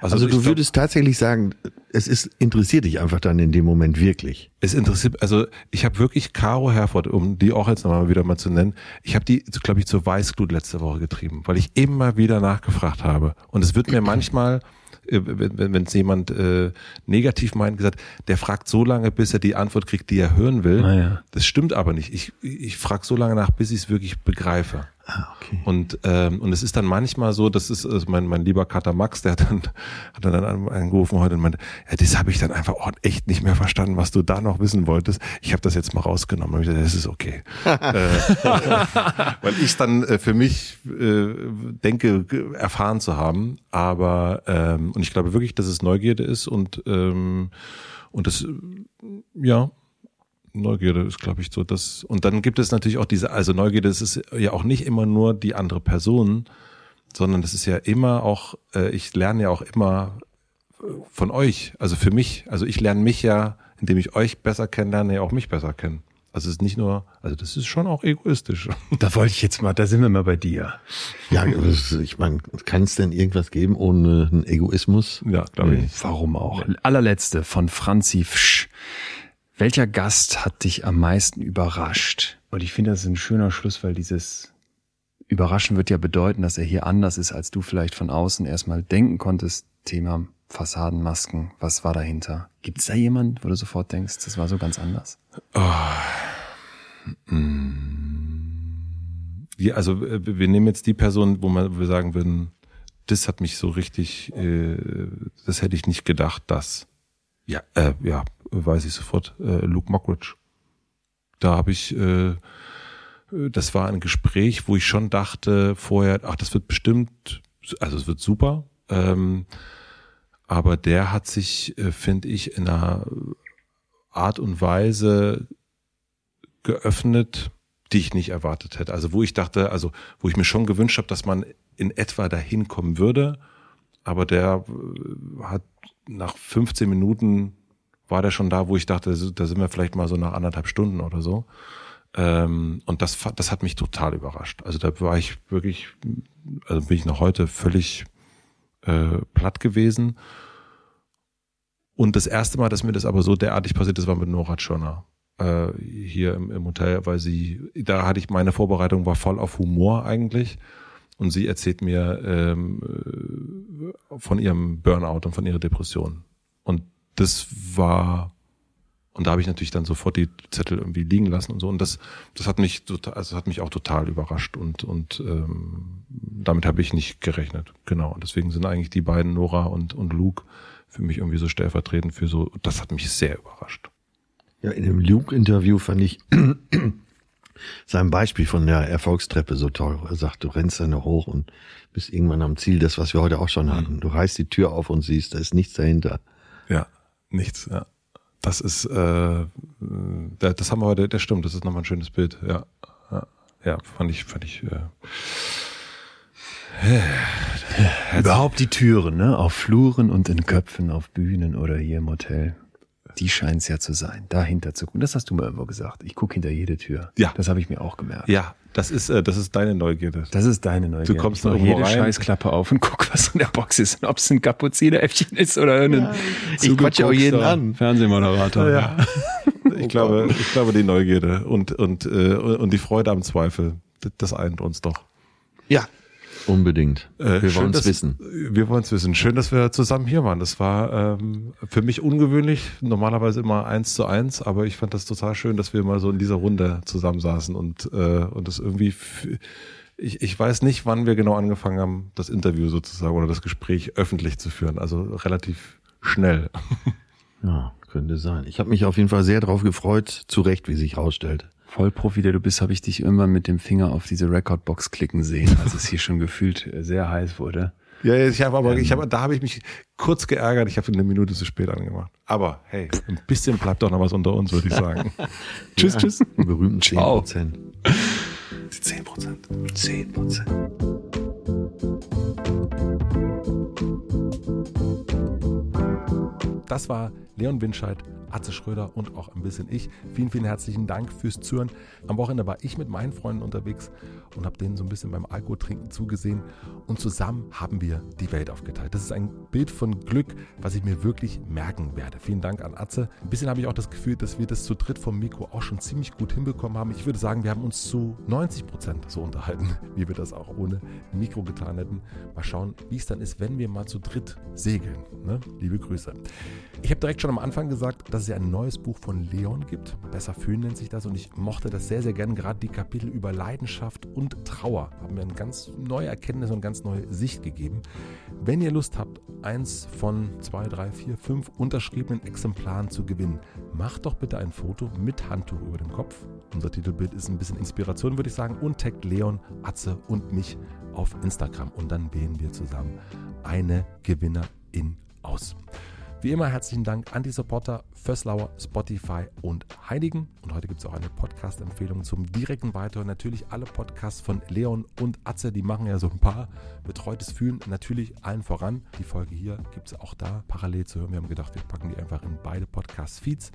Also, also du glaub, würdest tatsächlich sagen, es ist interessiert dich einfach dann in dem Moment wirklich. Es interessiert, also ich habe wirklich Caro Herford, um die auch jetzt nochmal wieder mal zu nennen, ich habe die, glaube ich, zur Weißglut letzte Woche getrieben, weil ich immer wieder nachgefragt habe. Und es wird mir manchmal äh, wenn es jemand äh, negativ meint, gesagt, der fragt so lange, bis er die Antwort kriegt, die er hören will. Ah, ja. Das stimmt aber nicht. Ich, ich frage so lange nach, bis ich es wirklich begreife. Ah, okay. Und ähm, und es ist dann manchmal so, das ist also mein mein lieber Kater Max, der hat dann hat dann angerufen heute und meinte, ja, das habe ich dann einfach auch echt nicht mehr verstanden, was du da noch wissen wolltest. Ich habe das jetzt mal rausgenommen. Und ich gesagt, das ist okay, äh, weil ich dann äh, für mich äh, denke erfahren zu haben. Aber ähm, und ich glaube wirklich, dass es Neugierde ist und ähm, und das ja Neugierde ist, glaube ich, so das. Und dann gibt es natürlich auch diese, also Neugierde, das ist ja auch nicht immer nur die andere Person, sondern das ist ja immer auch, äh, ich lerne ja auch immer von euch, also für mich. Also ich lerne mich ja, indem ich euch besser kennenlerne, ja auch mich besser kennen. Also es ist nicht nur, also das ist schon auch egoistisch. Da wollte ich jetzt mal, da sind wir mal bei dir. Ja, ich meine, kann es denn irgendwas geben ohne einen Egoismus? Ja, glaube ich. Warum auch? Allerletzte von Franzi Fsch. Welcher Gast hat dich am meisten überrascht? Und ich finde, das ist ein schöner Schluss, weil dieses Überraschen wird ja bedeuten, dass er hier anders ist, als du vielleicht von außen erstmal denken konntest. Thema Fassadenmasken, was war dahinter? Gibt es da jemand, wo du sofort denkst, das war so ganz anders? Oh. Ja, also äh, wir nehmen jetzt die Person, wo, man, wo wir sagen würden, das hat mich so richtig, äh, das hätte ich nicht gedacht, dass. Ja, äh, ja, weiß ich sofort, äh, Luke Mockridge. Da habe ich, äh, das war ein Gespräch, wo ich schon dachte vorher, ach, das wird bestimmt, also es wird super. Ähm, aber der hat sich, äh, finde ich, in einer Art und Weise geöffnet, die ich nicht erwartet hätte. Also wo ich dachte, also wo ich mir schon gewünscht habe, dass man in etwa dahin kommen würde, aber der äh, hat nach 15 Minuten war der schon da, wo ich dachte, da sind wir vielleicht mal so nach anderthalb Stunden oder so. Ähm, und das, das hat mich total überrascht. Also da war ich wirklich, also bin ich noch heute völlig äh, platt gewesen. Und das erste Mal, dass mir das aber so derartig passiert ist, war mit Nora Tschirner äh, hier im, im Hotel, weil sie, da hatte ich meine Vorbereitung war voll auf Humor eigentlich. Und sie erzählt mir ähm, äh, von ihrem Burnout und von ihrer Depression. Und das war und da habe ich natürlich dann sofort die Zettel irgendwie liegen lassen und so. Und das, das hat mich total, also hat mich auch total überrascht und und ähm, damit habe ich nicht gerechnet. Genau. Und deswegen sind eigentlich die beiden Nora und und Luke für mich irgendwie so stellvertretend für so. Das hat mich sehr überrascht. Ja, in dem Luke-Interview fand ich sein Beispiel von der Erfolgstreppe so toll. Er sagt, du rennst dann hoch und bist irgendwann am Ziel. Das, was wir heute auch schon hatten. Du reißt die Tür auf und siehst, da ist nichts dahinter. Ja nichts, ja. Das ist, äh, das haben wir heute, das stimmt, das ist nochmal ein schönes Bild, ja. Ja, fand ich, fand ich, äh, Überhaupt die Türen, ne? Auf Fluren und in Köpfen, auf Bühnen oder hier im Hotel. Die scheint es ja zu sein, dahinter zu gucken. Das hast du mir irgendwo gesagt. Ich gucke hinter jede Tür. Ja. Das habe ich mir auch gemerkt. Ja, das ist, äh, das ist deine Neugierde. Das ist deine Neugierde. Du kommst noch jede rein. Scheißklappe auf und guck, was in der Box ist. Und ob es ein Kapuzineräffchen ist oder irgendein ja, Ich quatsche auch jeden an. Fernsehmoderator. Ja. ich glaube, ich glaube, die Neugierde und, und, äh, und die Freude am Zweifel, das eint uns doch. Ja, Unbedingt. Äh, wir wollen es wissen. Wir wollen es wissen. Schön, dass wir zusammen hier waren. Das war ähm, für mich ungewöhnlich. Normalerweise immer eins zu eins, aber ich fand das total schön, dass wir mal so in dieser Runde zusammensaßen und äh, und das irgendwie. Ich, ich weiß nicht, wann wir genau angefangen haben, das Interview sozusagen oder das Gespräch öffentlich zu führen. Also relativ schnell. Ja, könnte sein. Ich habe mich auf jeden Fall sehr darauf gefreut, zu Recht, wie sich herausstellt. Vollprofi, der du bist, habe ich dich irgendwann mit dem Finger auf diese Recordbox klicken sehen, als es hier schon gefühlt sehr heiß wurde. Ja, ich habe aber, ich habe, da habe ich mich kurz geärgert. Ich habe eine Minute zu spät angemacht. Aber hey, ein bisschen bleibt doch noch was unter uns, würde ich sagen. tschüss, ja, tschüss. Die berühmten 10 Prozent. Die 10 Prozent. 10 Prozent. Das war Leon Winscheid Atze Schröder und auch ein bisschen ich. Vielen, vielen herzlichen Dank fürs Zuhören. Am Wochenende war ich mit meinen Freunden unterwegs und habe denen so ein bisschen beim Alkohol-Trinken zugesehen und zusammen haben wir die Welt aufgeteilt. Das ist ein Bild von Glück, was ich mir wirklich merken werde. Vielen Dank an Atze. Ein bisschen habe ich auch das Gefühl, dass wir das zu dritt vom Mikro auch schon ziemlich gut hinbekommen haben. Ich würde sagen, wir haben uns zu 90 Prozent so unterhalten, wie wir das auch ohne Mikro getan hätten. Mal schauen, wie es dann ist, wenn wir mal zu dritt segeln. Ne? Liebe Grüße. Ich habe direkt schon am Anfang gesagt, dass es ja ein neues Buch von Leon gibt. Besser fühlen nennt sich das und ich mochte das sehr, sehr gerne. Gerade die Kapitel über Leidenschaft und Trauer haben mir eine ganz neue Erkenntnis und ganz neue Sicht gegeben. Wenn ihr Lust habt, eins von zwei, drei, vier, fünf unterschriebenen Exemplaren zu gewinnen, macht doch bitte ein Foto mit Handtuch über dem Kopf. Unser Titelbild ist ein bisschen Inspiration, würde ich sagen, und taggt Leon, Atze und mich auf Instagram und dann wählen wir zusammen eine Gewinnerin aus. Wie immer herzlichen Dank an die Supporter Fösslauer, Spotify und Heinigen. Und heute gibt es auch eine Podcast-Empfehlung zum direkten Weiter. Natürlich alle Podcasts von Leon und Atze, die machen ja so ein paar betreutes Fühlen. Natürlich allen voran. Die Folge hier gibt es auch da parallel zu hören. Wir haben gedacht, wir packen die einfach in beide Podcast-Feeds.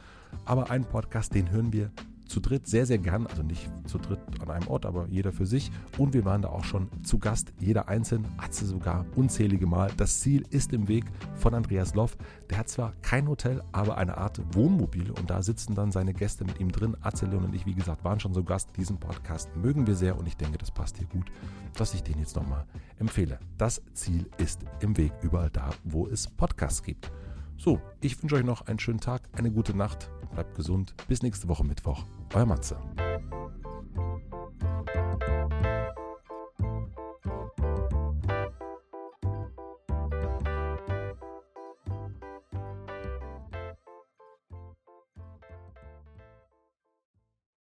Aber einen Podcast, den hören wir zu dritt sehr, sehr gern, also nicht zu dritt an einem Ort, aber jeder für sich. Und wir waren da auch schon zu Gast, jeder einzeln, Atze sogar unzählige Mal. Das Ziel ist im Weg von Andreas Loff. Der hat zwar kein Hotel, aber eine Art Wohnmobil und da sitzen dann seine Gäste mit ihm drin. Atze, Leon und ich, wie gesagt, waren schon so Gast. Diesen Podcast mögen wir sehr und ich denke, das passt hier gut, dass ich den jetzt nochmal empfehle. Das Ziel ist im Weg, überall da, wo es Podcasts gibt. So, ich wünsche euch noch einen schönen Tag, eine gute Nacht, bleibt gesund. Bis nächste Woche Mittwoch. Euer Matze.